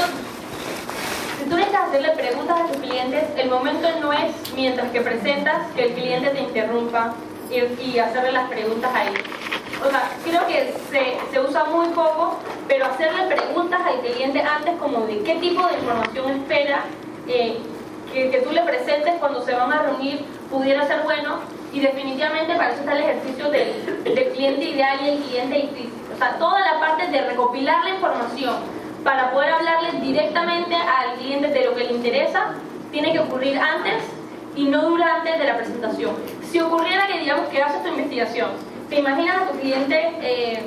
si tú necesitas hacerle preguntas a tus clientes, el momento no es mientras que presentas que el cliente te interrumpa y, y hacerle las preguntas ahí. O sea, creo que se, se usa muy poco, pero hacerle preguntas al cliente antes como de qué tipo de información espera eh, que, que tú le presentes cuando se van a reunir pudiera ser bueno y definitivamente para eso está el ejercicio del, del cliente ideal y el cliente difícil. O sea, toda la parte de recopilar la información para poder hablarle directamente al cliente de lo que le interesa tiene que ocurrir antes y no durante de la presentación. Si ocurriera que digamos que haces tu investigación, te imaginas a tu cliente eh,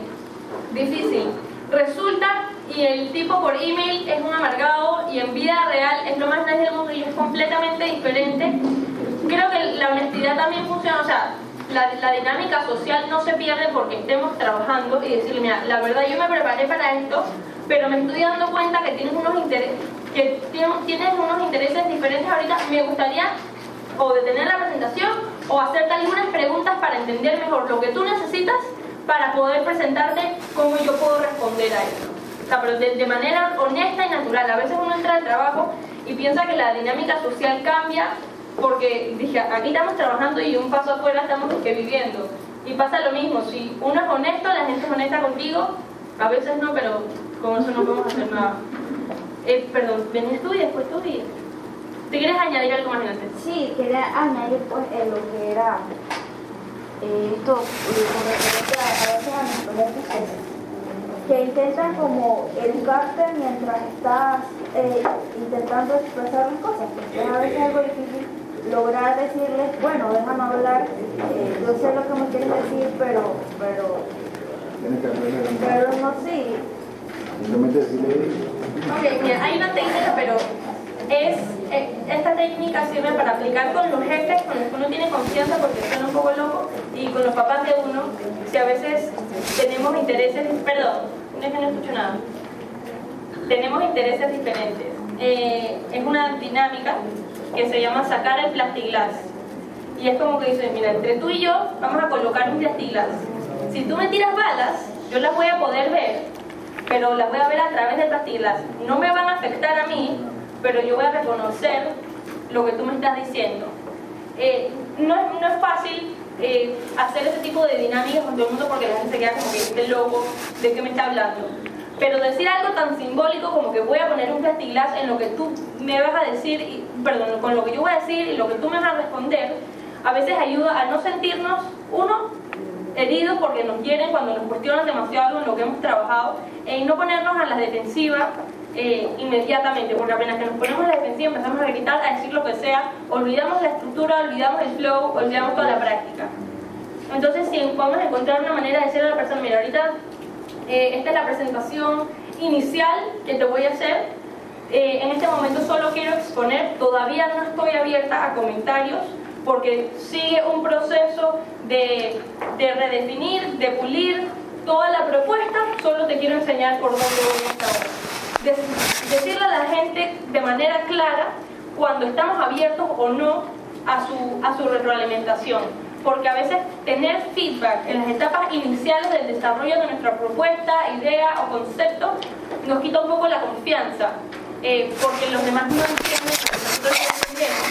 difícil, resulta y el tipo por email es un amargado y en vida real es lo más nice del mundo y es completamente diferente, creo que la honestidad también funciona, o sea, la, dinámica social no se pierde porque estemos trabajando y decirle, mira, la verdad yo me preparé para esto, pero me estoy dando cuenta que tienes unos intereses, que tienes unos intereses diferentes ahorita, me gustaría o detener la presentación o hacerte algunas preguntas para entender mejor lo que tú necesitas para poder presentarte cómo yo puedo responder a eso. O sea, pero de, de manera honesta y natural. A veces uno entra al trabajo y piensa que la dinámica social cambia porque dije, aquí estamos trabajando y un paso afuera estamos que viviendo. Y pasa lo mismo, si uno es honesto, la gente es honesta contigo, a veces no, pero con eso no podemos hacer nada. Eh, perdón, venías tú y después tú y... ¿Te quieres añadir algo más, Inés? Sí, quería añadir pues eh, lo que era eh, esto, eh, con referencia a veces a nuestros jefes que, que intentan como educarte mientras estás eh, intentando expresar las cosas, es a veces algo difícil lograr decirles, bueno, déjame hablar, eh, yo sé lo que me quieres decir, pero, pero, Tienes que aprender. pero no sí, Simplemente decirle. Ok, mira, hay una técnica, pero es eh, esta técnica sirve para aplicar con los jefes con los que uno tiene confianza porque suena un poco loco y con los papás de uno, si a veces tenemos intereses, perdón, no es que no escucho nada, tenemos intereses diferentes. Eh, es una dinámica que se llama sacar el plastiglas. Y es como que dices, mira, entre tú y yo vamos a colocar un plastiglas. Si tú me tiras balas, yo las voy a poder ver, pero las voy a ver a través del plastiglas. No me van a afectar a mí, pero yo voy a reconocer lo que tú me estás diciendo. Eh, no, es, no es fácil eh, hacer ese tipo de dinámicas con todo el mundo porque la gente se queda como que este loco, ¿de qué me está hablando? Pero decir algo tan simbólico como que voy a poner un plastiglas en lo que tú me vas a decir, y- perdón, con lo que yo voy a decir y lo que tú me vas a responder, a veces ayuda a no sentirnos, uno, heridos porque nos quieren cuando nos cuestionan demasiado en lo que hemos trabajado, e y no ponernos a la defensiva eh, inmediatamente, porque apenas que nos ponemos a la defensiva empezamos a quitar, a decir lo que sea, olvidamos la estructura, olvidamos el flow, olvidamos toda la práctica. Entonces, si podemos encontrar una manera de decirle a la persona, mira, ahorita eh, esta es la presentación inicial que te voy a hacer. Eh, en este momento solo quiero exponer, todavía no estoy abierta a comentarios porque sigue un proceso de, de redefinir, de pulir toda la propuesta, solo te quiero enseñar por dónde voy hasta ahora. De- decirle a la gente de manera clara cuando estamos abiertos o no a su, a su retroalimentación. Porque a veces tener feedback en las etapas iniciales del desarrollo de nuestra propuesta, idea o concepto nos quita un poco la confianza, eh, porque los demás no entienden lo que nosotros entendemos.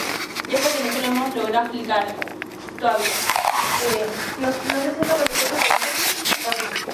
Y es porque no lo hemos logrado explicar todavía. Eh, no, sé si es lo que